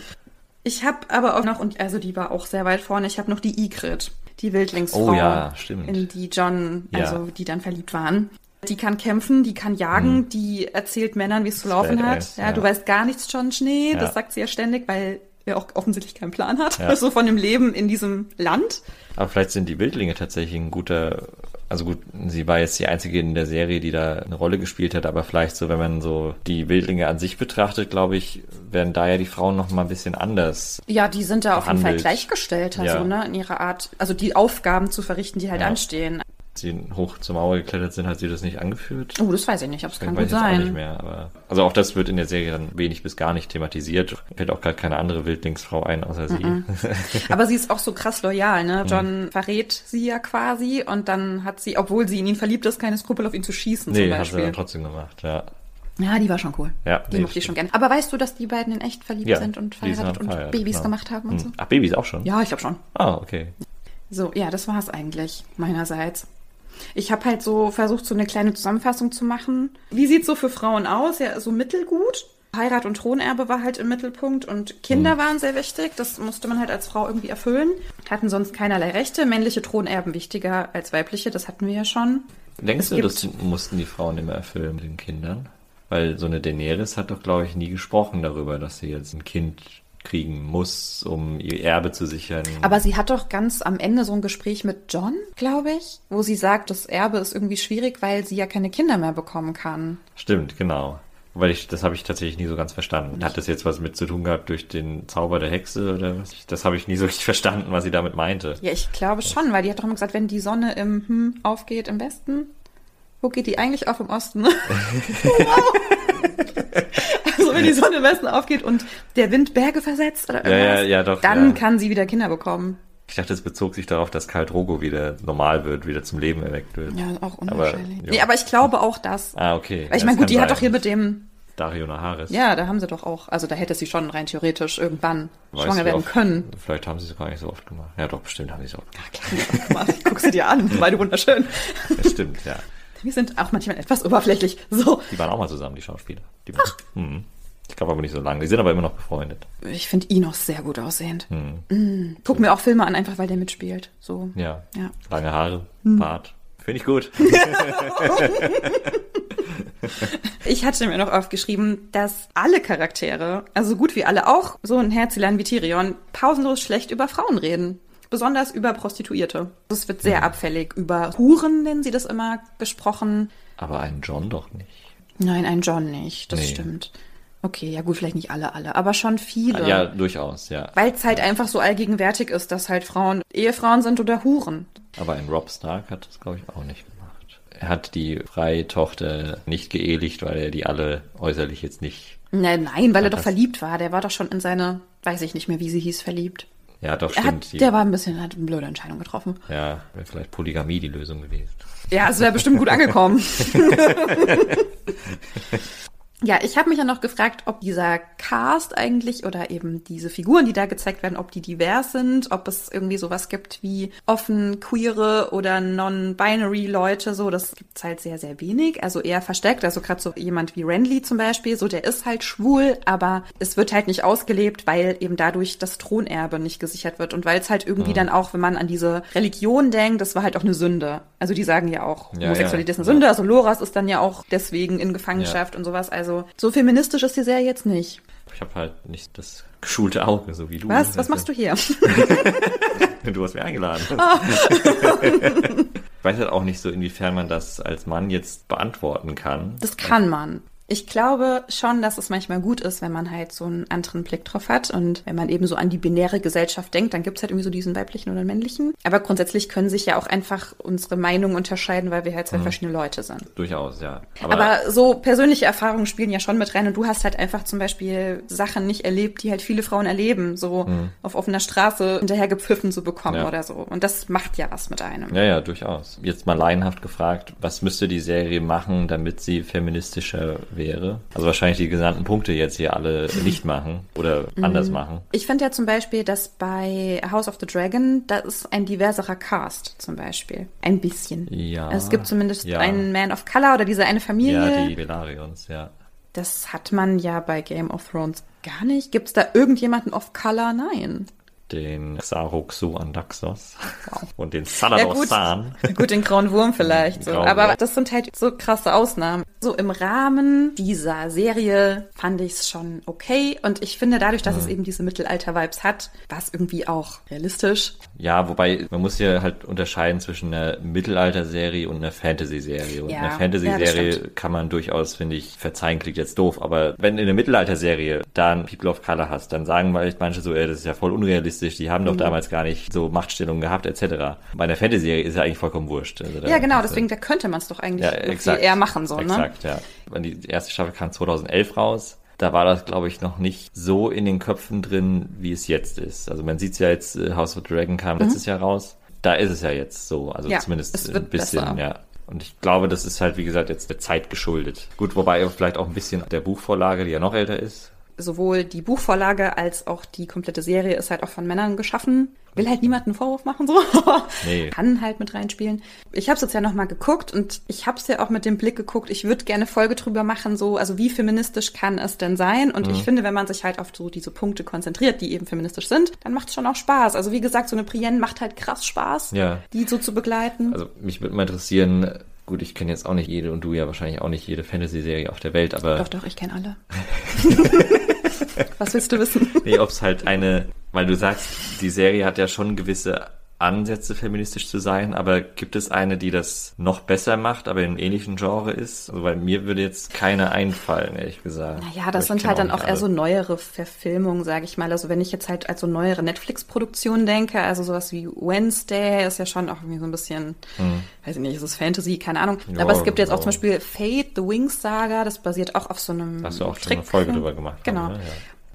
ich habe aber auch noch, und also die war auch sehr weit vorne, ich habe noch die Igrit die Wildlingsfrau, oh, ja, stimmt. in die John, also ja. die dann verliebt waren. Die kann kämpfen, die kann jagen, mhm. die erzählt Männern, wie es zu laufen hat. Ja, ja, du weißt gar nichts, John Schnee. Ja. Das sagt sie ja ständig, weil er auch offensichtlich keinen Plan hat. Ja. So von dem Leben in diesem Land. Aber vielleicht sind die Wildlinge tatsächlich ein guter, also gut, sie war jetzt die einzige in der Serie, die da eine Rolle gespielt hat, aber vielleicht so, wenn man so die Wildlinge an sich betrachtet, glaube ich, werden da ja die Frauen noch mal ein bisschen anders. Ja, die sind da behandelt. auf jeden Fall gleichgestellter, ja. so, ne, in ihrer Art, also die Aufgaben zu verrichten, die halt ja. anstehen sie hoch zur Mauer geklettert sind, hat sie das nicht angeführt. Oh, das weiß ich nicht, aber es kann gut sein. Auch nicht mehr, aber, also auch das wird in der Serie dann wenig bis gar nicht thematisiert. Fällt auch gerade keine andere Wildlingsfrau ein, außer sie. Mm -mm. aber sie ist auch so krass loyal, ne? John mm. verrät sie ja quasi und dann hat sie, obwohl sie in ihn verliebt ist, keine Skrupel auf ihn zu schießen nee, zum Beispiel. hat sie dann trotzdem gemacht, ja. Ja, die war schon cool. Ja, die nee, mochte ich schon gerne. Aber weißt du, dass die beiden in echt verliebt Ja, sind und verheiratet und verheiratet, Babys genau. gemacht haben und so? Hm. Ach, Babys auch schon? Ja, ich glaube schon. Ah, okay. So, ja, das war's eigentlich meinerseits. Ich habe halt so versucht, so eine kleine Zusammenfassung zu machen. Wie sieht's so für Frauen aus? Ja, so mittelgut. Heirat und Thronerbe war halt im Mittelpunkt und Kinder waren sehr wichtig. Das musste man halt als Frau irgendwie erfüllen. Hatten sonst keinerlei Rechte. Männliche Thronerben wichtiger als weibliche, das hatten wir ja schon. Denkst Es du, das mussten die Frauen immer erfüllen mit den Kindern? Weil so eine Daenerys hat doch, glaube ich, nie gesprochen darüber, dass sie jetzt ein Kind kriegen muss, um ihr Erbe zu sichern. Aber sie hat doch ganz am Ende so ein Gespräch mit John, glaube ich, wo sie sagt, das Erbe ist irgendwie schwierig, weil sie ja keine Kinder mehr bekommen kann. Stimmt, genau. Weil ich, das habe ich tatsächlich nie so ganz verstanden. Hat das jetzt was mit zu tun gehabt durch den Zauber der Hexe oder was? Das habe ich nie so richtig verstanden, was sie damit meinte. Ja, ich glaube schon, weil die hat doch immer gesagt, wenn die Sonne im hm, aufgeht im Westen, wo geht die eigentlich auf im Osten? wow. Also wenn die Sonne im Westen aufgeht und der Wind Berge versetzt oder Ja, irgendwas, ja, ja, doch, dann ja. kann sie wieder Kinder bekommen. Ich dachte, es bezog sich darauf, dass Karl Drogo wieder normal wird, wieder zum Leben erweckt wird. Ja, auch Aber, unwahrscheinlich. ja. nee, aber ich glaube auch das. Ah, okay. Weil ich Ja, meine, gut, die kann hat doch sein. hier mit dem, Dario Naharis. ja, da haben sie doch auch, also da hätte sie schon rein theoretisch irgendwann Weiß schwanger werden oft- können. Vielleicht haben sie es gar nicht so oft gemacht. Ja, doch, bestimmt haben sie es oft gemacht. Guck mal, ich guck sie dir an, beide wunderschön. Das stimmt, ja. Wir sind auch manchmal etwas oberflächlich. So, Die waren auch mal zusammen, die Schauspieler. Die mhm. Ich glaube aber nicht so lange. Die sind aber immer noch befreundet. ich finde ihn auch sehr gut aussehend. Mhm. Mm, guck mir auch Filme an, einfach weil der mitspielt. So. Ja. Ja. Lange Haare, Hm. Bart. Finde ich gut. Ich hatte mir noch aufgeschrieben, dass alle Charaktere, also so gut wie alle, auch so ein Herzilein wie Tyrion, pausenlos schlecht über Frauen reden. Besonders über Prostituierte. Es wird Mhm. sehr abfällig. Über Huren nennen sie das immer gesprochen. aber einen John doch nicht. Nein, ein John nicht, das Nee. stimmt. Okay, ja gut, vielleicht nicht alle, alle, aber schon viele. Ja, durchaus, ja. Weil es halt einfach so allgegenwärtig ist, dass halt Frauen Ehefrauen sind oder Huren. Aber ein Rob Stark hat das, glaube ich, auch nicht gemacht. Er hat die freie Tochter nicht geehelicht, weil er die alle äußerlich jetzt nicht. Nein, nein, weil er Ja, doch verliebt war. Der war doch schon in seine, weiß ich nicht mehr, wie sie hieß, verliebt. Ja, doch, stimmt. hat, die- der war ein bisschen, hat eine blöde Entscheidung getroffen. ja, wäre vielleicht Polygamie die Lösung gewesen. Ja, es wäre bestimmt gut angekommen. Ja, ich habe mich ja noch gefragt, ob dieser Cast eigentlich oder eben diese Figuren, die da gezeigt werden, ob die divers sind, ob es irgendwie sowas gibt wie offen queere oder non-binary Leute, so das gibt's halt sehr sehr wenig, also eher versteckt, also gerade so jemand wie Renly zum Beispiel, so der ist halt schwul, aber es wird halt nicht ausgelebt, weil eben dadurch das Thronerbe nicht gesichert wird und weil es halt irgendwie dann auch, wenn man an diese Religion denkt, das war halt auch eine Sünde. Also die sagen ja auch, Ja, Homosexualität ja, ist eine ja. Sünde, also Loras ist dann ja auch deswegen in Gefangenschaft und sowas. Also so feministisch ist die Serie jetzt nicht. Ich habe halt nicht das geschulte Auge, so wie du. Was? Was machst du hier? Du hast mir eingeladen. Ah. ich weiß halt auch nicht so, inwiefern man das als Mann jetzt beantworten kann. Das kann man. Ich glaube schon, dass es manchmal gut ist, wenn man halt so einen anderen Blick drauf hat und wenn man eben so an die binäre Gesellschaft denkt, dann gibt's halt irgendwie so diesen weiblichen oder männlichen. Aber grundsätzlich können sich ja auch einfach unsere Meinungen unterscheiden, weil wir halt zwei verschiedene Leute sind. Durchaus, ja. Aber, so persönliche Erfahrungen spielen ja schon mit rein und du hast halt einfach zum Beispiel Sachen nicht erlebt, die halt viele Frauen erleben, so auf offener Straße hinterher gepfiffen zu bekommen Ja. oder so. Und das macht ja was mit einem. Ja, ja, durchaus. Jetzt mal laienhaft gefragt, was müsste die Serie machen, damit sie feministischer wäre? Also wahrscheinlich die genannten Punkte jetzt hier alle nicht machen oder Mhm. anders machen. Ich finde ja zum Beispiel, dass bei House of the Dragon, da ist ein diverserer Cast zum Beispiel. Ein bisschen. Ja, Es gibt zumindest ja. einen Man of Color oder diese eine Familie. Ja, die Velarions, ja. das hat man ja bei Game of Thrones gar nicht. Gibt es da irgendjemanden of Color? Nein. Den Xaroxo Andaxos Wow. und den Ja, Salados gut. Den grauen Wurm vielleicht. So. Grauen Aber das sind halt so krasse Ausnahmen. So im Rahmen dieser Serie fand ich es schon okay. Und ich finde, dadurch, dass es eben diese Mittelalter-Vibes hat, war es irgendwie auch realistisch. Ja, wobei man muss hier halt unterscheiden zwischen einer Mittelalter-Serie und einer Fantasy-Serie. Und Ja, einer ja, Fantasy-Serie stimmt. kann man durchaus, finde ich, verzeihen, klingt jetzt doof, aber wenn in einer Mittelalter-Serie da ein People of Color hast, dann sagen vielleicht manche so, ey, das ist ja voll unrealistisch, die Mhm. haben doch damals gar nicht so Machtstellungen gehabt, etc. Bei einer Fantasy-Serie ist ja eigentlich vollkommen wurscht. Also Ja, genau. Deswegen, da könnte man es doch eigentlich ja, exakt. eher machen, so, ne? Exakt, ja. Wenn die erste Staffel kam 2011 raus, da war das, glaube ich, noch nicht so in den Köpfen drin, wie es jetzt ist. Also man sieht es ja jetzt, äh, House of the Dragon kam letztes Jahr raus. Da ist es ja jetzt so, also Mhm. Ja, zumindest es ein bisschen, besser. ja. Und ich glaube, das ist halt, wie gesagt, jetzt der Zeit geschuldet. Gut, wobei vielleicht auch ein bisschen der Buchvorlage, die ja noch älter ist, sowohl die Buchvorlage als auch die komplette Serie ist halt auch von Männern geschaffen. Will halt niemanden Vorwurf machen, so. Nee. Kann halt mit reinspielen. Ich habe es jetzt ja nochmal geguckt und ich habe es ja auch mit dem Blick geguckt, ich würde gerne Folge drüber machen, so, also wie feministisch kann es denn sein? Und mhm. ich finde, wenn man sich halt auf so diese Punkte konzentriert, die eben feministisch sind, dann macht es schon auch Spaß. Also wie gesagt, so eine Brienne macht halt krass Spaß, ja. die so zu begleiten. Also mich würde mal interessieren, Gut, ich kenne jetzt auch nicht jede und du ja wahrscheinlich auch nicht jede Fantasy-Serie auf der Welt, aber. Doch, doch, ich kenne alle. Was willst du wissen? Nee, ob es halt eine, weil du sagst, die Serie hat ja schon gewisse Ansätze, feministisch zu sein, aber gibt es eine, die das noch besser macht, aber im ähnlichen Genre ist? Also, weil mir würde jetzt keine einfallen, ehrlich gesagt. Naja, das sind halt dann auch eher so neuere Verfilmungen, sage ich mal. Also wenn ich jetzt halt als so neuere Netflix-Produktionen denke, also sowas wie Wednesday ist ja schon auch irgendwie so ein bisschen, hm. weiß ich nicht, ist es Fantasy, keine Ahnung. Ja, aber es gibt jetzt auch zum Beispiel Fate, The Wings Saga, das basiert auch auf so einem Hast du auch Trick. schon eine Folge drüber gemacht. Genau. Haben, ne? ja.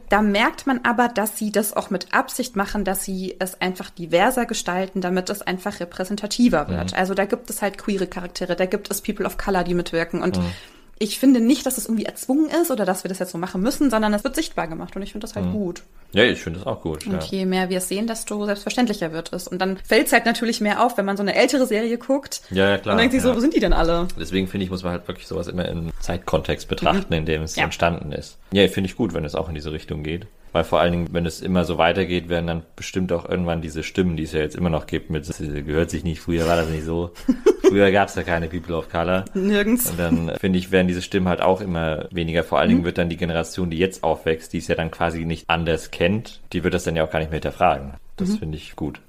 Da merkt man aber, dass sie das auch mit Absicht machen, dass sie es einfach diverser gestalten, damit es einfach repräsentativer wird. Mhm. Also da gibt es halt queere Charaktere, da gibt es People of Color, die mitwirken und mhm ich finde nicht, dass es irgendwie erzwungen ist oder dass wir das jetzt so machen müssen, sondern es wird sichtbar gemacht und ich finde das halt mhm. gut. Ja, ich finde das auch gut. Und ja. je mehr wir es sehen, desto selbstverständlicher wird es. Und dann fällt es halt natürlich mehr auf, wenn man so eine ältere Serie guckt. Ja, ja klar. Und denkt sich ja. so, wo sind die denn alle? Deswegen finde ich, muss man halt wirklich sowas immer im Zeitkontext betrachten, mhm. in dem es ja. entstanden ist. Ja, finde ich gut, wenn es auch in diese Richtung geht. Weil vor allen Dingen, wenn es immer so weitergeht, werden dann bestimmt auch irgendwann diese Stimmen, die es ja jetzt immer noch gibt, mit gehört sich nicht, früher war das nicht so. Früher gab es ja keine People of Color. Nirgends. Und dann finde ich, werden diese Stimmen halt auch immer weniger. Vor allen Dingen mhm. wird dann die Generation, die jetzt aufwächst, die es ja dann quasi nicht anders kennt, die wird das dann ja auch gar nicht mehr hinterfragen. Das mhm. finde ich gut.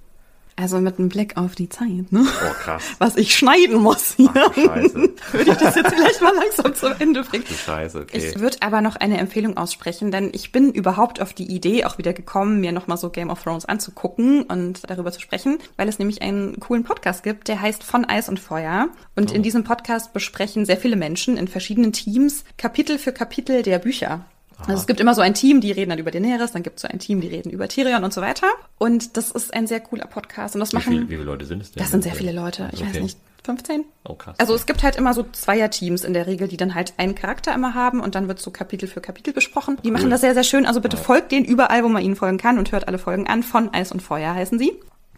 Also mit einem Blick auf die Zeit, ne? Oh, krass. Was ich schneiden muss hier. Ach, Scheiße. würde ich das jetzt vielleicht mal langsam zum Ende bringen. Ach, Scheiße, okay. Ich würde aber noch eine Empfehlung aussprechen, denn ich bin überhaupt auf die Idee auch wieder gekommen, mir nochmal so Game of Thrones anzugucken und darüber zu sprechen, weil es nämlich einen coolen Podcast gibt, der heißt Von Eis und Feuer. Und oh. in diesem Podcast besprechen sehr viele Menschen in verschiedenen Teams Kapitel für Kapitel der Bücher. Aha. Also es gibt immer so ein Team, die reden dann über Daenerys, dann gibt es so ein Team, die reden über Tyrion und so weiter. Und das ist ein sehr cooler Podcast. Und das wie machen. Viel, wie viele Leute sind es denn? Das sind sehr viele Leute. Ich okay. weiß nicht. 15? Oh, krass. Also es gibt halt immer so Zweierteams in der Regel, die dann halt einen Charakter immer haben und dann wird so Kapitel für Kapitel besprochen. Die machen das sehr, sehr schön. Also bitte ja. folgt denen überall, wo man ihnen folgen kann und hört alle Folgen an. Von Eis und Feuer heißen sie.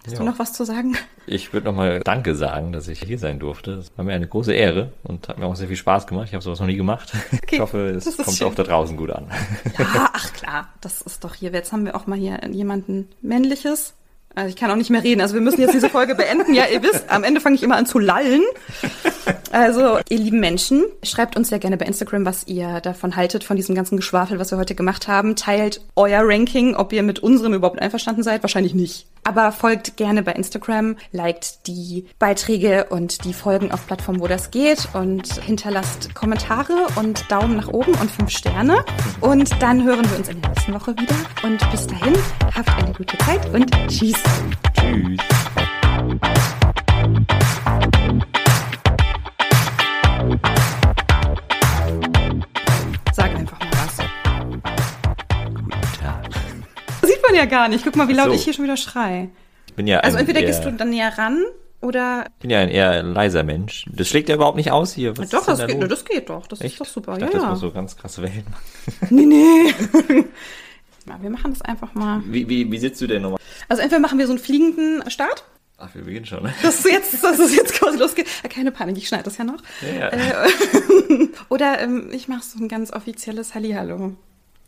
Hast ja. du noch was zu sagen? Ich würde nochmal Danke sagen, dass ich hier sein durfte. Es war mir eine große Ehre und hat mir auch sehr viel Spaß gemacht. Ich habe sowas noch nie gemacht. Okay, ich hoffe, es kommt schön. auch da draußen gut an. Ja, ach klar, das ist doch hier. Jetzt haben wir auch mal hier jemanden männliches also ich kann auch nicht mehr reden. Also wir müssen jetzt diese Folge beenden. Ja, ihr wisst, am Ende fange ich immer an zu lallen. Also, ihr lieben Menschen, schreibt uns sehr gerne bei Instagram, was ihr davon haltet, von diesem ganzen Geschwafel, was wir heute gemacht haben. Teilt euer Ranking, ob ihr mit unserem überhaupt einverstanden seid. Wahrscheinlich nicht. Aber folgt gerne bei Instagram, liked die Beiträge und die Folgen auf Plattformen, wo das geht und hinterlasst Kommentare und Daumen nach oben und fünf Sterne. Und dann hören wir uns in der nächsten Woche wieder. Und bis dahin, habt eine gute Zeit und tschüss. Tschüss. Ja gar nicht. Guck mal, wie laut so. ich hier schon wieder schrei. Ich bin ja also entweder gehst du dann näher ran oder. Ich bin ja ein eher leiser Mensch. Das schlägt ja überhaupt nicht aus hier. Was doch, das, da geht, das geht doch. Das Echt? ist doch super. Ich dachte, ja, das ja. muss so ganz krasse Wellen Nee, nee. wir machen das einfach mal. Wie, wie, wie sitzt du denn nochmal? Also entweder machen wir so einen fliegenden Start. Ach, wir beginnen schon, ne? Das ist jetzt, das ist jetzt quasi losgeht. Keine Panik, ich schneide das ja noch. Ja, ja. Äh, oder ähm, ich mache so ein ganz offizielles Hallihallo.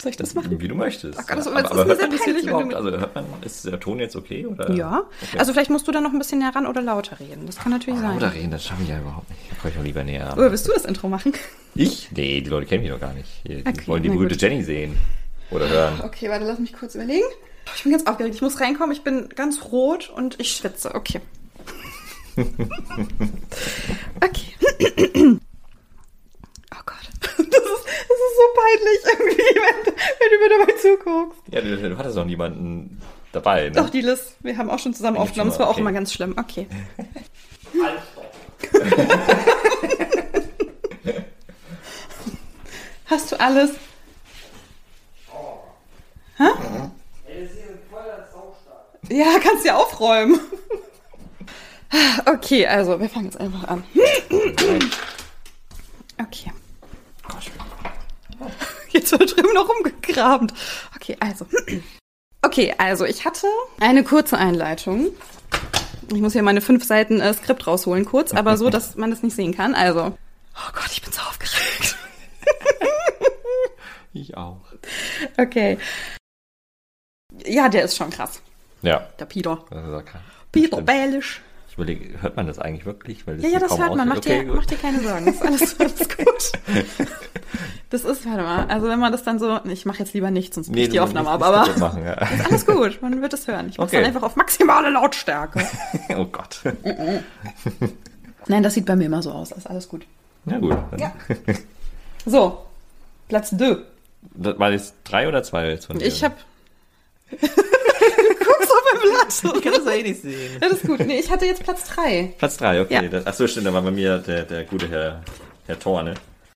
Soll ich das machen? Wie du möchtest. Ach Gott, das, aber, aber hört man das jetzt überhaupt? Also hört man, ist der Ton jetzt okay? Oder? Ja. Okay. Also vielleicht musst du da noch ein bisschen näher ran oder lauter reden. Das kann natürlich oh, sein. Lauter reden, das schaffe ich ja überhaupt nicht. Da komme ich auch lieber näher ran. Oder willst du das Intro machen? Ich? Nee, die Leute kennen mich noch gar nicht. Die okay, wollen die berühmte Jenny sehen. Oder hören. Okay, warte, lass mich kurz überlegen. Ich bin ganz aufgeregt. Ich muss reinkommen. Ich bin ganz rot und ich schwitze. Okay. okay. Oh Gott. Das ist, ist so peinlich irgendwie, wenn, wenn du mir dabei zuguckst. Ja, du, du hattest auch niemanden dabei, ne? Doch, die Liz. Wir haben auch schon zusammen Bin aufgenommen. Das war okay. auch immer ganz schlimm. Okay. Hast du alles? Hä? Ja, kannst du ja aufräumen. Okay, also wir fangen jetzt einfach an. Okay. Jetzt wird drüben noch rumgegraben. Okay, also. Okay, also ich hatte eine kurze Einleitung. Ich muss hier meine fünf Seiten äh, Skript rausholen, kurz, aber so, dass man das nicht sehen kann. Also. Oh Gott, ich bin so aufgeregt. Ich auch. Okay. Ja, der ist schon krass. Ja. Der Peter. Das ist okay. Peter Baelish. Ich überlege, hört man das eigentlich wirklich? Weil Ja, ja, hier das hört man. Mach aussieht. dir, mach dir keine Sorgen. Das ist alles, alles gut. Das ist, warte mal, also wenn man das dann so, ich mache jetzt lieber nichts, sonst bricht die du Aufnahme ab, aber kaputt machen, ja. alles gut, man wird es hören. Ich mache Okay. dann einfach auf maximale Lautstärke. oh Gott. Nein, das sieht bei mir immer so aus, das ist alles gut. Na gut. Ja. So, Platz 2. Das war jetzt drei oder zwei jetzt von? Ich hab... Blatt. Ich kann das eh nicht sehen. Ja, das ist gut. Nee, ich hatte jetzt Platz 3. Platz drei, okay. Ja. Das, ach so, stimmt, da war bei mir der, der gute Herr, Herr Thorne.